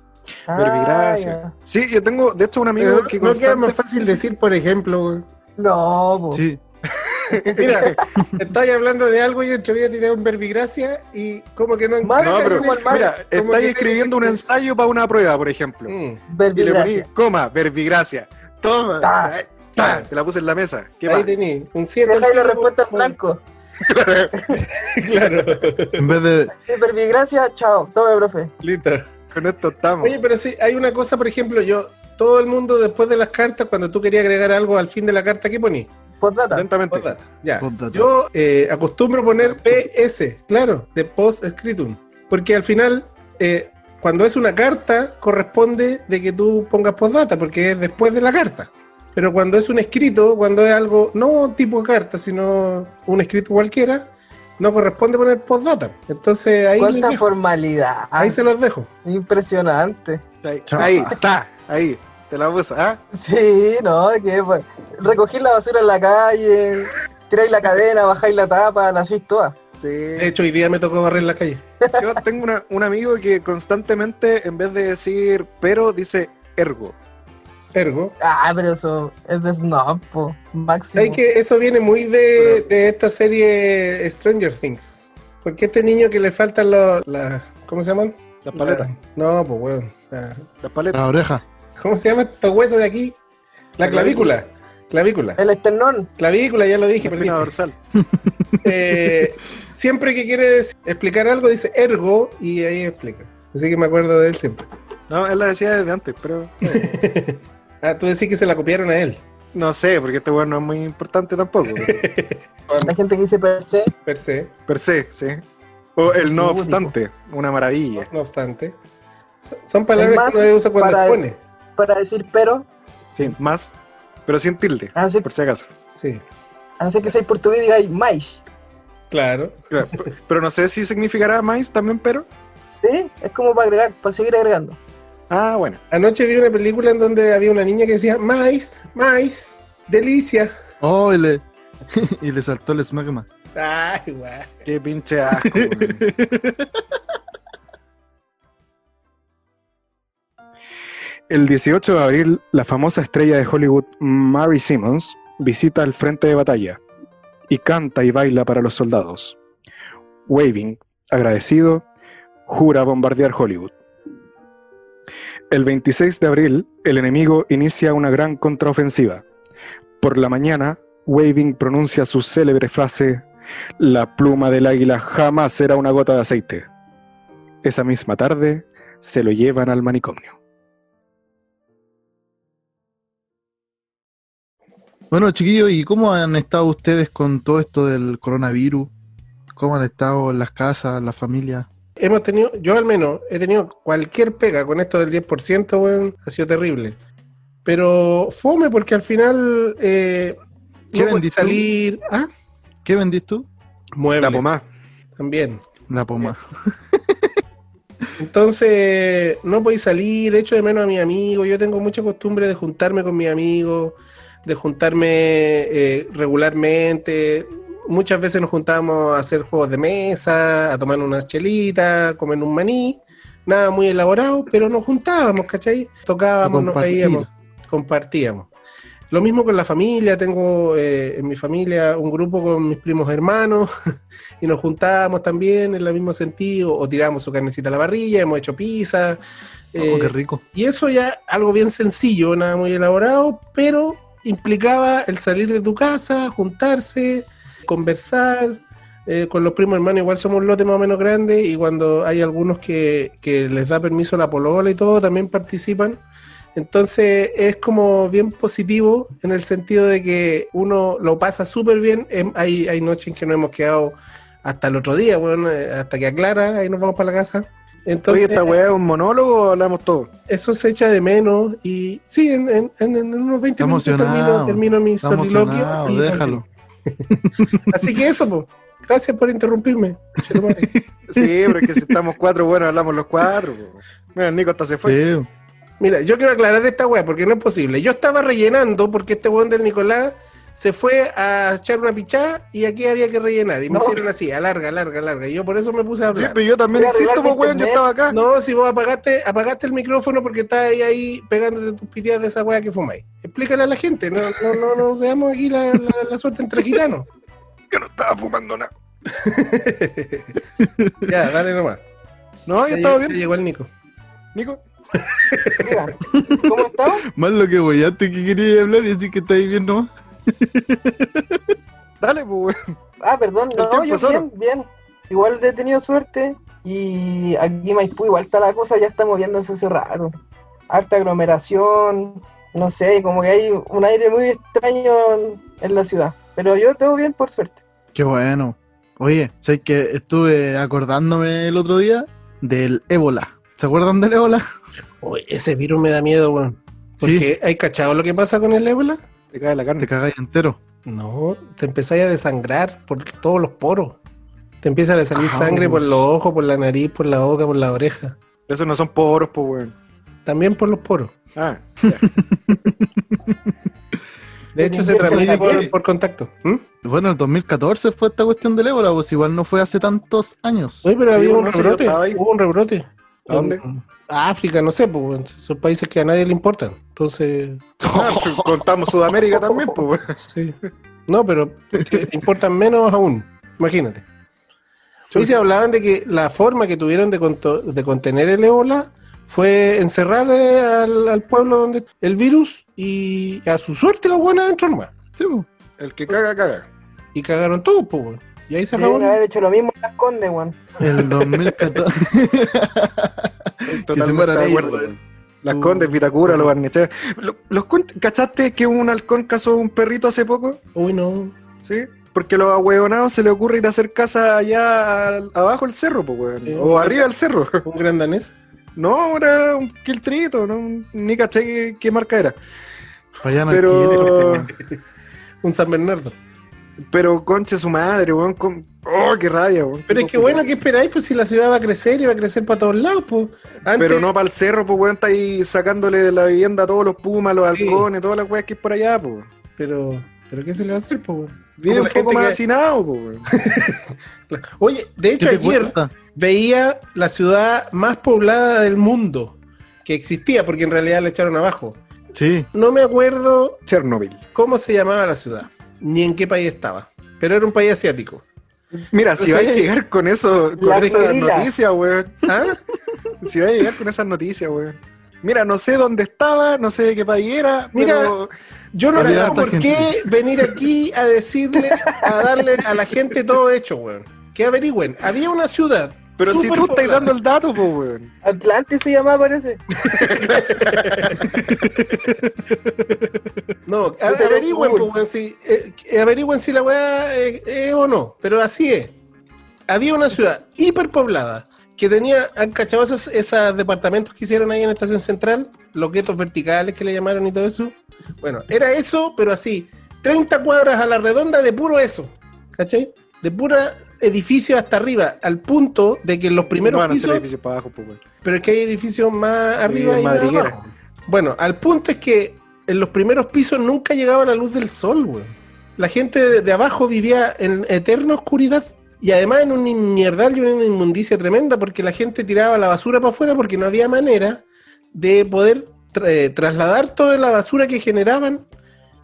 Ah, Verbigracia. Sí, yo tengo, de hecho, un amigo Pero que no queda más fácil decir, por ejemplo. No, po. Sí, [laughs] Mira, estáis hablando de algo y entre te da un verbigracia y como que no No, pero mira, estáis escribiendo un ensayo para una prueba, por ejemplo. Mm. Y le poní, Verbigracia. coma, verbigracia. Toma. Ta. ta, Te la puse en la mesa. ¿Qué Ahí tení, un 7. Dejáis la respuesta en blanco. [laughs] claro. en vez de. Sí, verbigracia, chao. Tome, profe. Listo. Con esto estamos. Oye, pero sí, hay una cosa, por ejemplo, yo, todo el mundo después de las cartas, cuando tú querías agregar algo al fin de la carta, ¿qué poní? Postdata. Lentamente. Postdata. Ya. Postdata. Yo eh, acostumbro poner PS, claro, de post scriptum, porque al final, eh, cuando es una carta, corresponde de que tú pongas postdata, porque es después de la carta. Pero cuando es un escrito, cuando es algo, no tipo carta, sino un escrito cualquiera, no corresponde poner postdata. Entonces ahí, ¿Cuánta formalidad? ahí se los dejo. Impresionante. Ahí, está, ahí. Te la puse, ¿ah? Sí, no, que pues, recogí la basura en la calle, tiráis la cadena, bajáis la tapa, la hacís toda. Sí. De hecho, hoy día me tocó barrer la calle. Yo tengo una- un amigo que constantemente, en vez de decir pero, dice ergo. Ergo. Ah, pero eso es de snob, po, máximo. Hay que eso viene muy de, de esta serie Stranger Things. Porque este niño que le faltan los. la- ¿Cómo se llaman? Las paletas. La- no, pues weón. La- Las paletas. La oreja. ¿Cómo se llama estos huesos de aquí? La, La clavícula. Clavícula. El esternón. Clavícula, ya lo dije, La espina perdí. dorsal. [laughs] Eh, siempre que quiere decir- explicar algo dice ergo y ahí explica. Así que me acuerdo de él siempre. No, él la decía desde antes, pero [laughs] Ah, tú decís que se la copiaron a él. no sé, porque este weón no es muy importante tampoco. [laughs] La gente que dice per se, Per se, Per se, sí. O el no obstante, una maravilla. no obstante. Son- palabras más, que uno usa cuando expone. Para decir pero, Sí, más, pero sin tilde, a no ser, por si acaso. Sí, a no ser que seáis portugués y digáis mais. claro. Claro, Pero no sé si significará más también, pero. Sí, es como para agregar, para seguir agregando. Ah, bueno. Anoche vi una película en donde había una niña que decía, maíz, maíz, delicia. Oh, y le, [laughs] y le saltó el smagma. Ay, guay. Qué pinche asco. [laughs] El 18 de abril, la famosa estrella de Hollywood, Mary Simmons, visita el frente de batalla y canta y baila para los soldados. Waving, agradecido, jura bombardear Hollywood. El 26 de abril, el enemigo inicia una gran contraofensiva. Por la mañana, Waving pronuncia su célebre frase, la pluma del águila jamás será una gota de aceite. Esa misma tarde, se lo llevan al manicomio. Bueno, chiquillos, ¿y cómo han estado ustedes con todo esto del coronavirus? ¿Cómo han estado en las casas, las familias? Hemos tenido, yo al menos, he tenido cualquier pega con esto del 10%, weón, ha sido terrible. Pero fome porque al final eh, ¿Qué no vendiste tú? salir. Ah, ¿Qué vendís tú? muebles La pomá. también. La poma. Entonces, no podéis salir, echo de menos a mis amigos. Yo tengo mucha costumbre de juntarme con mis amigos, de juntarme eh, regularmente. Muchas veces nos juntábamos a hacer juegos de mesa, a tomar unas chelitas, a comer un maní. Nada muy elaborado, pero nos juntábamos, ¿cachai? Tocábamos, nos reíamos, compartíamos. Lo mismo con la familia, tengo eh, en mi familia un grupo con mis primos hermanos [laughs] y nos juntábamos también en el mismo sentido, o tiramos su carnecita a la parrilla, hemos hecho pizza. Oh, eh, qué rico. y eso ya algo bien sencillo, nada muy elaborado, pero implicaba el salir de tu casa, juntarse, conversar. eh, con los primos hermanos igual somos un lote más o menos grande y cuando hay algunos que, que les da permiso la polola y todo, también participan. Entonces es como bien positivo en el sentido de que uno lo pasa súper bien. Em, Hay, hay noches en que nos hemos quedado hasta el otro día, bueno, eh, hasta que aclara, ahí nos vamos para la casa. Oye, Entonces, ¿esta weá es un monólogo o hablamos todo? eso se echa de menos y sí, en, en- en- en unos 20 Está minutos termino, mi soliloquio. y- déjalo. [laughs] Así que eso, pues. Gracias por interrumpirme. [laughs] Sí, pero es que si estamos cuatro, bueno, hablamos los cuatro. po. Mira, el Nico hasta se fue. Sí. Mira, yo quiero aclarar esta weá porque no es posible. Yo estaba rellenando porque este weón del Nicolás se fue a echar una pichada y aquí había que rellenar. Y me No. hicieron así, alarga, alarga, alarga. Y yo por eso me puse a Sí, hablar. pero yo también existo, pues, weón, yo estaba acá. No, si vos apagaste, apagaste el micrófono porque estás ahí, ahí pegándote tus piteadas de esa weá que fumáis. Explícale a la gente, no, no, no, no veamos aquí la, la- la suerte entre gitanos. [laughs] Yo no estaba fumando nada. [laughs] Ya, dale nomás. No, yo Ya estaba bien. llegó el Nico. Nico, Diga, ¿cómo estás? Más lo que huellaste que quería hablar y decir que estáis bien nomás. [laughs] dale, pues. Ah, perdón, no, yo bien, bien. Igual he tenido suerte y aquí en Maipú igual está la cosa, ya está moviéndose hace rato. Harta aglomeración, no sé, como que hay un aire muy extraño en, la ciudad. Pero yo todo bien por suerte. Qué bueno. Oye, sé que estuve acordándome el otro día del ébola. ¿Se acuerdan del ébola? Oye, ese virus me da miedo, weón. Porque hay cachado lo que pasa con el ébola. Te cae la Te carne. cagáis entero. No, te empezáis a desangrar por todos los poros. Te empieza a salir Ouch. sangre por los ojos, por la nariz, por la boca, por la oreja. Esos no son poros, pues, weón. También por los poros. Ah, [laughs] De hecho, se ¿qué? por, por contacto. ¿Mm? Bueno, el 2014 fue esta cuestión del ébola, pues igual no fue hace tantos años. Oye, pero Sí, había un rebrote. Hubo un rebrote. ¿A dónde? África, no sé, pues, son países que a nadie le importan. Entonces, [laughs] Ah, pues, contamos Sudamérica también, pues, sí. No, pero importan menos aún. Imagínate. Hoy se hablaban de que la forma que tuvieron de, contener el ébola fue encerrar eh, al, al pueblo donde el virus y a su suerte los buenos adentro nomás. Sí. El que caga, caga. Y cagaron todos, pues. Y ahí se acabó. Deben haber hecho lo mismo en las condes, weón. El 2014. [laughs] Estoy [laughs] Totalmente mueran weón. Las condes, Vitacura, los barnechea. Lo- Los, con- ¿Cachaste que un halcón cazó un perrito hace poco? Uy, no. Sí. Porque a los ahueonados se le ocurre ir a hacer casa allá al- abajo del cerro, pues, weón. O arriba del cerro. [laughs] Un gran danés. No, era un quiltrito, no, ni caché qué, qué marca era. Pero. Un San Bernardo. Pero conche su madre, weón. con- Oh, qué rabia, weón. Pero es que bueno, ¿qué esperáis? Pues si la ciudad va a crecer y va a crecer para todos lados, pues. Antes, Pero no para el cerro, pues, weón, está ahí sacándole la vivienda a todos los pumas, los Sí. halcones, todas las weas que hay por allá, pues. Pero, ¿pero qué se le va a hacer, pues? weón? Vive un poco más que- hacinado, pues, weón. [laughs] Oye, de ¿Qué hecho, ayer veía la ciudad más poblada del mundo que existía, porque en realidad la echaron abajo. Sí. No me acuerdo Chernobyl. cómo se llamaba la ciudad, ni en qué país estaba, pero era un país asiático. Mira, si vaya a llegar con eso, con esas noticias, weón. ¿Ah? Si vaya a llegar con esas noticias, weón. Mira, no sé dónde estaba, no sé de qué país era, Mira, pero Yo no tengo por gente. qué venir aquí a decirle, a darle a la gente todo hecho, weón. Que averigüen. Había una ciudad. Pero si tú estás dando el dato, pues, weón. [laughs] Atlantis se llamaba, parece. No, a- averigüen, pues, weón, si, eh, eh, averigüen si la weá eh, es o no. Pero así es. Había una ciudad hiperpoblada que tenía, ¿han cachado esos, esos departamentos que hicieron ahí en Estación Central? Los guetos verticales que le llamaron y todo eso. Bueno, era eso, pero así, 30 cuadras a la redonda de puro eso. ¿Cachai? De pura edificio hasta arriba, al punto de que en los No primeros van a hacer pisos, edificios para abajo, pues, pero es que hay edificios más arriba y más abajo. Bueno, al punto es que en los primeros pisos nunca llegaba la luz del sol, güey. La gente de, de abajo vivía en eterna oscuridad. Y además en un mierdal y una inmundicia tremenda porque la gente tiraba la basura para afuera porque no había manera de poder tra- eh, trasladar toda la basura que generaban.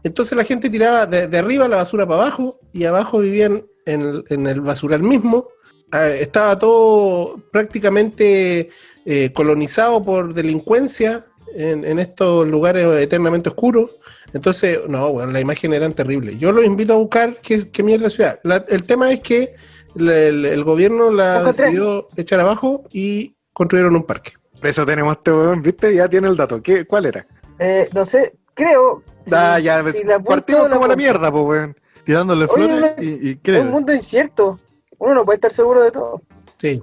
Entonces la gente tiraba de, de arriba la basura para abajo y abajo vivían en el, en el basural mismo. Ah, estaba todo prácticamente eh, colonizado por delincuencia en, en estos lugares eternamente oscuros. Entonces, no, bueno, la imagen eran terribles. Yo los invito a buscar qué, qué mierda ciudad. La- el tema es que la- el, el gobierno la decidió echar abajo y construyeron un parque. Por eso tenemos este weón, ¿viste? Ya tiene el dato. ¿Qué, ¿Cuál era? Eh, no sé, creo. Ah, si- ya, si pues, la partimos la como la mierda, pues, weón. Tirándole flores y, y Es un mundo incierto. Uno no puede estar seguro de todo. Sí.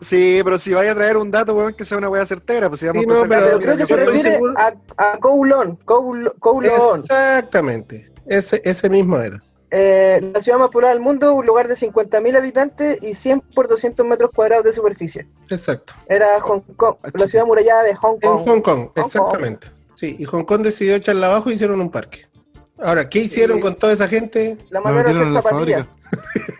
Sí, pero si vaya a traer un dato, weón, que sea una weá certera, pues si vamos Sí, a no, empezar pero Pero, mira, creo que se refiere seguro- a, a Kowloon. Koul- Kowloon. Exactamente. Ese, ese mismo era. Eh, la ciudad más poblada del mundo, un lugar de 50.000 habitantes y 100 por 200 metros cuadrados de superficie. Exacto. Era Hong Kong, la ciudad murallada de Hong En Kong. Hong Kong, Kong. exactamente. Sí, y Hong Kong decidió echarla abajo y hicieron un parque. Ahora, ¿qué hicieron Sí. con toda esa gente? La mandaron a hacer la zapatillas. fábrica.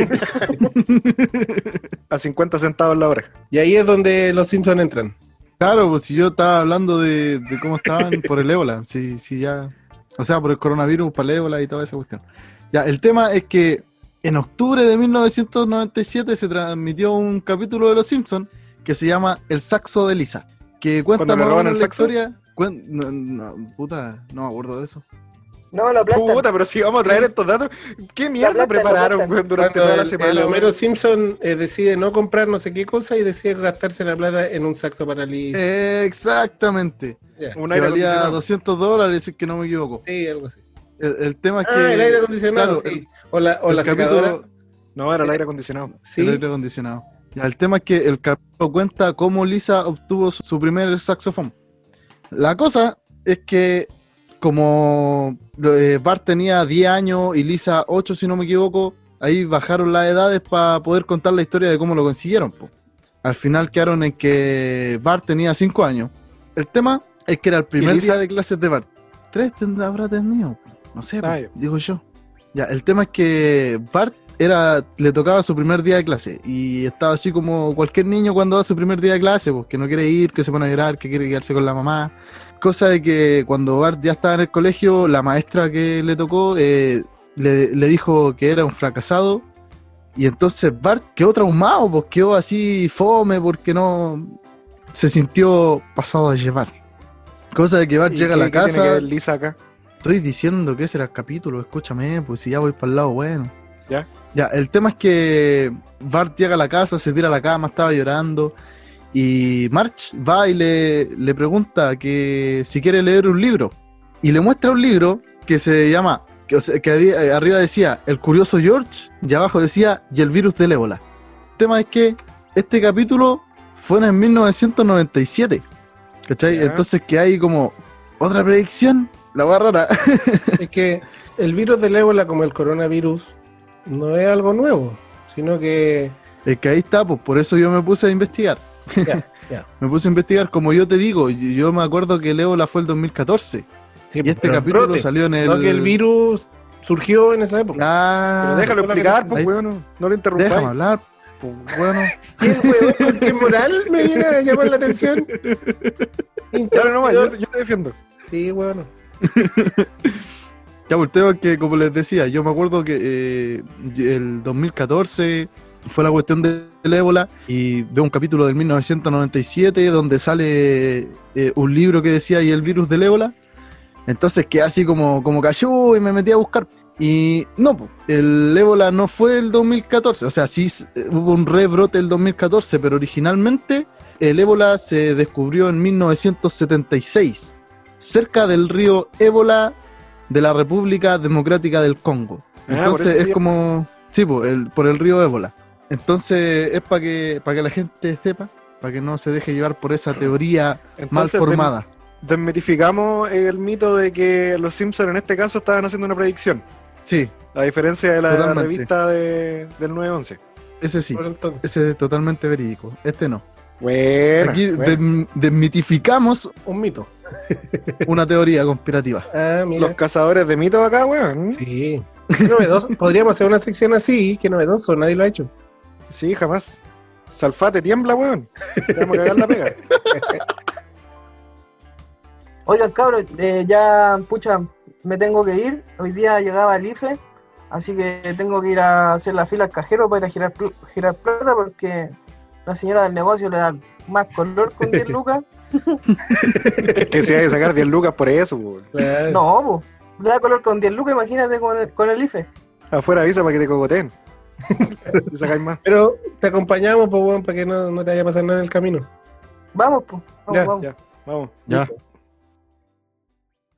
[laughs] a 50 centavos la hora. Y ahí es donde los Simpsons entran. Claro, pues si yo estaba hablando de, de cómo estaban por el ébola, [laughs] si, si ya, o sea, por el coronavirus, para el ébola y toda esa cuestión. Ya, el tema es que en octubre de 1997 se transmitió un capítulo de Los Simpsons que se llama El saxo de Lisa, que cuenta ¿Cuando le más o roban menos el la saxo? historia. cuen- no, no, puta, no me acuerdo de eso. No, la planta. Puta, pero si vamos a traer estos datos, ¿qué mierda prepararon, durante Cuando toda la el, semana? el? Homero Simpson eh, decide no comprar no sé qué cosa y decide gastarse la plata en un saxo para Liz. Exactamente. Ya. Un que aire valía acondicionado. 200 dólares, si es que no me equivoco. Sí, algo así. El, el tema es que. Ah, el aire acondicionado, claro, sí. O la, o capítulo- secadora. No, era el aire acondicionado. Sí. El aire acondicionado. Ya, el tema es que el capítulo cuenta cómo Lisa obtuvo su, su primer saxofón. La cosa es que como eh, Bart tenía 10 años y Lisa 8 si no me equivoco, ahí bajaron las edades para poder contar la historia de cómo lo consiguieron. po. Al final quedaron en que Bart tenía 5 años. El tema es que era el primer Lisa? día de clases de Bart. ¿Tres tendrá habrá tenido? No sé, po, Ah, digo yo. Ya, el tema es que Bart era, le tocaba su primer día de clase y estaba así como cualquier niño cuando va a su primer día de clase, pues, que no quiere ir, que se pone a llorar, que quiere quedarse con la mamá. Cosa de que cuando Bart ya estaba en el colegio, la maestra que le tocó eh, le, le dijo que era un fracasado y entonces Bart quedó traumado, pues quedó así fome porque no se sintió pasado a llevar. Cosa de que Bart ¿Y llega a la tiene que casa, ver Lisa acá? Estoy diciendo que ese era el capítulo, escúchame, pues si ya voy para el lado bueno. ¿Ya? Ya, el tema es que Bart llega a la casa, se tira a la cama, estaba llorando. Y March va y le, le pregunta que si quiere leer un libro. Y le muestra un libro que se llama, que, o sea, que había- eh, arriba decía El curioso George y abajo decía Y el virus del ébola. El tema es que este capítulo fue en el 1997. ¿Cachai? Entonces que hay como otra predicción, la va rara. [laughs] Es que el virus del ébola, como el coronavirus, no es algo nuevo, sino que. Es que ahí está, pues por eso yo me puse a investigar. Ya, ya. [laughs] Me puse a investigar, como yo te digo, yo, yo me acuerdo que el ébola fue el 2014. Sí, y este pero el capítulo brote, salió en el. No que el virus surgió en esa época. Ah, Pero déjalo explicar, pues, weón. No, no lo interrumpas. déjame hablar. pues, bueno, [laughs] ¿Quién huevón con qué moral me viene a llamar la atención? Dale nomás, yo, yo te defiendo. Sí, bueno. [laughs] ya por el tema es que, como les decía, yo me acuerdo que eh, el 2014 fue la cuestión de- del ébola y veo un capítulo del 1997 donde sale eh, un libro que decía y el virus del ébola. Entonces quedé así como, como cayó y me metí a buscar. Y no, po, el ébola no fue el 2014, o sea, sí eh, hubo un rebrote el 2014, pero originalmente el ébola se descubrió en 1976, cerca del río Ébola de la República Democrática del Congo. Ah, por Entonces es sí. como, sí, po, el- por el río Ébola. Entonces es para que, para que la gente sepa, para que no se deje llevar por esa teoría mal formada. desmitificamos el mito de que los Simpsons en este caso estaban haciendo una predicción. Sí, A diferencia de la Totalmente. revista de- del 911. ese sí, Por ese es totalmente verídico. Este no. Bueno, Aquí bueno. desmitificamos Un mito. Una teoría conspirativa. Ah, mira. los cazadores de mitos acá, weón. Sí. Qué novedoso. [laughs] Podríamos hacer una sección así, qué novedoso, nadie lo ha hecho. Sí, jamás. Salfate, tiembla, weón. Te vamos a cagar la pega. [laughs] Oigan, cabros, eh, ya, pucha, me tengo que ir. Hoy día llegaba el IFE, así que tengo que ir a hacer la fila al cajero para ir a girar, girar plata porque la señora del negocio le da más color con 10 [laughs] lucas. que se hay que sacar 10 lucas por eso. Claro. No, po, le da color con 10 lucas, imagínate con el, con el IFE. Afuera avisa para que te [laughs] sacáis más. Pero te acompañamos, pues, para que no, no te vaya a pasar nada en el camino. Vamos, pues, vamos, Ya, vamos. ya. Vamos. Ya. Listo.